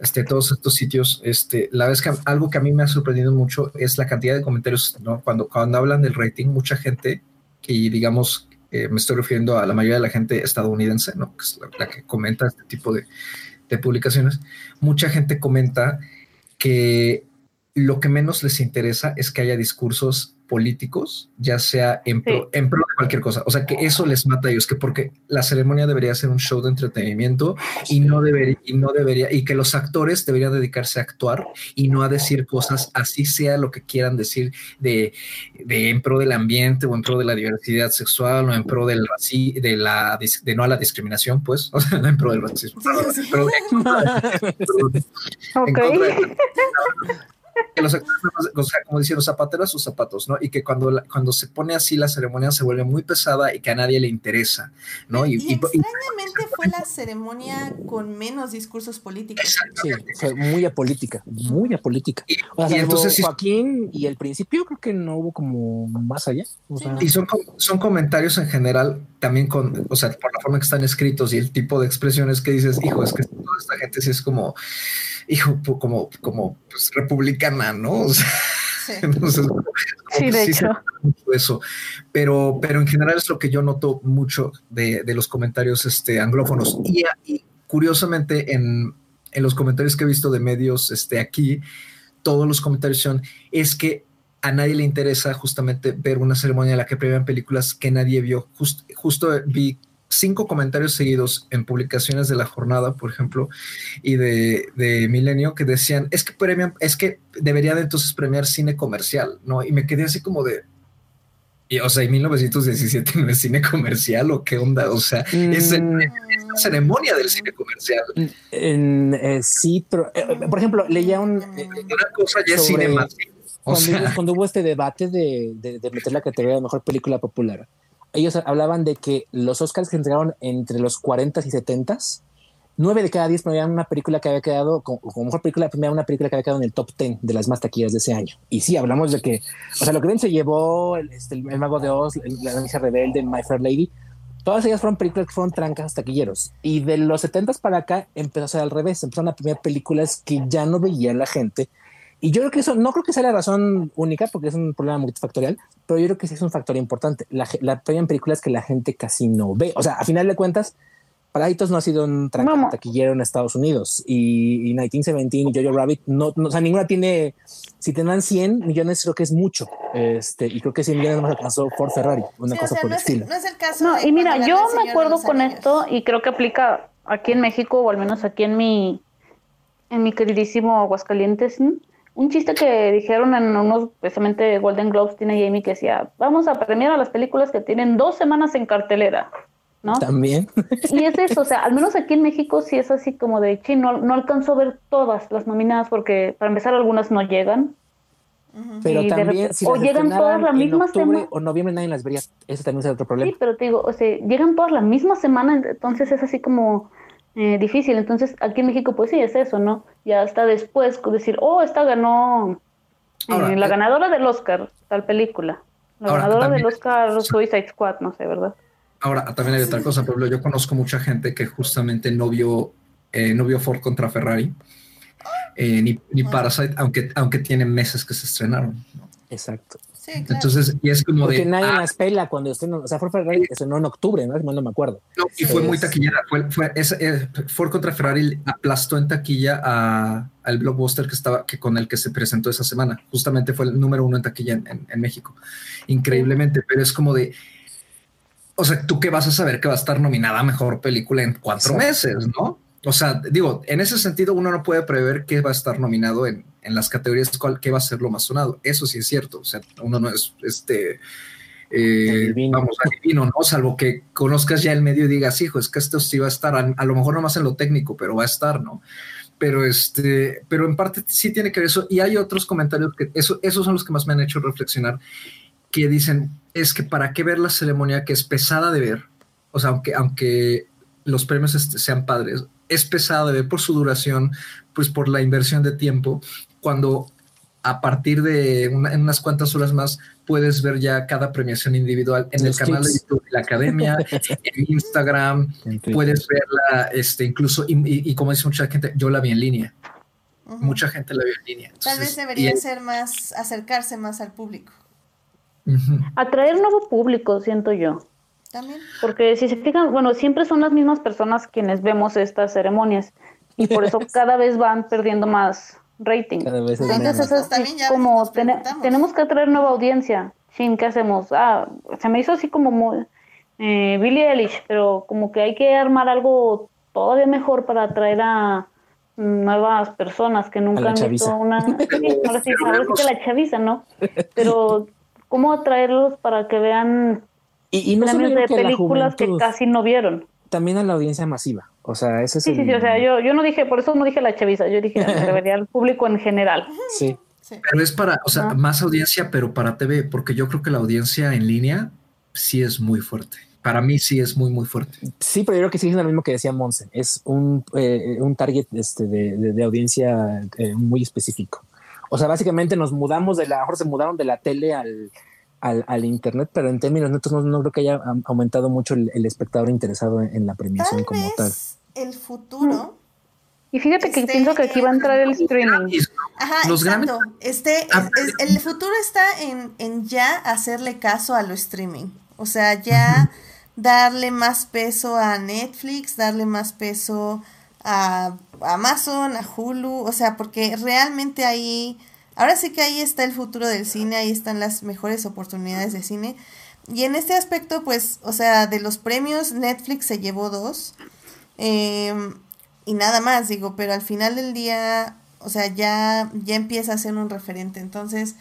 este, todos estos sitios, este, la vez que algo que a mí me ha sorprendido mucho es la cantidad de comentarios, ¿no? Cuando, cuando hablan del rating, mucha gente, y digamos, me estoy refiriendo a la mayoría de la gente estadounidense, ¿no? Que es la, que comenta este tipo de publicaciones, mucha gente comenta que lo que menos les interesa es que haya discursos políticos, ya sea en pro, en pro de cualquier cosa. O sea, que eso les mata a ellos, que porque la ceremonia debería ser un show de entretenimiento y no debería, y no debería, y que los actores deberían dedicarse a actuar y no a decir cosas, así sea lo que quieran decir de, de en pro del ambiente o en pro de la diversidad sexual o en pro del racismo, de la, de no a la discriminación, pues, o sea, no en pro del racismo, pero, que los actores, o sea, como decían, los zapateros sus zapatos, ¿no? Y que cuando, cuando se pone así la ceremonia se vuelve muy pesada y que a nadie le interesa, ¿no? Y, extrañamente fue la ceremonia con menos discursos políticos. Sí, fue muy apolítica, muy apolítica. O sea, y entonces Joaquín y el principio creo que no hubo como más allá. y son, son comentarios en general también con, o sea, por la forma que están escritos y el tipo de expresiones que dices, hijo, es que toda esta gente sí es como hijo, como, como pues, republicana, ¿no? sí. de hecho. Eso. Pero, pero en general es lo que yo noto mucho de, los comentarios este, anglófonos. Y, curiosamente, en, en, los comentarios que he visto de medios este, aquí, todos los comentarios son, es que a nadie le interesa justamente ver una ceremonia en la que premian películas que nadie vio. justo vi cinco comentarios seguidos en publicaciones de la jornada, por ejemplo, y de, de Milenio que decían, es que premian, es que deberían entonces premiar cine comercial, ¿no? Y me quedé así como de, y, o sea, ¿y 1917 no es cine comercial o qué onda? O sea, es, mm. la ceremonia del cine comercial. En, eh, sí, pero, eh, por ejemplo, leía un... Una cosa ya es cine más. Cuando, hubo este debate de, de, de meter la categoría de mejor película popular, ellos hablaban de que los Oscars que entregaron entre los 40 y 70 nueve de cada diez premiaban una película que había quedado, como, mejor película, premiaban una película que había quedado en el top 10 de las más taquillas de ese año. Y sí, hablamos de que, o sea, lo que bien se llevó, el, este, el, Mago de Oz, La Danza Rebelde, My Fair Lady, todas ellas fueron películas que fueron trancas taquilleros. Y de los 70 para acá empezó a ser al revés, empezaron a premiar películas que ya no veía la gente y yo creo que eso, no creo que sea la razón única, porque es un problema multifactorial, pero yo creo que sí es un factor importante. La, la en películas que la gente casi no ve. O sea, a final de cuentas, Parásitos no ha sido un taquillero en Estados Unidos y, y 1917 y Jojo Rabbit, no, o sea, ninguna tiene, si tendrán 100 millones, creo que es mucho. Este, y creo que 100 millones más alcanzó por Ferrari, una cosa por el estilo. no es el caso. No, y mira, yo me acuerdo con esto y creo que aplica aquí en México o al menos aquí en mi, en mi queridísimo Aguascalientes un chiste que dijeron en unos, precisamente Golden Globes, tiene Jamie que decía, vamos a premiar a las películas que tienen dos semanas en cartelera, ¿no? También. Y es eso, o sea, al menos aquí en México sí es así como de, sí, no, no alcanzó a ver todas las nominadas porque para empezar algunas no llegan. Pero también, o llegan todas la misma semana. O noviembre nadie las vería. Ese también es otro problema. Sí, pero te digo, o sea, llegan todas la misma semana, entonces es así como eh, difícil. Entonces, aquí en México, pues sí, es eso, ¿no? Ya hasta después decir, oh, esta ganó eh, la eh, ganadora del Oscar, tal película. La ganadora del Oscar Suicide Squad, no sé, ¿verdad? Ahora, también hay otra cosa, Pablo. Yo conozco mucha gente que justamente no vio, no vio Ford contra Ferrari, ni, ni Parasite, aunque, aunque tienen meses que se estrenaron. Exacto. Entonces, y es como Porque de. nadie ah, las pela cuando estrenó. O sea, Ford Ferrari estrenó en octubre, ¿no? No, me acuerdo. No, y fue muy taquillera. Fue, fue eh, Ford contra Ferrari aplastó en taquilla a, al blockbuster que estaba, que con el que se presentó esa semana. Justamente fue el número uno en taquilla en, en, México. Increíblemente, pero es como de. O sea, tú qué vas a saber que va a estar nominada a mejor película en cuatro meses, ¿no? O sea, digo, en ese sentido uno no puede prever qué va a estar nominado en, en las categorías, cuál, qué va a ser lo más sonado. Eso sí es cierto. O sea, uno no es este, eh, vamos, adivino, ¿no? Salvo que conozcas ya el medio y digas, hijo, es que esto sí va a estar, a, lo mejor no más en lo técnico, pero va a estar, ¿no? Pero este, pero en parte sí tiene que ver eso. Y hay otros comentarios que eso, esos son los que más me han hecho reflexionar, que dicen, es que para qué ver la ceremonia que es pesada de ver, o sea, aunque, aunque los premios este, sean padres, es pesada de ver por su duración, pues por la inversión de tiempo, cuando a partir de en unas cuantas horas más puedes ver ya cada premiación individual en el canal de YouTube de la academia, en Instagram, puedes verla, este, incluso, y, como dice mucha gente, yo la vi en línea. Mucha gente la vio en línea. Tal vez debería ser más, acercarse más al público. Atraer nuevo público, siento yo. También. Porque si se fijan, bueno, siempre son las mismas personas quienes vemos estas ceremonias y por eso cada vez van perdiendo más rating. Entonces es como tenemos que atraer nueva audiencia. sin ¿qué hacemos? Ah, se me hizo así como muy, eh, Billie Eilish, pero como que hay que armar algo todavía mejor para atraer a nuevas personas que nunca han visto una... Sí, ahora sí, que la chaviza, ¿no? Pero cómo atraerlos para que vean y, y no de películas que casi no vieron. También a la audiencia masiva. O sea, ese es sí, sí, sí, o sea, yo, yo no dije, por eso no dije la chaviza, yo dije al público en general. Sí. Pero es para, o sea, más audiencia, pero para TV, porque yo creo que la audiencia en línea sí es muy fuerte. Para mí sí es muy, muy fuerte. Sí, pero yo creo que sí es lo mismo que decía Monse. Es un, eh, un target este, de, de, audiencia eh, muy específico. O sea, básicamente nos mudamos de la, mejor se mudaron de la tele al, al, al, internet, pero en términos netos no, no, creo que haya aumentado mucho el, espectador interesado en, la premiación como tal. El futuro y fíjate que este, pienso que aquí va a entrar el streaming. Ajá, exacto. Este, el futuro está en, ya hacerle caso a lo streaming. O sea, ya darle más peso a Netflix, darle más peso a Amazon, a Hulu. O sea, porque realmente ahí, ahora sí que ahí está el futuro del cine, ahí están las mejores oportunidades de cine. Y en este aspecto, pues, o sea, de los premios, Netflix se llevó dos. Eh, y nada más, digo, pero al final del día, o sea, ya, ya empieza a ser un referente. Entonces,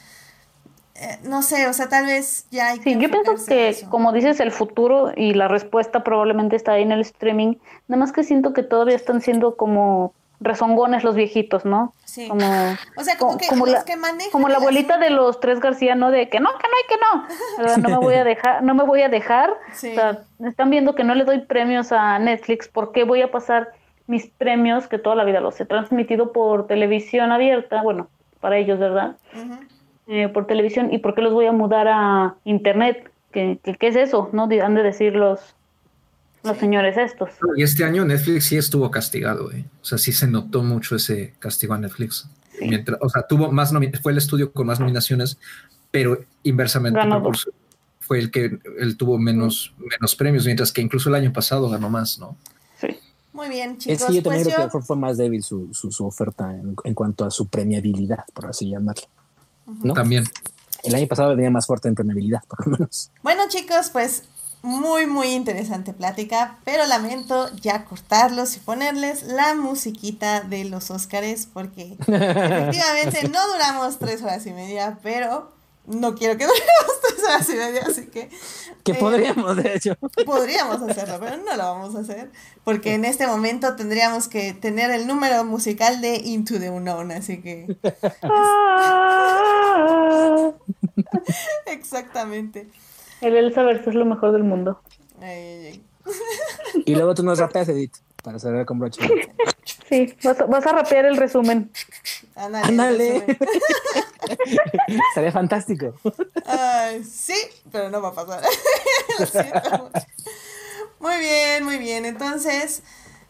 eh, no sé, o sea, tal vez ya hay Sí, yo pienso que, como dices, el futuro y la respuesta probablemente está ahí en el streaming. Nada más que siento que todavía están siendo como rezongones los viejitos, ¿no? Sí. Como, o sea, como, que como la, que Como la abuelita de los tres García, ¿no? De que no, que no hay que no. no me voy a dejar, no me voy a dejar. O sea, están viendo que no le doy premios a Netflix, ¿por qué voy a pasar mis premios, que toda la vida los he transmitido por televisión abierta, bueno, para ellos, ¿verdad? Eh, por televisión, ¿y por qué los voy a mudar a internet? ¿Qué, qué, es eso? ¿No? Han de decir los, los señores estos. Y este año Netflix sí estuvo castigado, ¿eh? O sea, sí se notó mucho ese castigo a Netflix. Mientras, o sea, tuvo más fue el estudio con más nominaciones, pero inversamente fue el que él tuvo menos, menos premios, mientras que incluso el año pasado ganó más, ¿no? Muy bien, chicos. Es yo también pues creo que fue, más débil su, su, oferta en, cuanto a su premiabilidad, por así llamarlo. ¿no? También. El año pasado venía más fuerte en premiabilidad, por lo menos. Bueno, chicos, pues muy, muy interesante plática, pero lamento ya cortarlos y ponerles la musiquita de los Óscares, porque efectivamente no duramos tres horas y media, pero no quiero que duremos tres horas y media, así que... Que eh, podríamos, de hecho. Podríamos hacerlo, pero no lo vamos a hacer, porque en este momento tendríamos que tener el número musical de Into the Unknown, así que... Exactamente. El Elsa es lo mejor del mundo. Y luego tú nos rapeas, Edith, para saber con broche. Sí, vas a, vas a rapear el resumen. Ándale. Estaría fantástico. sí, pero no va a pasar. muy bien, muy bien. Entonces,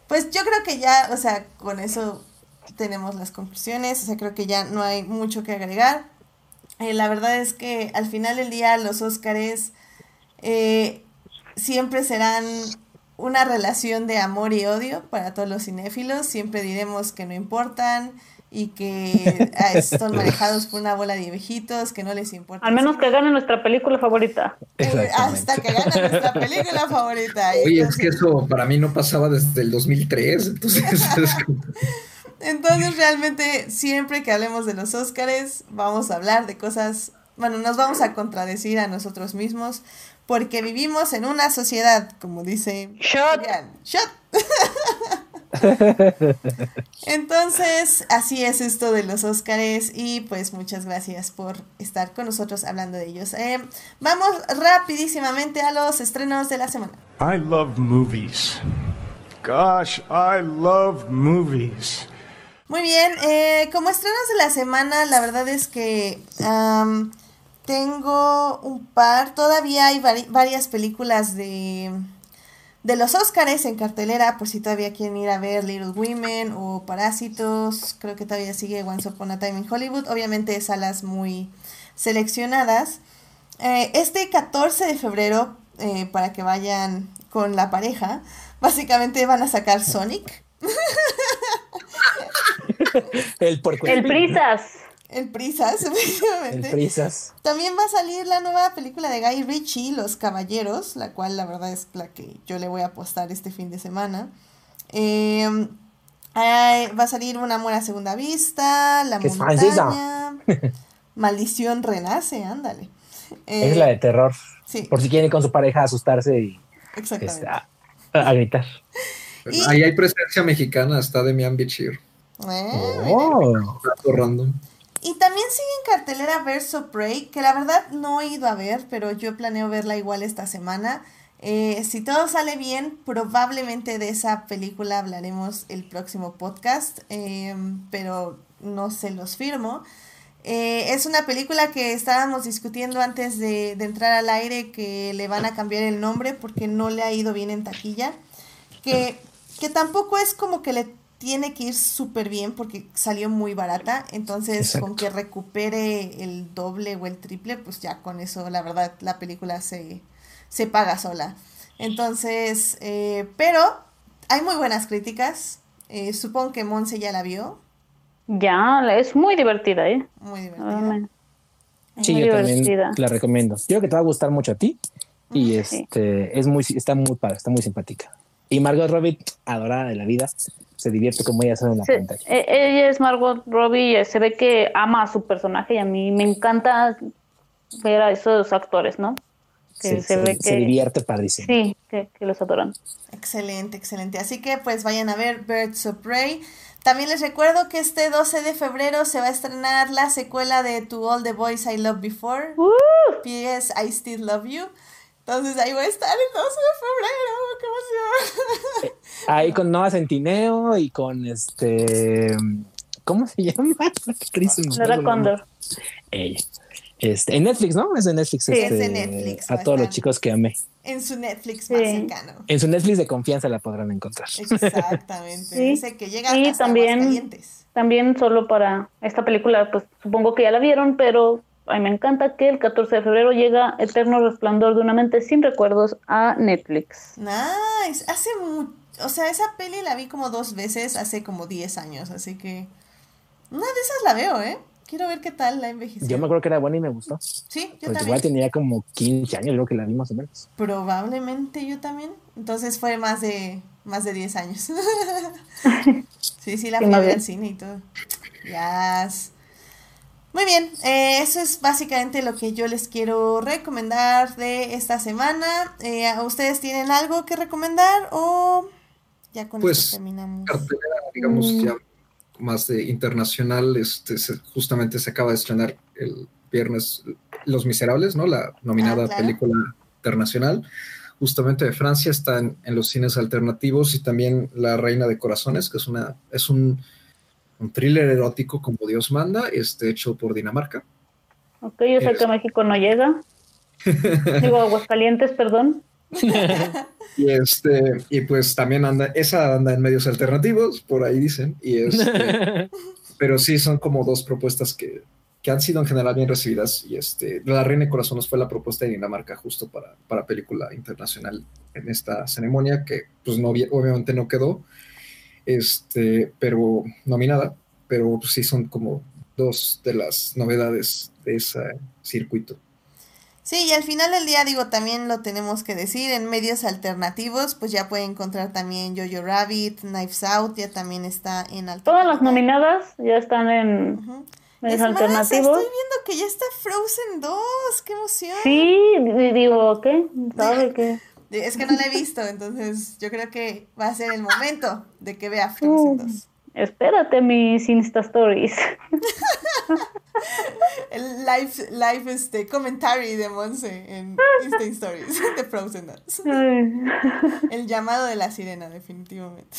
pues yo creo que ya, o sea, con eso tenemos las conclusiones. O sea, creo que ya no hay mucho que agregar. Eh, la verdad es que al final del día los Óscares eh, siempre serán una relación de amor y odio para todos los cinéfilos. Siempre diremos que no importan, y que ah, son manejados por una bola de viejitos que no les importa. Al menos que gane nuestra película favorita. Eh, hasta que gane nuestra película favorita. Oye, es que eso para mí no pasaba desde el 2003, entonces... entonces realmente siempre que hablemos de los Óscares vamos a hablar de cosas, bueno, nos vamos a contradecir a nosotros mismos porque vivimos en una sociedad, como dice... Shot. Shot. Entonces, así es esto de los Óscares y pues muchas gracias por estar con nosotros hablando de ellos. Eh, vamos rapidísimamente a los estrenos de la semana. I love movies. Gosh, I love movies. Muy bien, eh, como estrenos de la semana, la verdad es que tengo un par, todavía hay varias películas de de los Óscares en cartelera, por si todavía quieren ir a ver Little Women o Parásitos, creo que todavía sigue Once Upon a Time in Hollywood, obviamente salas muy seleccionadas. Eh, este 14 de febrero, eh, para que vayan con la pareja, básicamente van a sacar Sonic. el, el Prisas. El Prisas, efectivamente. El Prisas. También va a salir la nueva película de Guy Ritchie, Los Caballeros, la cual la verdad es la que yo le voy a apostar este fin de semana. Eh, va a salir Un amor a segunda vista, La montaña, Maldición renace, ándale. es la de terror. Sí. Por si quieren ir con su pareja a asustarse y este, a, gritar. Ahí hay presencia mexicana, está Demian Bichir. Eh, oh. random. Y también sigue en cartelera Verso Prey, que la verdad no he ido a ver, pero yo planeo verla igual esta semana. Eh, si todo sale bien, probablemente de esa película hablaremos el próximo podcast, eh, pero no se los firmo. Eh, es una película que estábamos discutiendo antes de, de, entrar al aire que le van a cambiar el nombre porque no le ha ido bien en taquilla. Que, que tampoco es como que le tiene que ir súper bien porque salió muy barata. Entonces, con que recupere el doble o el triple, pues ya con eso, la verdad, la película se, se paga sola. Entonces, eh, pero hay muy buenas críticas. Eh, supongo que Monse ya la vio. Ya, es muy divertida, ¿eh? Muy divertida. sí, yo también la recomiendo. Creo que te va a gustar mucho a ti. Y este es muy, está muy padre, está muy simpática. Y Margot Robbie, adorada de la vida, se divierte como ella sabe en la pantalla. E, ella es Margot Robbie, se ve que ama a su personaje y a mí me encanta ver a esos actores, ¿no? Que se, ve que se divierte padrísimo. Sí, que, los adoran. Excelente, excelente. Así que pues vayan a ver Birds of Prey. También les recuerdo que este 12 de febrero se va a estrenar la secuela de To All the Boys I Loved Before. P.S. I Still Love You. Entonces ahí voy a estar el 12 de febrero, qué emoción. Ahí con Noah Centineo y con este. ¿Cómo se llama? Lara Condor. Ella. Este, en Netflix, ¿no? Es de Netflix. Sí, este, es de Netflix. A todos los chicos que amé. En su Netflix más cercano. En su Netflix de confianza la podrán encontrar. Exactamente. Dice que llega y también, también solo para esta película, pues supongo que ya la vieron, pero a mí me encanta que el 14 de febrero llega Eterno Resplandor de una mente sin recuerdos a Netflix. Nice. Hace o sea, esa peli la vi como dos veces hace como 10 años, así que una de esas la veo, ¿eh? Quiero ver qué tal la envejeció. Yo me acuerdo que era buena y me gustó. Sí, yo también. Igual tenía como 15 años, creo que la vi más o menos. Probablemente yo también. Entonces fue más de más de 10 años. sí, sí, la fui al cine y todo. Ya. Muy bien, eh, eso es básicamente lo que yo les quiero recomendar de esta semana. Eh, ¿Ustedes tienen algo que recomendar o ya con pues, terminamos? Cartelera, digamos, mm. ya más de internacional, este, justamente se acaba de estrenar el viernes Los Miserables, ¿no? La nominada ah, película internacional. Justamente de Francia está en, en, los cines alternativos y también La Reina de Corazones, que es una, es un un thriller erótico como Dios manda, este, hecho por Dinamarca. Ok, yo sé que México no llega. Digo, Aguascalientes, perdón. y este, y pues también anda, esa anda en medios alternativos, por ahí dicen, y este, pero sí son como dos propuestas que, que, han sido en general bien recibidas, y este, La Reina de Corazones fue la propuesta de Dinamarca justo para, para película internacional en esta ceremonia, que pues no, obviamente no quedó, este, pero nominada, pero sí son como dos de las novedades de ese circuito. Sí, y al final del día, digo, también lo tenemos que decir, en medios alternativos, pues ya puede encontrar también Jojo Rabbit, Knives Out, ya también está en Todas las nominadas ya están en medios alternativos. estoy viendo que ya está Frozen 2, qué emoción. Sí, digo, ¿qué? ¿Sabe qué? Es que no la he visto, entonces yo creo que va a ser el momento de que vea Frozen 2. Mm, espérate mis Insta Stories. el live, live este, commentary de Monse en Insta Stories de Frozen 2. el llamado de la sirena, definitivamente.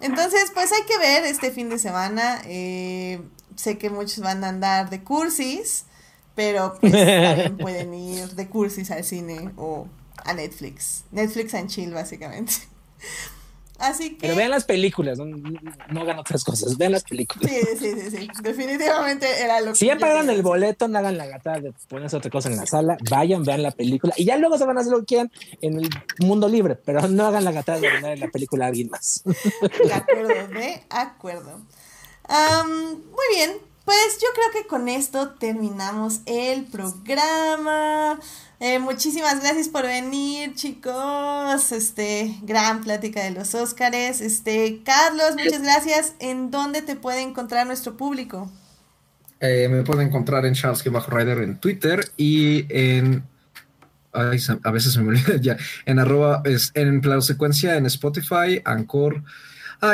Entonces, pues hay que ver este fin de semana. Eh, sé que muchos van a andar de cursis pero pues también pueden ir de cursis al cine o a Netflix. Netflix and chill, básicamente. Así que. Pero vean las películas, no, no, hagan otras cosas, vean las películas. Sí, sí, sí, sí. Definitivamente era lo que. Si ya pagaron el boleto, no hagan la gata de ponerse otra cosa en la sala, vayan, vean la película y ya luego se van a hacer lo que quieran en el mundo libre, pero no hagan la gata de poner la película a alguien más. De acuerdo, de acuerdo. muy bien, pues yo creo que con esto terminamos el programa. Eh, muchísimas gracias por venir, chicos. Este, gran plática de los Óscares. Este, Carlos, muchas gracias. ¿En dónde te puede encontrar nuestro público? Eh, me pueden encontrar en Charles Bajo Rider en Twitter y en a veces me olvida ya, en arroba, es en plano secuencia, en Spotify, Anchor,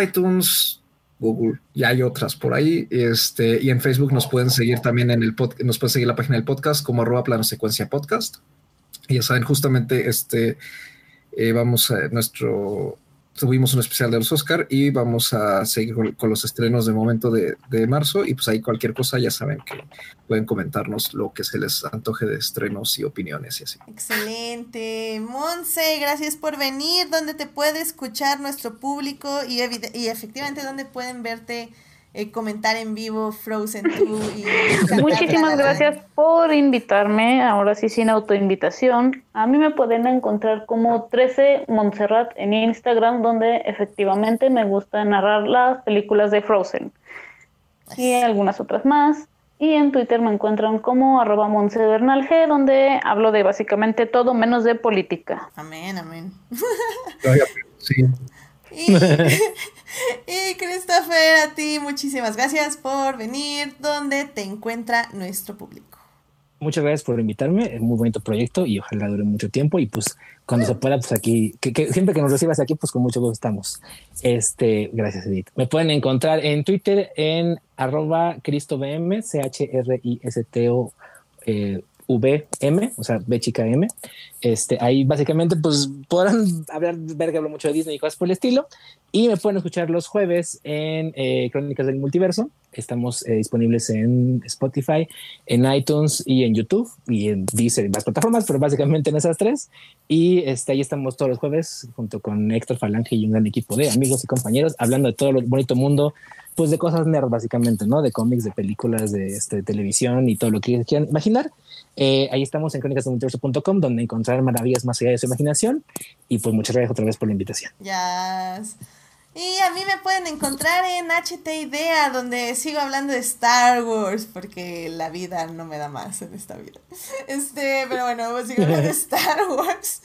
iTunes, Google, y hay otras por ahí. Este, y en Facebook nos pueden seguir también en el podcast, nos pueden seguir la página del podcast como arroba plano secuencia podcast. Y ya saben, justamente este eh, vamos a nuestro tuvimos un especial de los Oscar y vamos a seguir con, los estrenos de momento de, marzo y pues ahí cualquier cosa ya saben que pueden comentarnos lo que se les antoje de estrenos y opiniones y así. Excelente. Monse, gracias por venir. ¿Dónde te puede escuchar nuestro público y efectivamente dónde pueden verte? Eh, comentar en vivo Frozen 2. Y Muchísimas gracias por invitarme, ahora sí sin autoinvitación. A mí me pueden encontrar como 13 Montserrat en Instagram, donde efectivamente me gusta narrar las películas de Frozen y algunas otras más. Y en Twitter me encuentran como arroba G, donde hablo de básicamente todo menos de política. Amén, amén. Sí. Y, Christopher, a ti muchísimas gracias por venir. ¿Dónde te encuentra nuestro público? Muchas gracias por invitarme, es muy bonito proyecto y ojalá dure mucho tiempo y pues cuando se pueda, pues aquí, que, siempre que nos recibas aquí, pues con mucho gusto estamos. Este, gracias Edith. Me pueden encontrar en Twitter en arroba CristoBM, C-H-R-I-S-T-O eh, VM, o sea, B chica M. Este, ahí básicamente pues podrán hablar, ver que hablo mucho de Disney y cosas por el estilo. Y me pueden escuchar los jueves en eh, Crónicas del Multiverso. Estamos eh, disponibles en Spotify, en iTunes y en YouTube y en Deezer y más plataformas, pero básicamente en esas tres. Y este, ahí estamos todos los jueves junto con Héctor Falange y un gran equipo de amigos y compañeros hablando de todo el bonito mundo pues de cosas nerd básicamente, ¿no? De cómics, de películas, de, este, televisión y todo lo que quieran imaginar. Eh, ahí estamos en crónicasdelmultiverso.com donde encontrar maravillas más allá de su imaginación. Y pues muchas gracias otra vez por la invitación. Ya. Y a mí me pueden encontrar en HT Idea, donde sigo hablando de Star Wars, porque la vida no me da más en esta vida. Este, pero bueno, sigo hablando de Star Wars.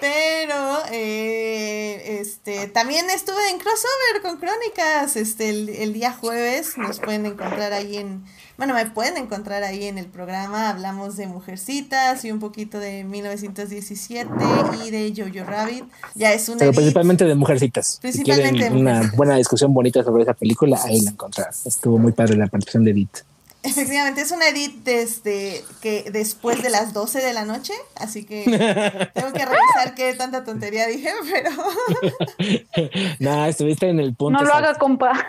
Pero, eh, este, también estuve en crossover con Crónicas, este, el, el día jueves, nos pueden encontrar ahí en, bueno, me pueden encontrar ahí en el programa. Hablamos de Mujercitas y un poquito de 1917 y de Jojo Rabbit. Ya es una. Pero principalmente de Mujercitas. Principalmente una buena discusión bonita sobre esa película, ahí la encontrarás. Estuvo muy padre la participación de Edith. Efectivamente, es una edit desde que después de las 12 de la noche, así que tengo que revisar qué tanta tontería dije, pero... no, estuviste en el punto. No lo haga, compa.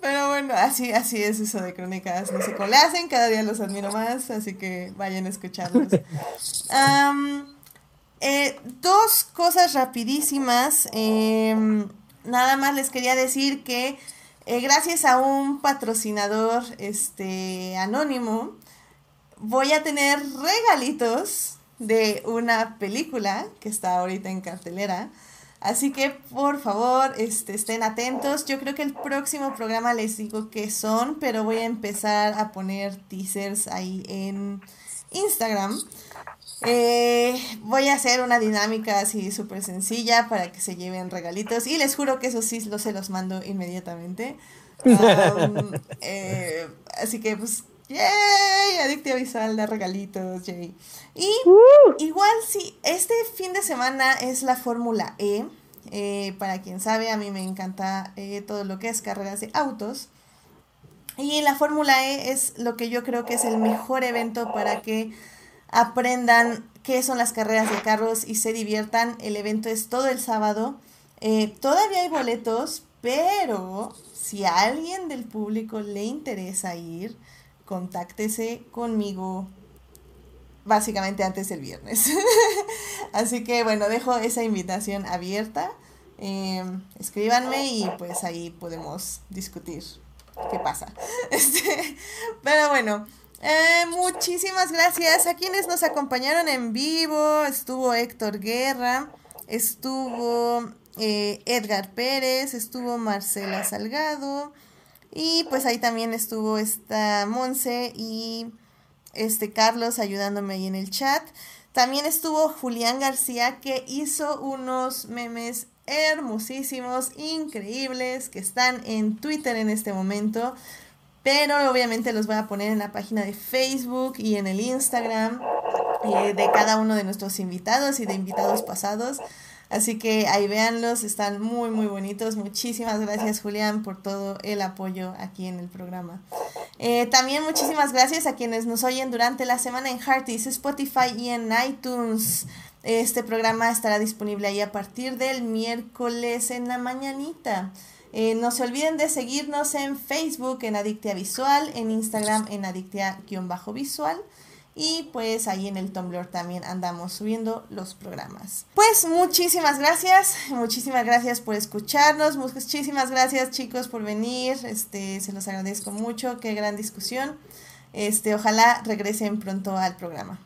pero bueno, así, así es eso de crónicas, no sé cómo le hacen, cada día los admiro más, así que vayan a escucharlos. Eh, dos cosas rapidísimas. Em, nada más les quería decir que eh, gracias a un patrocinador este, anónimo, voy a tener regalitos de una película que está ahorita en cartelera. Así que por favor este, estén atentos. Yo creo que el próximo programa les digo qué son, pero voy a empezar a poner teasers ahí en Instagram. Eh, voy a hacer una dinámica así súper sencilla para que se lleven regalitos y les juro que eso sí lo, se los mando inmediatamente. Eh, así que pues, ¡yay! Adictiva Visual da regalitos, yay. Y uh. igual sí, este fin de semana es la Fórmula E. Eh, para quien sabe, a mí me encanta todo lo que es carreras de autos. Y la Fórmula E es lo que yo creo que es el mejor evento para que aprendan qué son las carreras de carros y se diviertan. El evento es todo el sábado. Eh, todavía hay boletos, pero si a alguien del público le interesa ir, contáctese conmigo básicamente antes del viernes. Así que bueno, dejo esa invitación abierta. Eh, escríbanme y pues ahí podemos discutir qué pasa. Este, pero bueno, eh, muchísimas gracias a quienes nos acompañaron en vivo. Estuvo Héctor Guerra, estuvo eh, Edgar Pérez, estuvo Marcela Salgado y pues ahí también estuvo esta Monse y este Carlos ayudándome ahí en el chat. También estuvo Julián García que hizo unos memes hermosísimos, increíbles, que están en Twitter en este momento. Pero obviamente los voy a poner en la página de Facebook y en el Instagram eh, de cada uno de nuestros invitados y de invitados pasados. Así que ahí véanlos, están muy muy bonitos. Muchísimas gracias Julián por todo el apoyo aquí en el programa. Eh, también muchísimas gracias a quienes nos oyen durante la semana en Hearties, Spotify y en iTunes. Este programa estará disponible ahí a partir del miércoles en la mañanita. Eh, no se olviden de seguirnos en Facebook en Adictia Visual, en Instagram en Adictia-Visual y pues ahí en el Tumblr también andamos subiendo los programas. Pues muchísimas gracias, muchísimas gracias por escucharnos, muchísimas gracias chicos por venir, este, se los agradezco mucho, qué gran discusión. Este, ojalá regresen pronto al programa.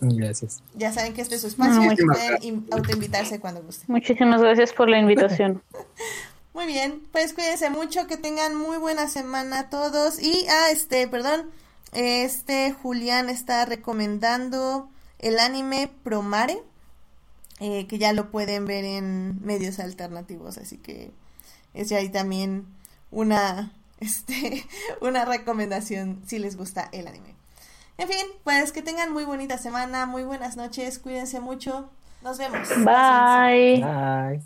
Gracias. Ya saben que este es su espacio, pueden autoinvitarse cuando gusten. Muchísimas gracias por la invitación. Muy bien, pues cuídense mucho, que tengan muy buena semana todos. Y, ah, este, perdón, este Julián está recomendando el anime Promare, eh, que ya lo pueden ver en medios alternativos, así que es ya ahí también una, este, una recomendación si les gusta el anime. En fin, pues que tengan muy bonita semana, muy buenas noches, cuídense mucho, nos vemos. Bye. Bye.